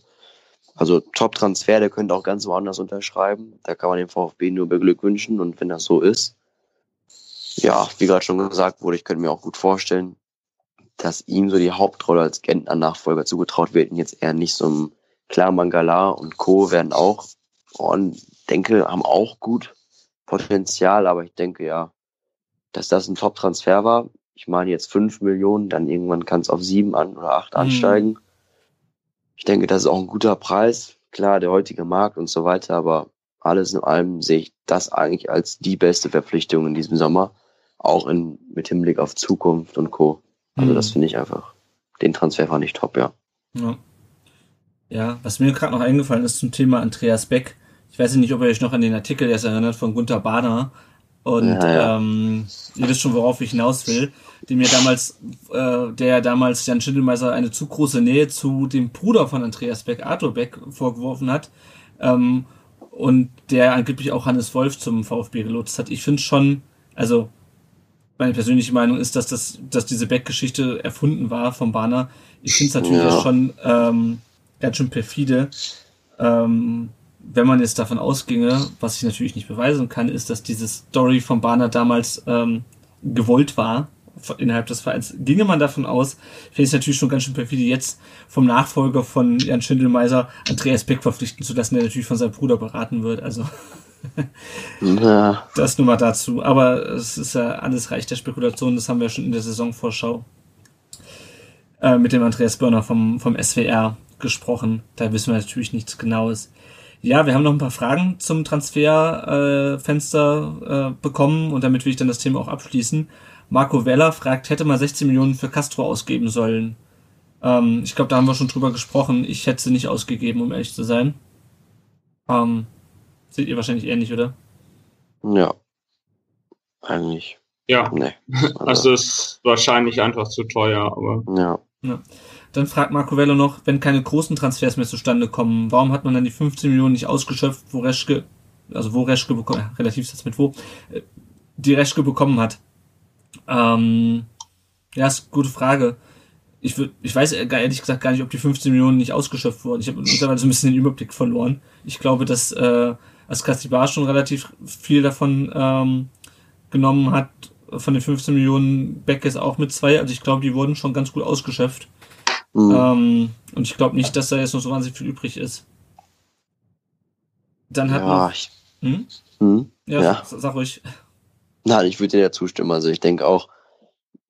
Speaker 4: also Top-Transfer, der könnte auch ganz woanders unterschreiben. Da kann man den VfB nur beglückwünschen und wenn das so ist, ja, wie gerade schon gesagt wurde, ich könnte mir auch gut vorstellen, dass ihm so die Hauptrolle als Gentner-Nachfolger zugetraut wird und jetzt eher nicht so ein klar Mangala und Co. werden auch und denke, haben auch gut Potenzial, aber ich denke ja, dass das ein Top-Transfer war. Ich meine jetzt fünf Millionen, dann irgendwann kann es auf sieben an oder acht
Speaker 7: Mhm.
Speaker 4: ansteigen. Ich denke, das ist auch ein guter Preis. Klar, der heutige Markt und so weiter, aber alles in allem sehe ich das eigentlich als die beste Verpflichtung in diesem Sommer, auch in, mit Hinblick auf Zukunft und Co. Also
Speaker 7: Mhm.
Speaker 4: das finde ich einfach, den Transfer fand ich top, ja.
Speaker 7: Ja. ja, was mir gerade noch eingefallen ist zum Thema Andreas Beck. Ich weiß nicht, ob ihr euch noch an den Artikel jetzt erinnert von Gunther Bader. Und
Speaker 4: Ja, ja.
Speaker 7: Ähm, ihr wisst schon, worauf ich hinaus will. Dem mir damals, äh, der damals Jan Schindelmeiser eine zu große Nähe zu dem Bruder von Andreas Beck, Arthur Beck, vorgeworfen hat. Ähm, und der angeblich auch Hannes Wolf zum VfB gelotst hat. Ich finde schon, also meine persönliche Meinung ist, dass das, dass diese Beck-Geschichte erfunden war vom Bahner. Ich finde es natürlich
Speaker 4: Ja.
Speaker 7: schon ähm, ganz schön perfide. Ähm, wenn man jetzt davon ausginge, was ich natürlich nicht beweisen kann, ist, dass diese Story von Bahner damals ähm, gewollt war innerhalb des Vereins. Ginge man davon aus, finde ich es natürlich schon ganz schön perfide, jetzt vom Nachfolger von Jan Schindelmeiser Andreas Beck verpflichten zu lassen, der natürlich von seinem Bruder beraten wird. Also *laughs*
Speaker 4: Ja, *laughs*
Speaker 7: das nur mal dazu. Aber es ist ja alles Reich der Spekulation. Das haben wir schon in der Saisonvorschau äh, mit dem Andreas Börner vom, vom SWR gesprochen. Da wissen wir natürlich nichts Genaues. Ja, wir haben noch ein paar Fragen zum Transferfenster äh, äh, bekommen und damit will ich dann das Thema auch abschließen. Marco Weller fragt, hätte mal 16 Millionen für Castro ausgeben sollen. Ähm, ich glaube, da haben wir schon drüber gesprochen. Ich hätte sie nicht ausgegeben, um ehrlich zu sein. Ähm, seht ihr wahrscheinlich ähnlich, oder?
Speaker 4: ja. Eigentlich,
Speaker 2: Ja,
Speaker 4: ne. *laughs*
Speaker 2: also ist wahrscheinlich einfach zu teuer, aber
Speaker 4: ja.
Speaker 7: Dann fragt Marco Vello noch, wenn keine großen Transfers mehr zustande kommen, warum hat man dann die 15 Millionen nicht ausgeschöpft, wo Reschke, also wo Reschke bekommen, ja, Relativsatz mit wo, äh, die Reschke bekommen hat? Ähm, ja, ist eine gute Frage. Ich würd, ich weiß ehrlich gesagt gar nicht, ob die 15 Millionen nicht ausgeschöpft wurden. Ich habe mittlerweile so ein bisschen den Überblick verloren. Ich glaube, dass äh, Askasibar schon relativ viel davon ähm, genommen hat, von den 15 Millionen Beck ist auch mit zwei. Also ich glaube, die wurden schon ganz gut ausgeschöpft.
Speaker 4: Hm.
Speaker 7: Ähm, und ich glaube nicht, dass da jetzt noch so wahnsinnig viel übrig ist. Dann hat
Speaker 4: ja,
Speaker 7: noch.
Speaker 4: ich,
Speaker 7: Hm?
Speaker 4: hm?
Speaker 7: Ja,
Speaker 4: Ja.
Speaker 7: Sag, sag ruhig.
Speaker 4: Nein, ich würde dir ja zustimmen. Also ich denke auch,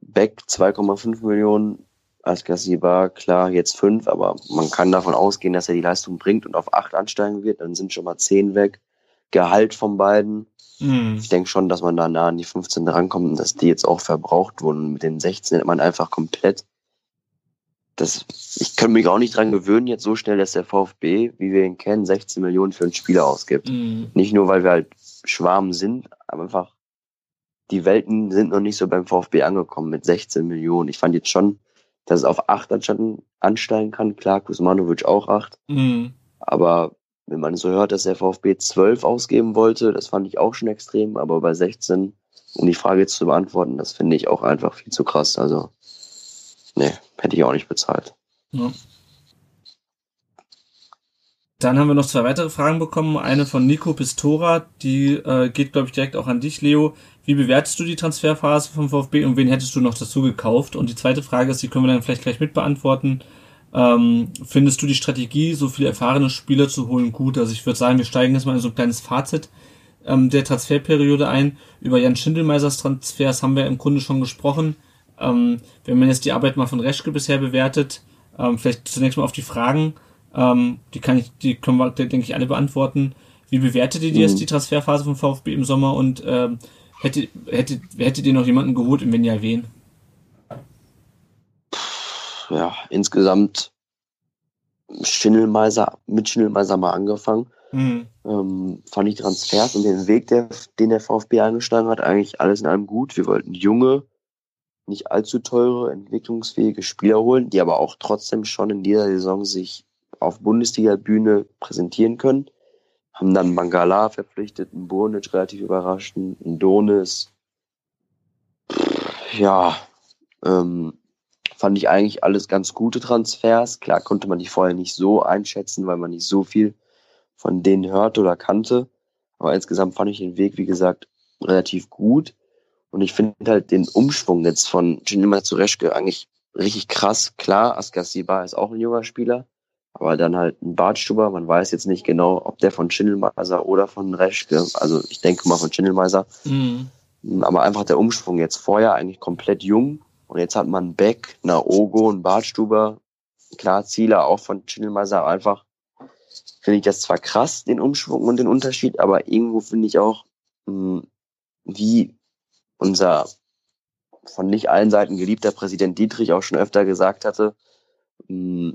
Speaker 4: Beck 2,5 Millionen, Askasibar, klar, jetzt 5, aber man kann davon ausgehen, dass er die Leistung bringt und auf 8 ansteigen wird. Dann sind schon mal 10 weg. Gehalt von beiden.
Speaker 7: Hm.
Speaker 4: Ich denke schon, dass man da nah an die 15 rankommt und dass die jetzt auch verbraucht wurden. Mit den 16 hätte man einfach komplett. Das, ich könnte mich auch nicht dran gewöhnen, jetzt so schnell, dass der VfB, wie wir ihn kennen, 16 Millionen für einen Spieler ausgibt.
Speaker 7: Hm.
Speaker 4: Nicht nur, weil wir halt Schwarm sind, aber einfach die Welten sind noch nicht so beim VfB angekommen mit 16 Millionen. Ich fand jetzt schon, dass es auf 8 ansteigen, kann. Klar, Kuzmanovic auch 8.
Speaker 7: Hm.
Speaker 4: Aber wenn man so hört, dass der VfB 12 ausgeben wollte, das fand ich auch schon extrem. Aber bei 16, um die Frage jetzt zu beantworten, das finde ich auch einfach viel zu krass. Also, nee, hätte ich auch nicht bezahlt.
Speaker 7: Ja. Dann haben wir noch zwei weitere Fragen bekommen. Eine von Nico Pistora, die äh, geht, glaube ich, direkt auch an dich, Leo. Wie bewertest du die Transferphase vom VfB und wen hättest du noch dazu gekauft? Und die zweite Frage ist, die können wir dann vielleicht gleich mit beantworten. Ähm, findest du die Strategie, so viele erfahrene Spieler zu holen, gut? Also ich würde sagen, wir steigen jetzt mal in so ein kleines Fazit ähm, der Transferperiode ein. Über Jan Schindelmeisers Transfers haben wir im Grunde schon gesprochen. Ähm, wenn man jetzt die Arbeit mal von Reschke bisher bewertet, ähm, vielleicht zunächst mal auf die Fragen, ähm, die kann ich, die können wir, denke ich, alle beantworten. Wie bewertet ihr jetzt
Speaker 4: Mhm.
Speaker 7: die Transferphase vom VfB im Sommer und ähm, hättet, hättet, hättet ihr noch jemanden geholt und wenn ja, wen?
Speaker 4: Ja, insgesamt Schindelmeiser, mit Schindelmeiser mal angefangen.
Speaker 7: Hm.
Speaker 4: ähm, fand ich Transfers und den Weg, der, den der VfB eingeschlagen hat, eigentlich alles in allem gut. Wir wollten junge, nicht allzu teure, entwicklungsfähige Spieler holen, die aber auch trotzdem schon in dieser Saison sich auf Bundesliga-Bühne präsentieren können. Haben dann Mangala verpflichtet, einen Burnic relativ überraschend, einen Donis. Ja, ähm, fand ich eigentlich alles ganz gute Transfers. Klar konnte man die vorher nicht so einschätzen, weil man nicht so viel von denen hörte oder kannte. Aber insgesamt fand ich den Weg, wie gesagt, relativ gut. Und ich finde halt den Umschwung jetzt von Genima zu Reschke eigentlich richtig krass. Klar, Askasiba ist auch ein junger Spieler, aber dann halt ein Bartstuber. Man weiß jetzt nicht genau, ob der von Schindelmeiser oder von Reschke. Also ich denke mal von Schindelmeiser.
Speaker 7: Hm.
Speaker 4: Aber einfach der Umschwung jetzt vorher eigentlich komplett jung. Und jetzt hat man Beck, Naogo, ein Bartstuber. Klar, Zieler auch von Schindelmeiser einfach finde ich das zwar krass, den Umschwung und den Unterschied, aber irgendwo finde ich auch, mh, wie unser von nicht allen Seiten geliebter Präsident Dietrich auch schon öfter gesagt hatte, mh,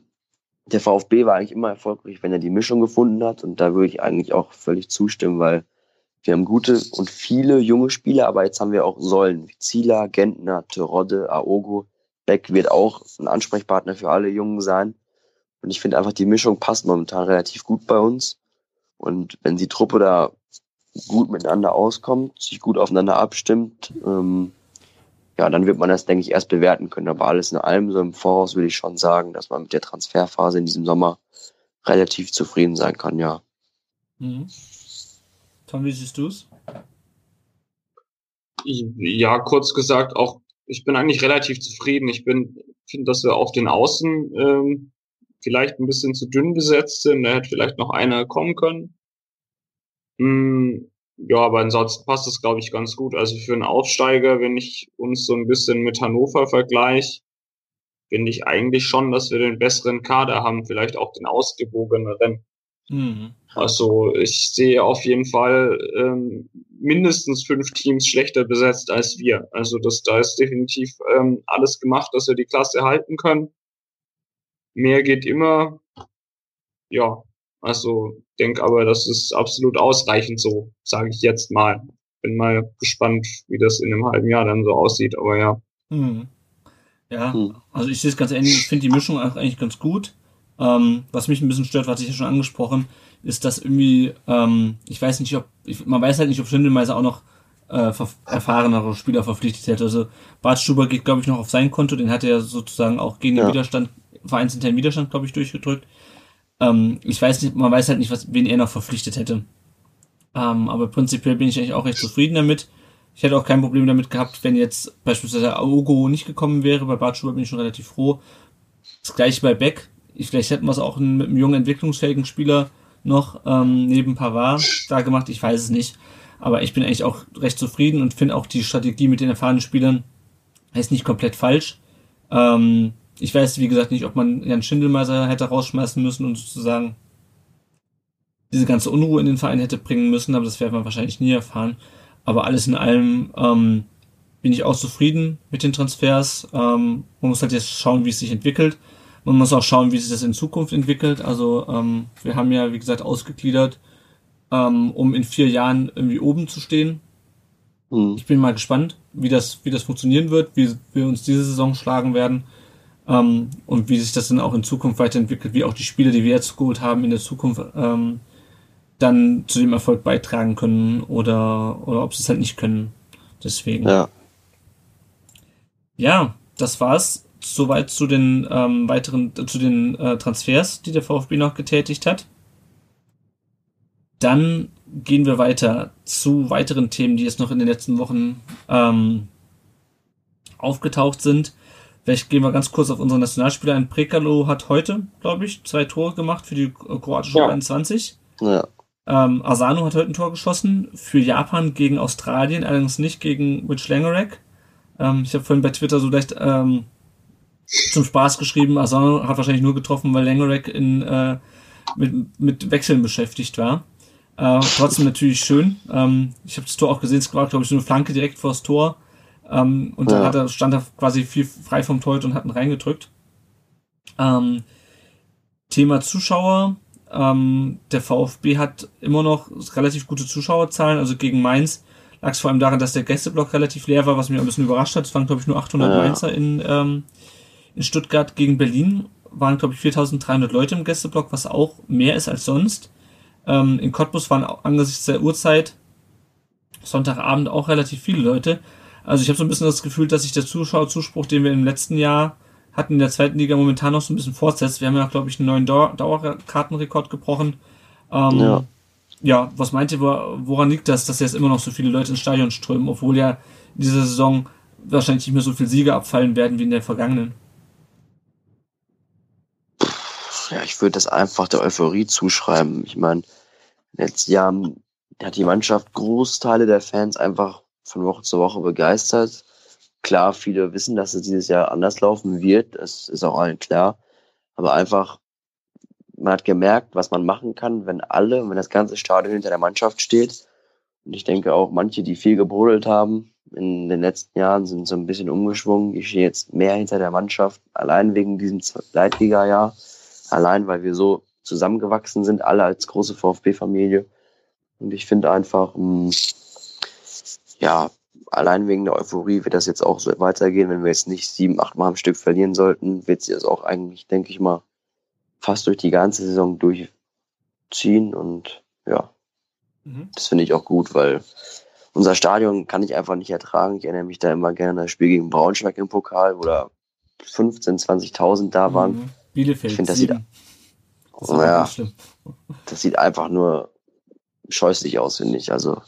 Speaker 4: der VfB war eigentlich immer erfolgreich, wenn er die Mischung gefunden hat. Und da würde ich eigentlich auch völlig zustimmen, weil wir haben gute und viele junge Spieler, aber jetzt haben wir auch Säulen wie Zieler, Gentner, Terodde, Aogo. Beck wird auch ein Ansprechpartner für alle Jungen sein. Und ich finde einfach, die Mischung passt momentan relativ gut bei uns. Und wenn die Truppe da gut miteinander auskommt, sich gut aufeinander abstimmt, ähm, ja, dann wird man das, denke ich, erst bewerten können. Aber alles in allem, so im Voraus würde ich schon sagen, dass man mit der Transferphase in diesem Sommer relativ zufrieden sein kann, ja.
Speaker 7: Mhm. Tom, wie siehst du es?
Speaker 2: Ja, kurz gesagt, auch ich bin eigentlich relativ zufrieden. Ich bin finde, dass wir auf den Außen ähm, vielleicht ein bisschen zu dünn besetzt sind. Da hätte vielleicht noch einer kommen können. Hm, ja, aber ansonsten passt das, glaube ich, ganz gut. Also für einen Aufsteiger, wenn ich uns so ein bisschen mit Hannover vergleiche, finde ich eigentlich schon, dass wir den besseren Kader haben, vielleicht auch den ausgewogeneren. Mhm. Also ich sehe auf jeden Fall ähm, mindestens fünf Teams schlechter besetzt als wir. Also das, da ist definitiv ähm, alles gemacht, dass wir die Klasse halten können. Mehr geht immer. Ja, also denke aber, das ist absolut ausreichend so, sage ich jetzt mal. Bin mal gespannt, wie das in einem halben Jahr dann so aussieht, aber ja.
Speaker 7: Hm. Ja, hm. also ich sehe es ganz ähnlich, ich finde die Mischung eigentlich ganz gut. Ähm, was mich ein bisschen stört, was ich ja schon angesprochen, ist, dass irgendwie, ähm, ich weiß nicht, ob, ich, man weiß halt nicht, ob Schindelmeiser auch noch äh, erfahrenere Spieler verpflichtet hätte. Also Bart Stuber geht, glaube ich, noch auf sein Konto, den hat er sozusagen auch gegen ja. den Widerstand, vereinsinternen Widerstand, glaube ich, durchgedrückt. Ähm, ich weiß nicht, man weiß halt nicht, was, wen er noch verpflichtet hätte. Ähm, aber prinzipiell bin ich eigentlich auch recht zufrieden damit. Ich hätte auch kein Problem damit gehabt, wenn jetzt beispielsweise Aogo nicht gekommen wäre. Bei Bart Schuber bin ich schon relativ froh. Das gleiche bei Beck. Ich, vielleicht hätten wir es auch mit einem jungen, entwicklungsfähigen Spieler noch ähm, neben Pavard da gemacht. Ich weiß es nicht. Aber ich bin eigentlich auch recht zufrieden und finde auch die Strategie mit den erfahrenen Spielern ist nicht komplett falsch. Ähm, ich weiß, wie gesagt, nicht, ob man Jan Schindelmeiser hätte rausschmeißen müssen und sozusagen diese ganze Unruhe in den Verein hätte bringen müssen, aber das werden wir wahrscheinlich nie erfahren. Aber alles in allem ähm, bin ich auch zufrieden mit den Transfers. Ähm, man muss halt jetzt schauen, wie es sich entwickelt. Man muss auch schauen, wie sich das in Zukunft entwickelt. Also ähm, wir haben ja, wie gesagt, ausgegliedert, ähm, um in vier Jahren irgendwie oben zu stehen. Mhm. Ich bin mal gespannt, wie das, wie das funktionieren wird, wie wir uns diese Saison schlagen werden ähm, und wie sich das dann auch in Zukunft weiterentwickelt, wie auch die Spiele, die wir jetzt geholt haben, in der Zukunft ähm, dann zu dem Erfolg beitragen können oder, oder ob sie es halt nicht können. Deswegen.
Speaker 4: Ja.
Speaker 7: Ja, das war's. Soweit zu den ähm, weiteren, zu den äh, Transfers, die der VfB noch getätigt hat. Dann gehen wir weiter zu weiteren Themen, die jetzt noch in den letzten Wochen ähm, aufgetaucht sind. Vielleicht gehen wir ganz kurz auf unsere Nationalspieler ein. Prekalo hat heute, glaube ich, zwei Tore gemacht für die kroatische ja. 21. Ja. Ähm, Asano hat heute ein Tor geschossen für Japan gegen Australien, allerdings nicht gegen Rich Langerack. Ähm, ich habe vorhin bei Twitter so leicht ähm, zum Spaß geschrieben, Asano hat wahrscheinlich nur getroffen, weil Langerack in, äh, mit, mit Wechseln beschäftigt war. Äh, trotzdem natürlich schön. Ähm, ich habe das Tor auch gesehen, es war, glaube ich, so eine Flanke direkt vors Tor. Ähm, und ja. dann hat er, stand er quasi viel frei vom Torhüter und hat ihn reingedrückt. Ähm, Thema Zuschauer. Ähm, der VfB hat immer noch relativ gute Zuschauerzahlen. Also gegen Mainz lag es vor allem daran, dass der Gästeblock relativ leer war, was mich ein bisschen überrascht hat. Es waren, glaube ich, nur 800 ja. Mainzer in, ähm, in Stuttgart gegen Berlin. Waren, glaube ich, 4300 Leute im Gästeblock, was auch mehr ist als sonst. Ähm, in Cottbus waren angesichts der Uhrzeit Sonntagabend auch relativ viele Leute. Also ich habe so ein bisschen das Gefühl, dass sich der Zuschauerzuspruch, den wir im letzten Jahr hatten, in der zweiten Liga momentan noch so ein bisschen fortsetzt. Wir haben ja, glaube ich, einen neuen Dauer Dauerkartenrekord gebrochen. Ähm, ja. ja, was meint ihr, woran liegt das, dass jetzt immer noch so viele Leute ins Stadion strömen, obwohl ja in dieser Saison wahrscheinlich nicht mehr so viele Siege abfallen werden wie in der vergangenen?
Speaker 4: Ja, ich würde das einfach der Euphorie zuschreiben. Ich meine, letzten Jahren hat die Mannschaft Großteile der Fans einfach von Woche zu Woche begeistert. Klar, viele wissen, dass es dieses Jahr anders laufen wird. Das ist auch allen klar. Aber einfach, man hat gemerkt, was man machen kann, wenn alle, wenn das ganze Stadion hinter der Mannschaft steht. Und ich denke auch, manche, die viel gebrodelt haben, in den letzten Jahren sind so ein bisschen umgeschwungen. Ich stehe jetzt mehr hinter der Mannschaft, allein wegen diesem Leitliga-Jahr, allein weil wir so zusammengewachsen sind, alle als große VfB-Familie. Und ich finde einfach, mh, hm, ja, allein wegen der Euphorie wird das jetzt auch so weitergehen. Wenn wir jetzt nicht sieben, acht Mal am Stück verlieren sollten, wird sie das auch eigentlich, denke ich mal, fast durch die ganze Saison durchziehen. Und ja, mhm. das finde ich auch gut, weil unser Stadion kann ich einfach nicht ertragen. Ich erinnere mich da immer gerne an das Spiel gegen Braunschweig im Pokal, wo da 15, 20.000 da waren. Mhm.
Speaker 7: Bielefeld.
Speaker 4: Ich finde, das sieht, das, ja, das sieht einfach nur scheußlich aus, finde ich. Also,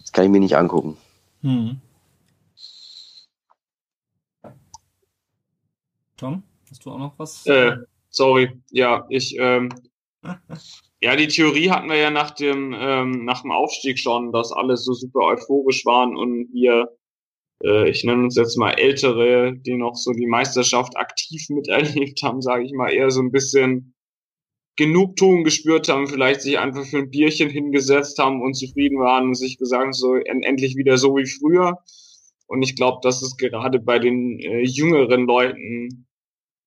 Speaker 4: das kann ich mir nicht angucken. Hm.
Speaker 7: Tom, hast du auch noch was?
Speaker 2: Äh, sorry, ja, ich, ähm, *laughs* ja, die Theorie hatten wir ja nach dem, ähm, nach dem Aufstieg schon, dass alle so super euphorisch waren und wir, äh, ich nenne uns jetzt mal Ältere, die noch so die Meisterschaft aktiv miterlebt haben, sage ich mal, eher so ein bisschen Genugtuung gespürt haben, vielleicht sich einfach für ein Bierchen hingesetzt haben und zufrieden waren und sich gesagt so endlich wieder so wie früher. Und ich glaube, dass es gerade bei den äh, jüngeren Leuten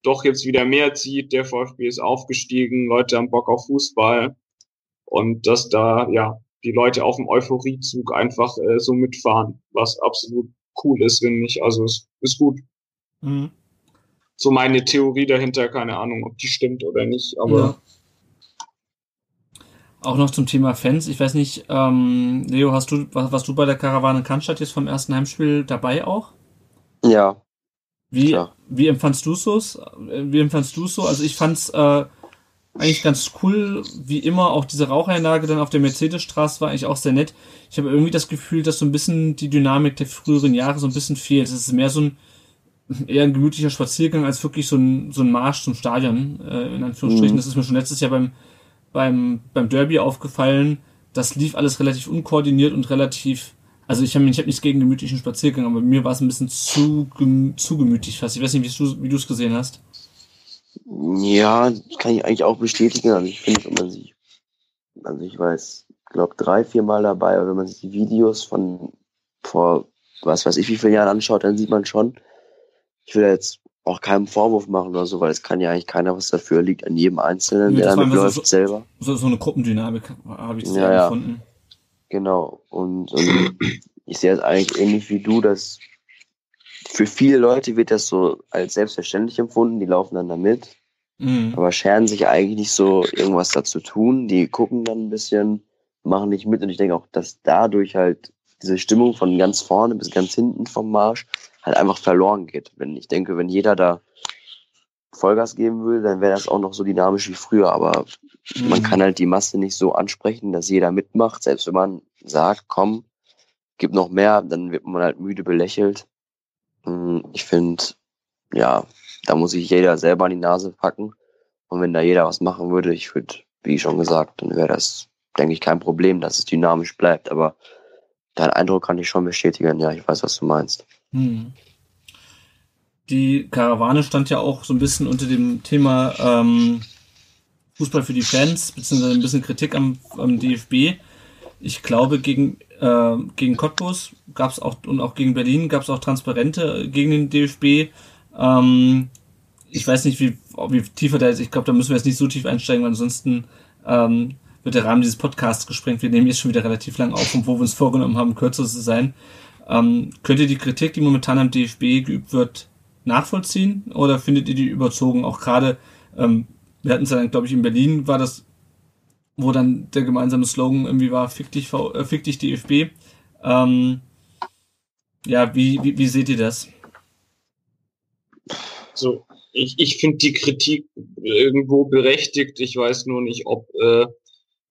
Speaker 2: doch jetzt wieder mehr zieht. Der VfB ist aufgestiegen, Leute haben Bock auf Fußball und dass da ja die Leute auf dem Euphoriezug einfach äh, so mitfahren, was absolut cool ist, finde ich. Also es ist gut. Mhm. So meine Theorie dahinter, keine Ahnung, ob die stimmt oder nicht, aber ja.
Speaker 7: Auch noch zum Thema Fans. Ich weiß nicht, ähm, Leo, hast du, was, warst du bei der Karawane Cannstatt jetzt vom ersten Heimspiel dabei auch?
Speaker 4: Ja.
Speaker 7: Wie, wie empfandst du es Wie empfandst du es so? Also ich fand's äh, eigentlich ganz cool, wie immer, auch diese Raucheinlage dann auf der Mercedesstraße war eigentlich auch sehr nett. Ich habe irgendwie das Gefühl, dass so ein bisschen die Dynamik der früheren Jahre so ein bisschen fehlt. Es ist mehr so ein eher ein gemütlicher Spaziergang als wirklich so ein, so ein Marsch zum Stadion, äh, in Anführungsstrichen. Mhm. Das ist mir schon letztes Jahr beim beim, beim Derby aufgefallen. Das lief alles relativ unkoordiniert und relativ, also ich habe ich hab nichts gegen gemütlichen Spaziergang, aber mir war es ein bisschen zu, zu gemütlich fast. Ich weiß nicht, wie du es gesehen hast.
Speaker 4: Ja, kann ich eigentlich auch bestätigen. Also ich finde, wenn man sich, also ich weiß, glaube drei, vier Mal dabei, aber wenn man sich die Videos von vor was weiß ich wie viele Jahren anschaut, dann sieht man schon, ich will jetzt auch keinen Vorwurf machen oder so, weil es kann ja eigentlich keiner was dafür, liegt an jedem Einzelnen, der damit läuft so, selber.
Speaker 7: So, so eine Gruppendynamik habe ich
Speaker 4: sehr ja, gefunden. Genau. Und, und ich sehe es eigentlich ähnlich wie du, dass für viele Leute wird das so als selbstverständlich empfunden, die laufen dann da mit, mhm. aber scheren sich eigentlich nicht so irgendwas dazu tun, die gucken dann ein bisschen, machen nicht mit und ich denke auch, dass dadurch halt diese Stimmung von ganz vorne bis ganz hinten vom Marsch halt einfach verloren geht. Wenn ich denke, wenn jeder da Vollgas geben will, dann wäre das auch noch so dynamisch wie früher. Aber mhm. man kann halt die Masse nicht so ansprechen, dass jeder mitmacht. Selbst wenn man sagt, komm, gib noch mehr, dann wird man halt müde belächelt. Hm, ich finde, ja, da muss sich jeder selber an die Nase packen. Und wenn da jeder was machen würde, ich würde, wie schon gesagt, dann wäre das, denke ich, kein Problem, dass es dynamisch bleibt. Aber deinen Eindruck kann ich schon bestätigen. Ja, ich weiß, was du meinst. Hm.
Speaker 7: Die Karawane stand ja auch so ein bisschen unter dem Thema ähm, Fußball für die Fans, beziehungsweise ein bisschen Kritik am, am DFB. Ich glaube, gegen, äh, gegen Cottbus gab es auch und auch gegen Berlin gab es auch Transparente gegen den DFB. Ähm, ich weiß nicht, wie, wie tiefer da ist. Ich glaube, da müssen wir jetzt nicht so tief einsteigen, weil ansonsten ähm, wird der Rahmen dieses Podcasts gesprengt. Wir nehmen jetzt schon wieder relativ lang auf, und wo wir uns vorgenommen haben, kürzer zu sein. Ähm, könnt ihr die Kritik, die momentan am DFB geübt wird, nachvollziehen? Oder findet ihr die überzogen? Auch gerade, ähm, wir hatten es dann, glaube ich, in Berlin war das, wo dann der gemeinsame Slogan irgendwie war, fick dich, äh, fick dich DFB. Ähm, ja, wie, wie, wie seht ihr das?
Speaker 2: So, ich, ich finde die Kritik irgendwo berechtigt. Ich weiß nur nicht, ob äh,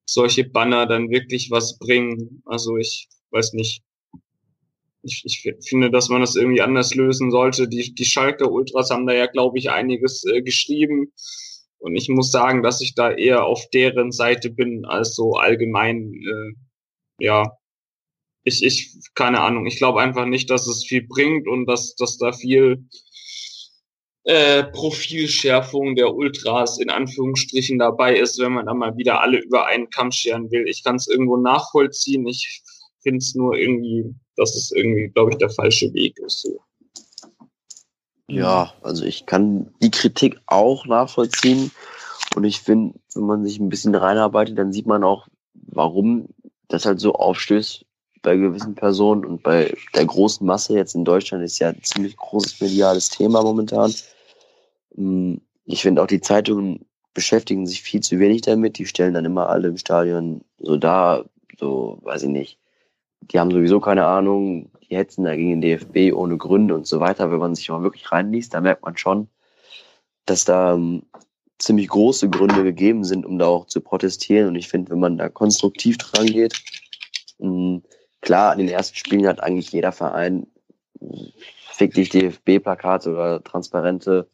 Speaker 2: solche Banner dann wirklich was bringen. Also ich weiß nicht ich, ich finde, dass man das irgendwie anders lösen sollte. Die, die Schalke Ultras haben da ja, glaube ich, einiges äh, geschrieben. Und ich muss sagen, dass ich da eher auf deren Seite bin, als so allgemein, äh, ja, ich, ich, keine Ahnung, ich glaube einfach nicht, dass es viel bringt und dass, dass da viel äh, Profilschärfung der Ultras in Anführungsstrichen dabei ist, wenn man da mal wieder alle über einen Kamm scheren will. Ich kann es irgendwo nachvollziehen. Ich finde es nur irgendwie, dass es irgendwie, glaube ich, der falsche Weg ist.
Speaker 4: Ja, also ich kann die Kritik auch nachvollziehen. Und ich finde, wenn man sich ein bisschen reinarbeitet, dann sieht man auch, warum das halt so aufstößt bei gewissen Personen und bei der großen Masse jetzt in Deutschland ist ja ein ziemlich großes mediales Thema momentan. Hm, ich finde auch die Zeitungen beschäftigen sich viel zu wenig damit. Die stellen dann immer alle im Stadion so da, so, weiß ich nicht. Die haben sowieso keine Ahnung, die hetzen dagegen den DFB ohne Gründe und so weiter. Wenn man sich mal wirklich reinliest, da merkt man schon, dass da ähm, ziemlich große Gründe gegeben sind, um da auch zu protestieren. Und ich finde, wenn man da konstruktiv dran geht, hm, klar, in den ersten Spielen hat eigentlich jeder Verein fick dich DFB-Plakate oder Transparente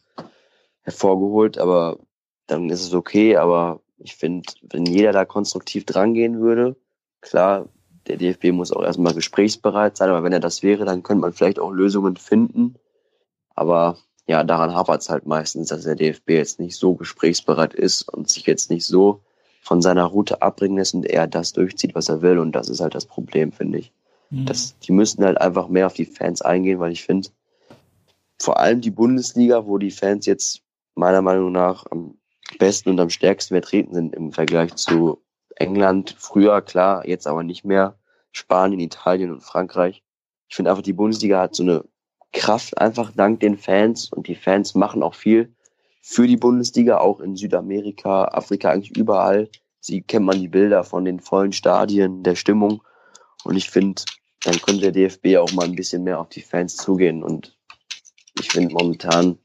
Speaker 4: hervorgeholt, aber dann ist es okay. Aber ich finde, wenn jeder da konstruktiv drangehen würde, klar, der DFB muss auch erstmal gesprächsbereit sein, aber wenn er das wäre, dann könnte man vielleicht auch Lösungen finden. Aber ja, daran hapert es halt meistens, dass der DFB jetzt nicht so gesprächsbereit ist und sich jetzt nicht so von seiner Route abbringen lässt und er das durchzieht, was er will. Und das ist halt das Problem, finde ich. Mhm. Das, die müssten halt einfach mehr auf die Fans eingehen, weil ich finde, vor allem die Bundesliga, wo die Fans jetzt meiner Meinung nach am besten und am stärksten vertreten sind im Vergleich zu England. Früher, klar, jetzt aber nicht mehr. Spanien, Italien und Frankreich. Ich finde einfach, die Bundesliga hat so eine Kraft einfach dank den Fans und die Fans machen auch viel für die Bundesliga, auch in Südamerika, Afrika, eigentlich überall. Sie kennt man die Bilder von den vollen Stadien, der Stimmung. Und ich finde, dann könnte der DFB auch mal ein bisschen mehr auf die Fans zugehen. Und ich finde, momentan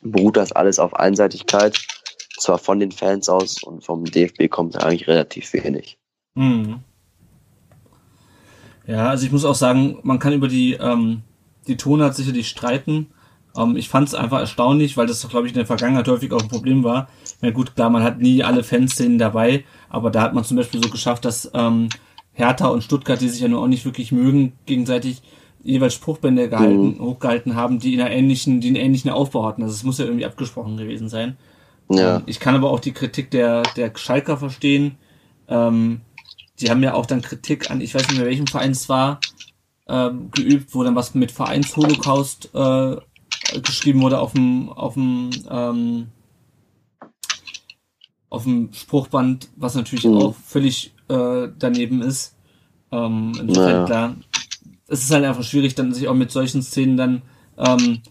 Speaker 4: beruht das alles auf Einseitigkeit zwar von den Fans aus und vom DFB kommt eigentlich relativ wenig. Mhm.
Speaker 7: Ja, also ich muss auch sagen, man kann über die, ähm, die Tonart sicherlich streiten. Ähm, ich fand es einfach erstaunlich, weil das, glaube ich, in der Vergangenheit häufig auch ein Problem war. Na gut, klar, man hat nie alle Fanszenen dabei, aber da hat man zum Beispiel so geschafft, dass ähm, Hertha und Stuttgart, die sich ja nur auch nicht wirklich mögen, gegenseitig jeweils Spruchbände gehalten, mhm. hochgehalten haben, die in einer ähnlichen, die einen ähnlichen Aufbau hatten. Also es muss ja irgendwie abgesprochen gewesen sein. Ja. Ähm, ich kann aber auch die Kritik der, der Schalker verstehen. Ähm, die haben ja auch dann Kritik an, ich weiß nicht mehr welchem Verein es war, ähm, geübt, wo dann was mit Vereinsholocaust äh, geschrieben wurde auf dem, auf dem, ähm, auf dem Spruchband, was natürlich mhm. auch völlig äh, daneben ist. Ähm, insofern, naja. klar, es ist halt einfach schwierig, dann sich auch mit solchen Szenen dann ähm,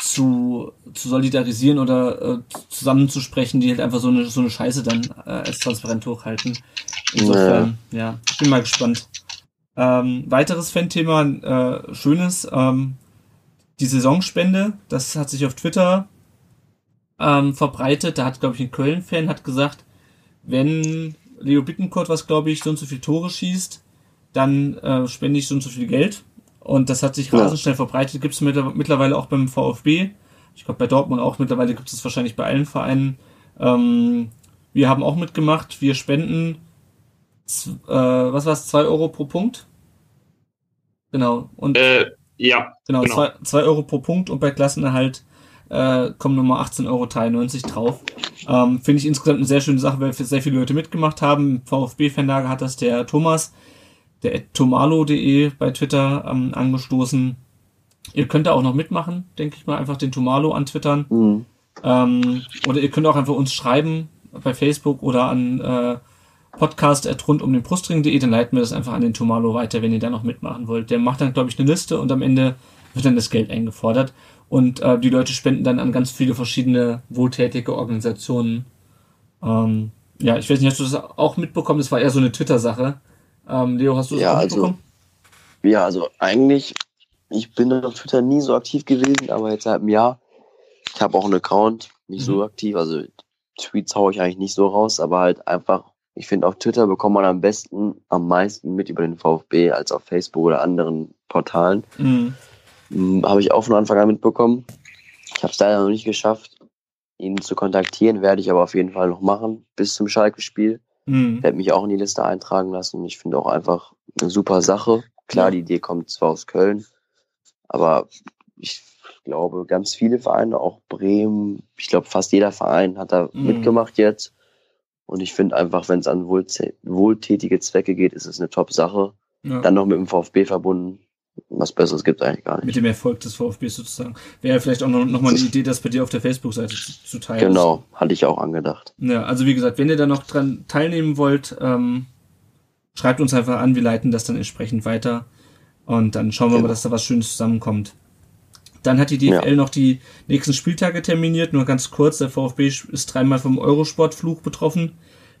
Speaker 7: zu, zu solidarisieren oder äh, zusammenzusprechen, die halt einfach so eine, so eine Scheiße dann äh, als transparent hochhalten. Insofern, ja, ja ich bin mal gespannt. Ähm, weiteres Fan-Thema, äh, schönes, ähm, die Saisonspende, das hat sich auf Twitter ähm, verbreitet. Da hat, glaube ich, ein Köln-Fan hat gesagt, wenn Leo Bittencourt, was glaube ich, so und so viele Tore schießt, dann äh, spende ich so und so viel Geld. Und das hat sich rasend ja. schnell verbreitet. Gibt es mittlerweile auch beim VfB. Ich glaube bei Dortmund auch. Mittlerweile gibt es wahrscheinlich bei allen Vereinen. Ähm, wir haben auch mitgemacht. Wir spenden, äh, was war es, zwei Euro pro Punkt? Genau. Und
Speaker 2: äh, ja.
Speaker 7: Genau, genau. Zwei, zwei Euro pro Punkt und bei Klassenerhalt äh, kommen nochmal 18,93 Euro drauf. Ähm, Finde ich insgesamt eine sehr schöne Sache, weil sehr viele Leute mitgemacht haben. VfB-Fanlager hat das der Thomas der tomalo.de bei Twitter ähm, angestoßen. Ihr könnt da auch noch mitmachen, denke ich mal, einfach den Tomalo antwittern. Mhm. Ähm, oder ihr könnt auch einfach uns schreiben bei Facebook oder an äh, podcast rund um den Brustring.de, dann leiten wir das einfach an den Tomalo weiter, wenn ihr da noch mitmachen wollt. Der macht dann, glaube ich, eine Liste und am Ende wird dann das Geld eingefordert. Und äh, die Leute spenden dann an ganz viele verschiedene wohltätige Organisationen. Ähm, ja, ich weiß nicht, hast du das auch mitbekommen? Das war eher so eine Twitter-Sache. Ähm, Leo, hast du das
Speaker 4: ja, auch also, Ja, also eigentlich, ich bin auf Twitter nie so aktiv gewesen, aber jetzt seit einem Jahr. Ich habe auch einen Account, nicht mhm. so aktiv, also Tweets haue ich eigentlich nicht so raus, aber halt einfach, ich finde auf Twitter bekommt man am besten, am meisten mit über den VfB als auf Facebook oder anderen Portalen. Mhm. Hm, habe ich auch von Anfang an mitbekommen. Ich habe es leider noch nicht geschafft, ihn zu kontaktieren, werde ich aber auf jeden Fall noch machen, bis zum Schalke-Spiel. Mhm. Werde mich auch in die Liste eintragen lassen. Ich finde auch einfach eine super Sache. Klar, die Idee kommt zwar aus Köln, aber ich glaube, ganz viele Vereine, auch Bremen, ich glaube, fast jeder Verein hat da mhm. mitgemacht jetzt. Und ich finde einfach, wenn es an wohltätige Zwecke geht, ist es eine Top-Sache. Ja. Dann noch mit dem VfB verbunden. Was Besseres gibt es eigentlich gar nicht.
Speaker 7: Mit dem Erfolg des VfB sozusagen. Wäre vielleicht auch noch, noch mal eine Idee, das bei dir auf der Facebook-Seite zu, zu, teilen.
Speaker 4: Genau, hatte ich auch angedacht.
Speaker 7: Ja, also wie gesagt, wenn ihr da noch dran teilnehmen wollt, ähm, schreibt uns einfach an, wir leiten das dann entsprechend weiter. Und dann schauen wir genau. mal, dass da was Schönes zusammenkommt. Dann hat die DFL ja. noch die nächsten Spieltage terminiert. Nur ganz kurz, der VfB ist dreimal vom Eurosportfluch betroffen.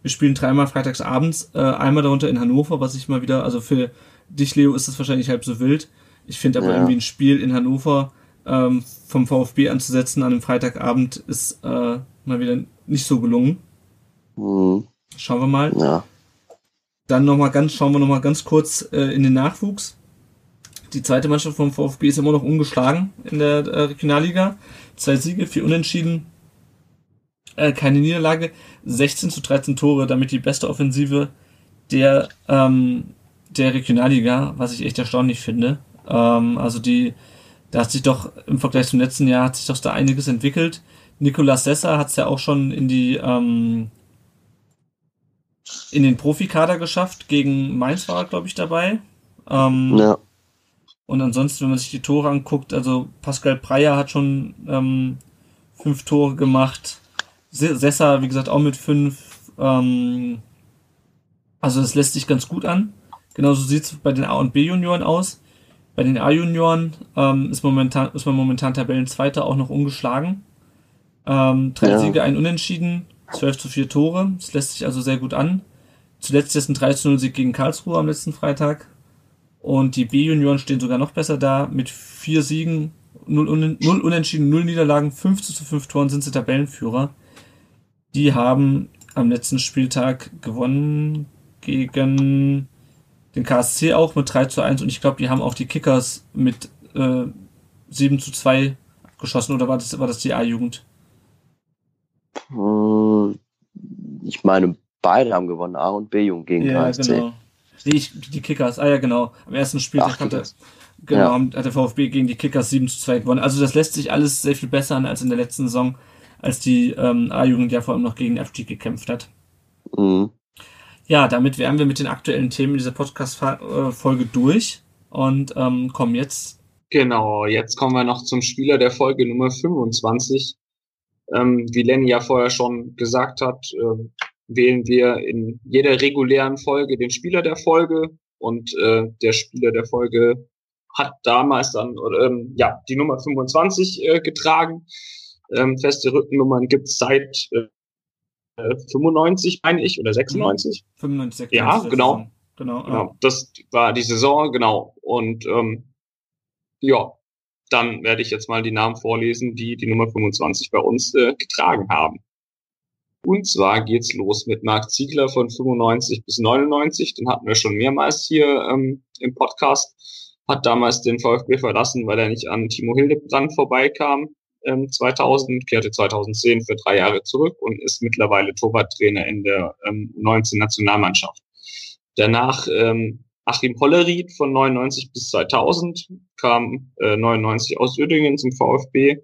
Speaker 7: Wir spielen dreimal freitags abends, äh, einmal darunter in Hannover, was ich mal wieder, also für dich, Leo, ist das wahrscheinlich halb so wild. Ich finde aber ja. irgendwie ein Spiel in Hannover ähm, vom VfB anzusetzen an einem Freitagabend ist äh, mal wieder nicht so gelungen. Mhm. Schauen wir mal. Ja. Dann noch mal ganz, schauen wir noch mal ganz kurz äh, in den Nachwuchs. Die zweite Mannschaft vom VfB ist immer noch ungeschlagen in der äh, Regionalliga. Zwei Siege, vier Unentschieden, äh, keine Niederlage, 16 zu 13 Tore, damit die beste Offensive der, ähm, der Regionalliga, was ich echt erstaunlich finde. Ähm, also die, da hat sich doch im Vergleich zum letzten Jahr hat sich doch da einiges entwickelt. Nicolas Sessa hat es ja auch schon in die ähm, in den Profikader geschafft. Gegen Mainz war er, glaube ich, dabei. Ähm, ja. Und ansonsten, wenn man sich die Tore anguckt, also Pascal Breyer hat schon ähm, fünf Tore gemacht. Sessa, wie gesagt, auch mit fünf. Ähm, also das lässt sich ganz gut an. Genauso sieht es bei den A- und B-Junioren aus. Bei den A-Junioren ähm, ist, momentan, ist man momentan Tabellenzweiter auch noch ungeschlagen. Ähm, drei ja. Siege, ein Unentschieden, 12 zu 4 Tore. Das lässt sich also sehr gut an. Zuletzt ist ein 3 zu 0 Sieg gegen Karlsruhe am letzten Freitag. Und die B-Junioren stehen sogar noch besser da. Mit vier Siegen, null, un null Unentschieden, null Niederlagen, 15 zu 5 Toren sind sie Tabellenführer. Die haben am letzten Spieltag gewonnen gegen den KSC auch mit 3 zu 1 und ich glaube, die haben auch die Kickers mit äh, 7 zu 2 geschossen oder war das, war das die A-Jugend?
Speaker 4: Ich meine, beide haben gewonnen, A und B-Jugend gegen ja, KSC. Genau.
Speaker 7: Nee, ich, die Kickers, ah ja, genau. Am ersten Spieltag hat, der, genau, ja. hat der VfB gegen die Kickers 7 zu 2 gewonnen. Also das lässt sich alles sehr viel besser an als in der letzten Saison, als die ähm, A-Jugend ja vor allem noch gegen den FG gekämpft hat. Mhm. Ja, damit wären wir mit den aktuellen Themen dieser Podcast-Folge durch und ähm, kommen jetzt.
Speaker 2: Genau, jetzt kommen wir noch zum Spieler der Folge Nummer 25. Ähm, wie Lenny ja vorher schon gesagt hat, äh, wählen wir in jeder regulären Folge den Spieler der Folge und äh, der Spieler der Folge hat damals dann ähm, ja die Nummer 25 äh, getragen. Ähm, feste Rückennummern gibt's seit äh, 95, meine ich, oder 96.
Speaker 7: 95,
Speaker 2: 96. Ja, genau. Genau, genau. Das war die Saison, genau. Und ähm, ja, dann werde ich jetzt mal die Namen vorlesen, die die Nummer 25 bei uns äh, getragen haben. Und zwar geht's los mit Marc Ziegler von 95 bis 99. Den hatten wir schon mehrmals hier ähm, im Podcast. Hat damals den VfB verlassen, weil er nicht an Timo Hildebrand vorbeikam. Ähm, 2000, kehrte 2010 für drei Jahre zurück und ist mittlerweile Torwarttrainer in der ähm, 19 Nationalmannschaft. Danach ähm, Achim Pollerit von 99 bis 2000 kam äh, 99 aus Uerdingen zum VfB.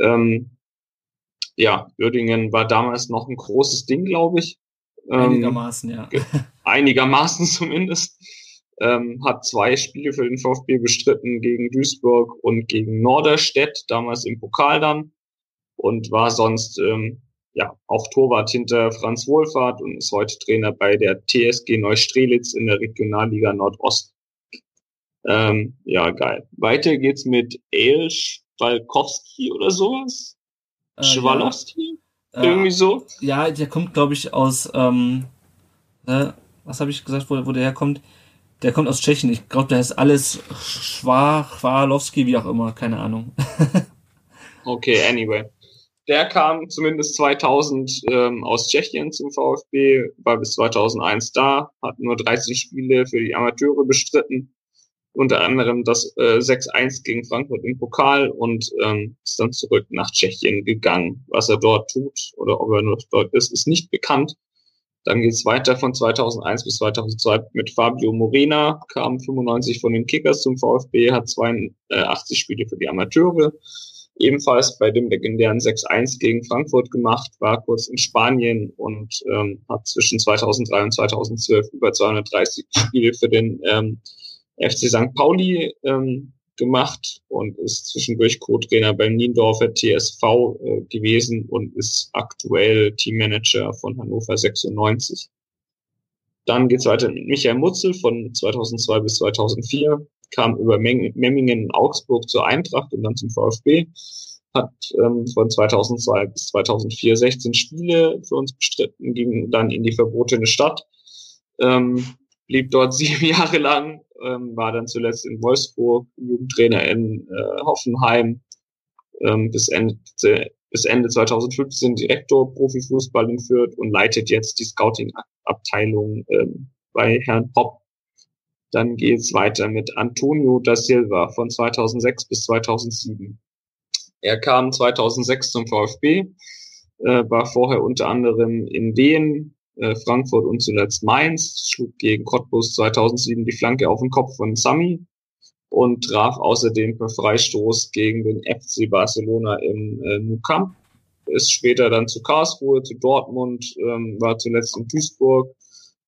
Speaker 2: Ähm, ja, Uerdingen war damals noch ein großes Ding, glaube ich.
Speaker 7: Ähm, einigermaßen, ja.
Speaker 2: Einigermaßen *laughs* zumindest. Ähm, hat zwei Spiele für den VfB bestritten gegen Duisburg und gegen Norderstedt, damals im Pokal dann. Und war sonst ähm, ja auch Torwart hinter Franz Wohlfahrt und ist heute Trainer bei der TSG Neustrelitz in der Regionalliga Nordost. Ähm, ja, geil. Weiter geht's mit El Spalkowski oder sowas. Äh, Schwalowski? Ja. Irgendwie so?
Speaker 7: Ja, der kommt, glaube ich, aus, ähm, äh, was habe ich gesagt, wo, wo der herkommt? Der kommt aus Tschechien. Ich glaube, der heißt alles Schwalowski, wie auch immer, keine Ahnung. *laughs*
Speaker 2: okay, anyway. Der kam zumindest 2000 ähm, aus Tschechien zum VfB, war bis 2001 da, hat nur 30 Spiele für die Amateure bestritten unter anderem das äh, 6-1 gegen Frankfurt im Pokal und ähm, ist dann zurück nach Tschechien gegangen. Was er dort tut oder ob er noch dort ist, ist nicht bekannt. Dann geht's weiter von 2001 bis 2002 mit Fabio Morena, kam 95 von den Kickers zum VfB, hat 82 Spiele für die Amateure ebenfalls bei dem legendären 6-1 gegen Frankfurt gemacht, war kurz in Spanien und ähm, hat zwischen 2003 und 2012 über 230 Spiele für den ähm, FC St. Pauli ähm, gemacht und ist zwischendurch Co-Trainer beim Niendorfer TSV äh, gewesen und ist aktuell Teammanager von Hannover 96. Dann geht's weiter mit Michael Mutzel von 2002 bis 2004 kam über Memmingen in Augsburg zur Eintracht und dann zum VfB, hat ähm, von 2002 bis 2004 16 Spiele für uns bestritten, ging dann in die verbotene Stadt, ähm, blieb dort *laughs* sieben Jahre lang, ähm, war dann zuletzt in Wolfsburg, Jugendtrainer in äh, Hoffenheim, ähm, bis, Ende, bis Ende 2015 Direktor Profifußball in Fürth und leitet jetzt die Scouting-Abteilung ähm, bei Herrn Popp dann geht's weiter mit Antonio da Silva von 2006 bis 2007. Er kam 2006 zum VfB, äh, war vorher unter anderem in Wien, äh, Frankfurt und zuletzt Mainz, schlug gegen Cottbus 2007 die Flanke auf den Kopf von Sami und traf außerdem per Freistoß gegen den FC Barcelona im äh, Nou Camp. Ist später dann zu Karlsruhe, zu Dortmund, ähm, war zuletzt in Duisburg,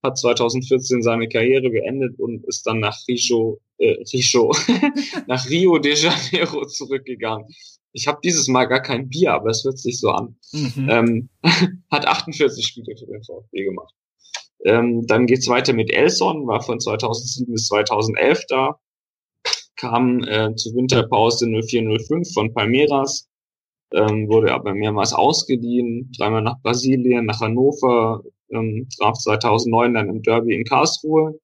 Speaker 2: hat 2014 seine Karriere beendet und ist dann nach Rio, äh, Rio, *laughs* nach Rio de Janeiro zurückgegangen. Ich habe dieses Mal gar kein Bier, aber es hört sich so an. Mhm. Ähm, *laughs* hat 48 Spiele für den VfB gemacht. Ähm, dann geht's weiter mit Elson, war von 2007 bis 2011 da, kam äh, zur Winterpause 0405 von Palmeiras, ähm, wurde aber mehrmals ausgeliehen, dreimal nach Brasilien, nach Hannover, ähm, traf 2009 dann im Derby in Karlsruhe,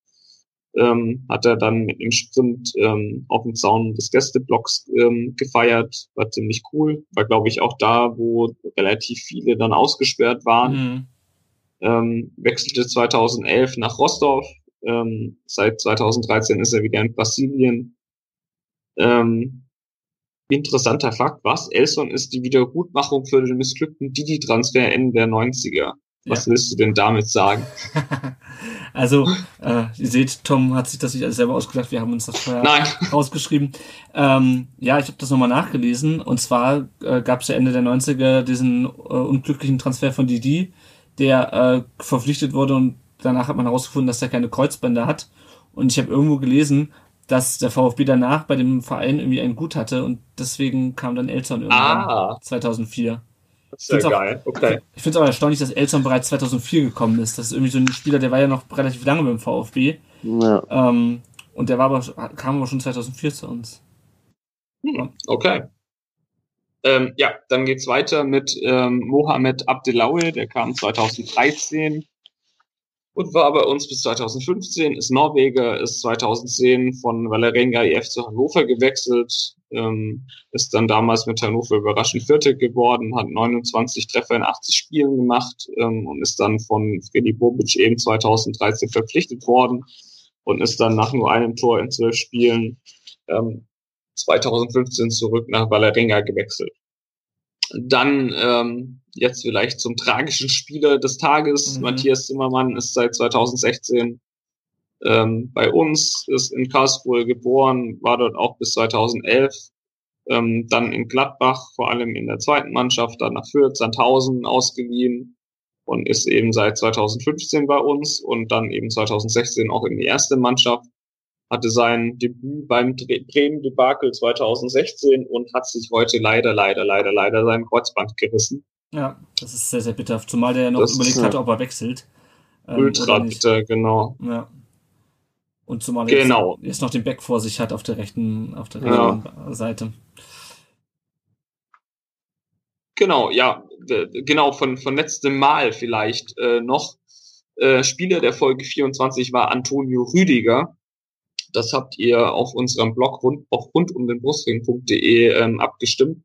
Speaker 2: ähm, hat er dann mit dem Sprint ähm, auf dem Zaun des Gästeblocks ähm, gefeiert, war ziemlich cool, war glaube ich auch da, wo relativ viele dann ausgesperrt waren. Mhm. Ähm, wechselte 2011 nach Rostov, ähm, seit 2013 ist er wieder in Brasilien. Ähm, interessanter Fakt, was? Elson ist die Wiedergutmachung für den missglückten Didi-Transfer Ende der 90er. Was ja. willst du denn damit sagen? *laughs*
Speaker 7: also, äh, ihr seht, Tom hat sich das nicht alles selber ausgedacht, wir haben uns das vorher Nein. *laughs* rausgeschrieben. Ähm, ja, ich habe das nochmal nachgelesen und zwar äh, gab es ja Ende der 90er diesen äh, unglücklichen Transfer von Didi, der äh, verpflichtet wurde und danach hat man herausgefunden, dass er keine Kreuzbänder hat. Und ich habe irgendwo gelesen, dass der VfB danach bei dem Verein irgendwie ein Gut hatte und deswegen kam dann Elton irgendwann ah. 2004.
Speaker 2: Das ist ja geil, okay.
Speaker 7: Ich finde es aber erstaunlich, dass Elson bereits 2004 gekommen ist. Das ist irgendwie so ein Spieler, der war ja noch relativ lange beim VfB. Ja. Ähm, und der war aber, kam aber schon 2004 zu uns.
Speaker 2: Hm, okay. Ähm, ja, dann geht's weiter mit ähm, Mohamed Abdelawi, der kam 2013 und war bei uns bis 2015, ist Norweger, ist 2010 von Valerenga IF zu Hannover gewechselt, ähm, ist dann damals mit Hannover überraschend Vierte geworden, hat 29 Treffer in 80 Spielen gemacht ähm, und ist dann von Freddy Bobic eben 2013 verpflichtet worden und ist dann nach nur einem Tor in zwölf Spielen ähm, 2015 zurück nach Valerenga gewechselt. Dann ähm, jetzt vielleicht zum tragischen Spieler des Tages. Mhm. Matthias Zimmermann ist seit 2016 ähm, bei uns, ist in Karlsruhe geboren, war dort auch bis 2011, ähm, dann in Gladbach, vor allem in der zweiten Mannschaft, dann nach Fürth, Sandhausen ausgeliehen und ist eben seit 2015 bei uns und dann eben 2016 auch in die erste Mannschaft hatte sein Debüt beim Bremen-Debakel 2016 und hat sich heute leider, leider, leider, leider sein Kreuzband gerissen.
Speaker 7: Ja, das ist sehr, sehr bitter. Zumal der noch das überlegt hatte, ob er wechselt.
Speaker 2: Ähm, ultra bitter, genau.
Speaker 7: Ja. Und zumal er genau. jetzt, jetzt, noch den Back vor sich hat auf der rechten, auf der rechten ja. Seite.
Speaker 2: Genau, ja, genau, von, von letztem Mal vielleicht äh, noch. Äh, Spieler der Folge 24 war Antonio Rüdiger. Das habt ihr auf unserem Blog rund, auch rund um den Brustring.de ähm, abgestimmt.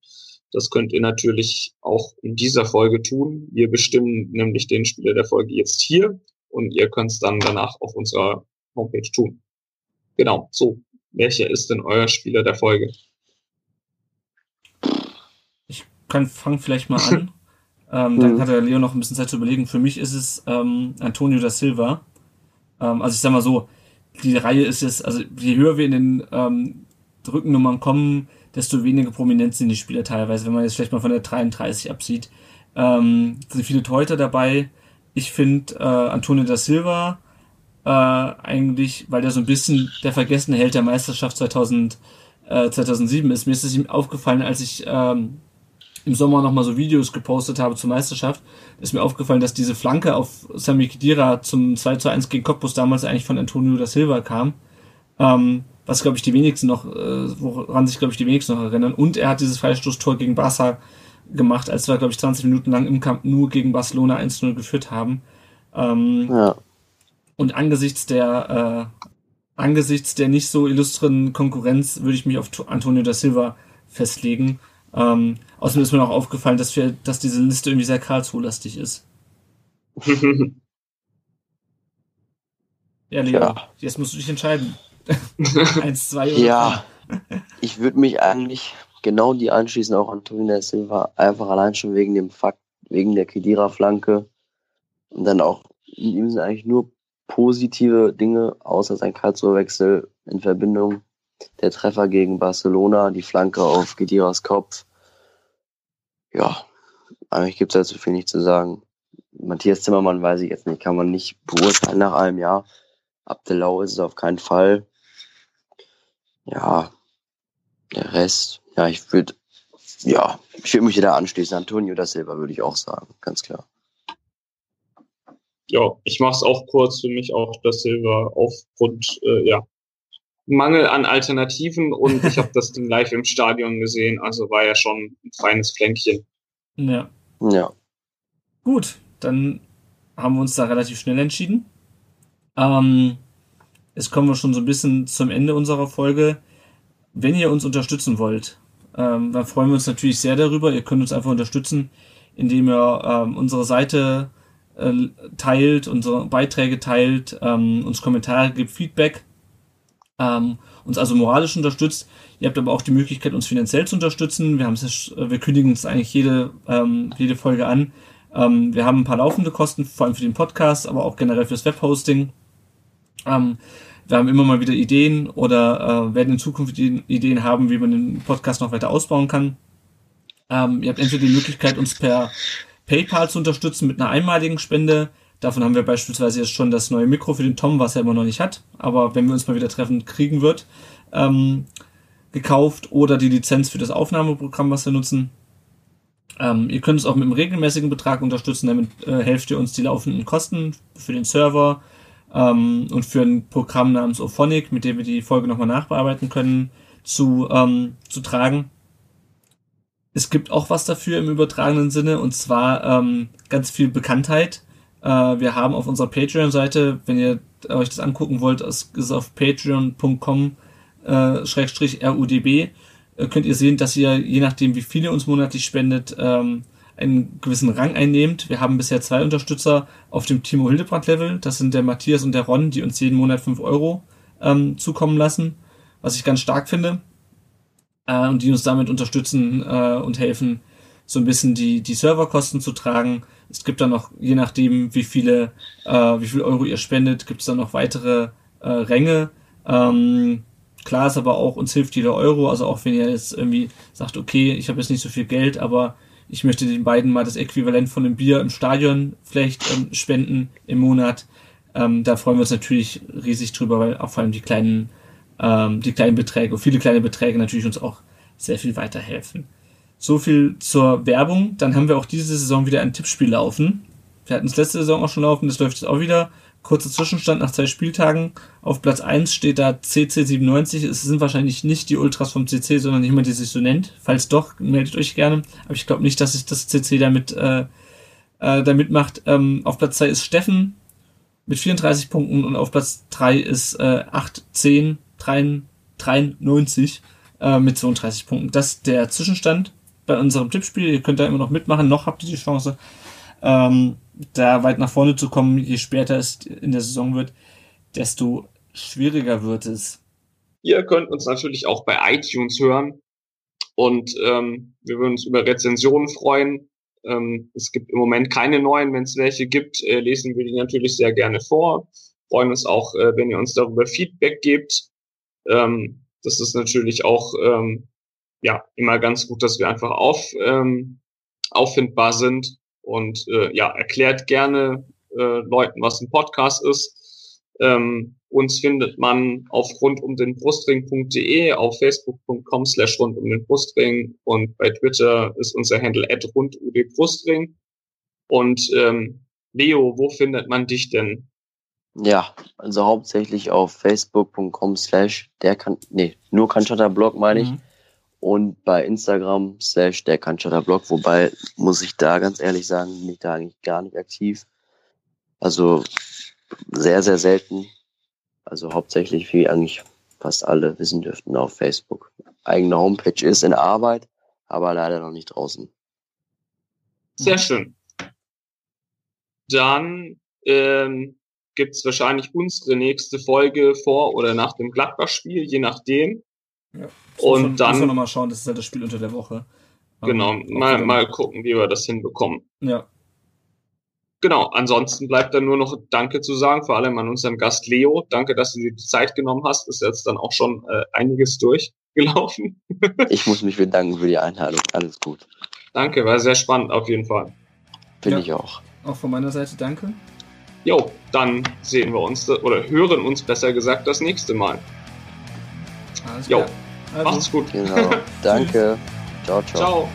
Speaker 2: Das könnt ihr natürlich auch in dieser Folge tun. Wir bestimmen nämlich den Spieler der Folge jetzt hier und ihr könnt es dann danach auf unserer Homepage tun. Genau, so. Welcher ist denn euer Spieler der Folge?
Speaker 7: Ich kann fangen vielleicht mal an. *laughs* ähm, dann mhm. hat der Leo noch ein bisschen Zeit zu überlegen. Für mich ist es ähm, Antonio da Silva. Ähm, also ich sag mal so, die Reihe ist jetzt, also je höher wir in den ähm, Rückennummern kommen, desto weniger prominent sind die Spieler teilweise, wenn man jetzt vielleicht mal von der 33 absieht. Ähm, sind viele Torhüter dabei. Ich finde äh, Antonio da Silva äh, eigentlich, weil der so ein bisschen der vergessene Held der Meisterschaft 2000, äh, 2007 ist. Mir ist es ihm aufgefallen, als ich ähm, im Sommer nochmal so Videos gepostet habe zur Meisterschaft, ist mir aufgefallen, dass diese Flanke auf Sami Khedira zum 2 zu 1 gegen Cottbus damals eigentlich von Antonio da Silva kam. Ähm, was, glaube ich, die wenigsten noch, äh, woran sich, glaube ich, die wenigsten noch erinnern. Und er hat dieses Freistoßtor gegen Barca gemacht, als wir, glaube ich, 20 Minuten lang im Camp nur gegen Barcelona 1-0 geführt haben. Ähm, ja. Und angesichts der, äh, angesichts der nicht so illustren Konkurrenz würde ich mich auf Antonio da Silva festlegen. Ähm, außerdem ist mir auch aufgefallen, dass wir, dass diese Liste irgendwie sehr Karlsruhe-lastig ist. *laughs* ja, Leo, ja. jetzt musst du dich entscheiden. *laughs*
Speaker 4: Eins, zwei oder Ja, *laughs* ich würde mich eigentlich genau die anschließen, auch Antonio Silva, einfach allein schon wegen dem Fakt, wegen der Kedira-Flanke. Und dann auch, in ihm sind eigentlich nur positive Dinge, außer sein Karlsruhe-Wechsel in Verbindung. Der Treffer gegen Barcelona, die Flanke auf Gediras Kopf. Ja, eigentlich gibt es dazu viel nicht zu sagen. Matthias Zimmermann weiß ich jetzt nicht, kann man nicht beurteilen nach einem Jahr. Abdelau ist es auf keinen Fall. Ja, der Rest, ja, ich würde, ja, ich mich da anschließen. Antonio da Silva würde ich auch sagen, ganz klar.
Speaker 2: Ja, ich mache es auch kurz für mich auch das Silva aufgrund, äh, ja, Mangel an Alternativen und ich habe das Ding live im Stadion gesehen, also war ja schon ein feines Flänkchen.
Speaker 7: Ja.
Speaker 4: Ja.
Speaker 7: Gut, dann haben wir uns da relativ schnell entschieden. Ähm, Jetzt kommen wir schon so ein bisschen zum Ende unserer Folge. Wenn ihr uns unterstützen wollt, ähm, dann freuen wir uns natürlich sehr darüber. Ihr könnt uns einfach unterstützen, indem ihr ähm, unsere Seite äh, teilt, unsere Beiträge teilt, ähm, uns Kommentare gibt, Feedback, ähm, uns also moralisch unterstützt. Ihr habt aber auch die Möglichkeit, uns finanziell zu unterstützen. Wir, haben es, wir kündigen es eigentlich jede, ähm, jede Folge an. Ähm, wir haben ein paar laufende Kosten, vor allem für den Podcast, aber auch generell fürs Webhosting. Ähm, wir haben immer mal wieder Ideen oder äh, werden in Zukunft Ideen haben, wie man den Podcast noch weiter ausbauen kann. Ähm, ihr habt entweder die Möglichkeit, uns per PayPal zu unterstützen mit einer einmaligen Spende. Davon haben wir beispielsweise jetzt schon das neue Mikro für den Tom, was er immer noch nicht hat, aber wenn wir uns mal wieder treffen, kriegen wird, ähm, gekauft oder die Lizenz für das Aufnahmeprogramm, was wir nutzen. Ähm, ihr könnt es auch mit einem regelmäßigen Betrag unterstützen, damit äh, helft ihr uns die laufenden Kosten für den Server, ähm, und für ein Programm namens Ophonic, mit dem wir die Folge nochmal nachbearbeiten können, zu, ähm, zu tragen. Es gibt auch was dafür im übertragenen Sinne und zwar ähm, ganz viel Bekanntheit. Äh, wir haben auf unserer Patreon-Seite, wenn ihr euch das angucken wollt, es ist auf patreon.com äh, äh, könnt ihr sehen, dass ihr, je nachdem wie viele uns monatlich spendet, ähm, einen gewissen Rang einnehmt. Wir haben bisher zwei Unterstützer auf dem Timo Hildebrand-Level. Das sind der Matthias und der Ron, die uns jeden Monat fünf Euro ähm, zukommen lassen, was ich ganz stark finde. Äh, und die uns damit unterstützen äh, und helfen, so ein bisschen die, die Serverkosten zu tragen. Es gibt dann noch, je nachdem, wie viele, äh, wie viel Euro ihr spendet, gibt es dann noch weitere äh, Ränge. Ähm, klar ist aber auch, uns hilft jeder Euro. Also auch wenn ihr jetzt irgendwie sagt, okay, ich habe jetzt nicht so viel Geld, aber ich möchte den beiden mal das Äquivalent von einem Bier im Stadion vielleicht ähm, spenden im Monat. Ähm, da freuen wir uns natürlich riesig drüber, weil auch vor allem die kleinen, ähm, die kleinen Beträge, viele kleine Beträge natürlich uns auch sehr viel weiterhelfen. So viel zur Werbung. Dann haben wir auch diese Saison wieder ein Tippspiel laufen. Wir hatten es letzte Saison auch schon laufen, das läuft jetzt auch wieder. Kurzer Zwischenstand nach zwei Spieltagen. Auf Platz 1 steht da CC97. Es sind wahrscheinlich nicht die Ultras vom CC, sondern jemand, der sich so nennt. Falls doch, meldet euch gerne. Aber ich glaube nicht, dass sich das CC damit, äh, äh, damit macht. Ähm, auf Platz 2 ist Steffen mit 34 Punkten und auf Platz 3 ist äh, 8, 10, 93 äh, mit 32 Punkten. Das ist der Zwischenstand bei unserem Tippspiel. Ihr könnt da immer noch mitmachen. Noch habt ihr die Chance. Ähm, da weit nach vorne zu kommen, je später es in der Saison wird, desto schwieriger wird es.
Speaker 2: Ihr könnt uns natürlich auch bei iTunes hören und ähm, wir würden uns über Rezensionen freuen. Ähm, es gibt im Moment keine neuen, wenn es welche gibt, äh, lesen wir die natürlich sehr gerne vor. Freuen uns auch, äh, wenn ihr uns darüber Feedback gebt. Ähm, Das ist natürlich auch ähm, ja immer ganz gut, dass wir einfach auf, ähm, auffindbar sind und äh, ja, erklärt gerne äh, Leuten, was ein Podcast ist. Ähm, uns findet man auf rund um den Brustring.de, auf facebook.com slash rund um den Brustring und bei Twitter ist unser Handle at rund um den Brustring. Und ähm, Leo, wo findet man dich denn?
Speaker 4: Ja, also hauptsächlich auf facebook.com slash der kann, nee, nur Kanchata Blog meine ich. Mhm. Und bei Instagram slash der Kanchata Blog, wobei muss ich da ganz ehrlich sagen, bin ich da eigentlich gar nicht aktiv. Also sehr, sehr selten. Also hauptsächlich, wie eigentlich fast alle wissen dürften, auf Facebook. Eigene Homepage ist in Arbeit, aber leider noch nicht draußen.
Speaker 2: Sehr schön. Dann ähm, gibt es wahrscheinlich unsere nächste Folge vor oder nach dem Gladbach-Spiel, je nachdem.
Speaker 7: Ja, und schon, dann. Müssen wir nochmal schauen, das ist ja das Spiel unter der Woche.
Speaker 2: Genau, mal, mal gucken, wie wir das hinbekommen.
Speaker 7: Ja.
Speaker 2: Genau, ansonsten bleibt dann nur noch Danke zu sagen, vor allem an unseren Gast Leo. Danke, dass du dir die Zeit genommen hast. Ist jetzt dann auch schon äh, einiges durchgelaufen. *laughs*
Speaker 4: ich muss mich bedanken für die Einladung. Alles gut.
Speaker 2: Danke, war sehr spannend auf jeden Fall.
Speaker 4: Finde ja. ich auch.
Speaker 7: Auch von meiner Seite danke.
Speaker 2: Jo, dann sehen wir uns oder hören uns besser gesagt das nächste Mal.
Speaker 7: Alles jo,
Speaker 2: also. macht's gut.
Speaker 4: Genau. *laughs* Danke. ciao, ciao. Ciao.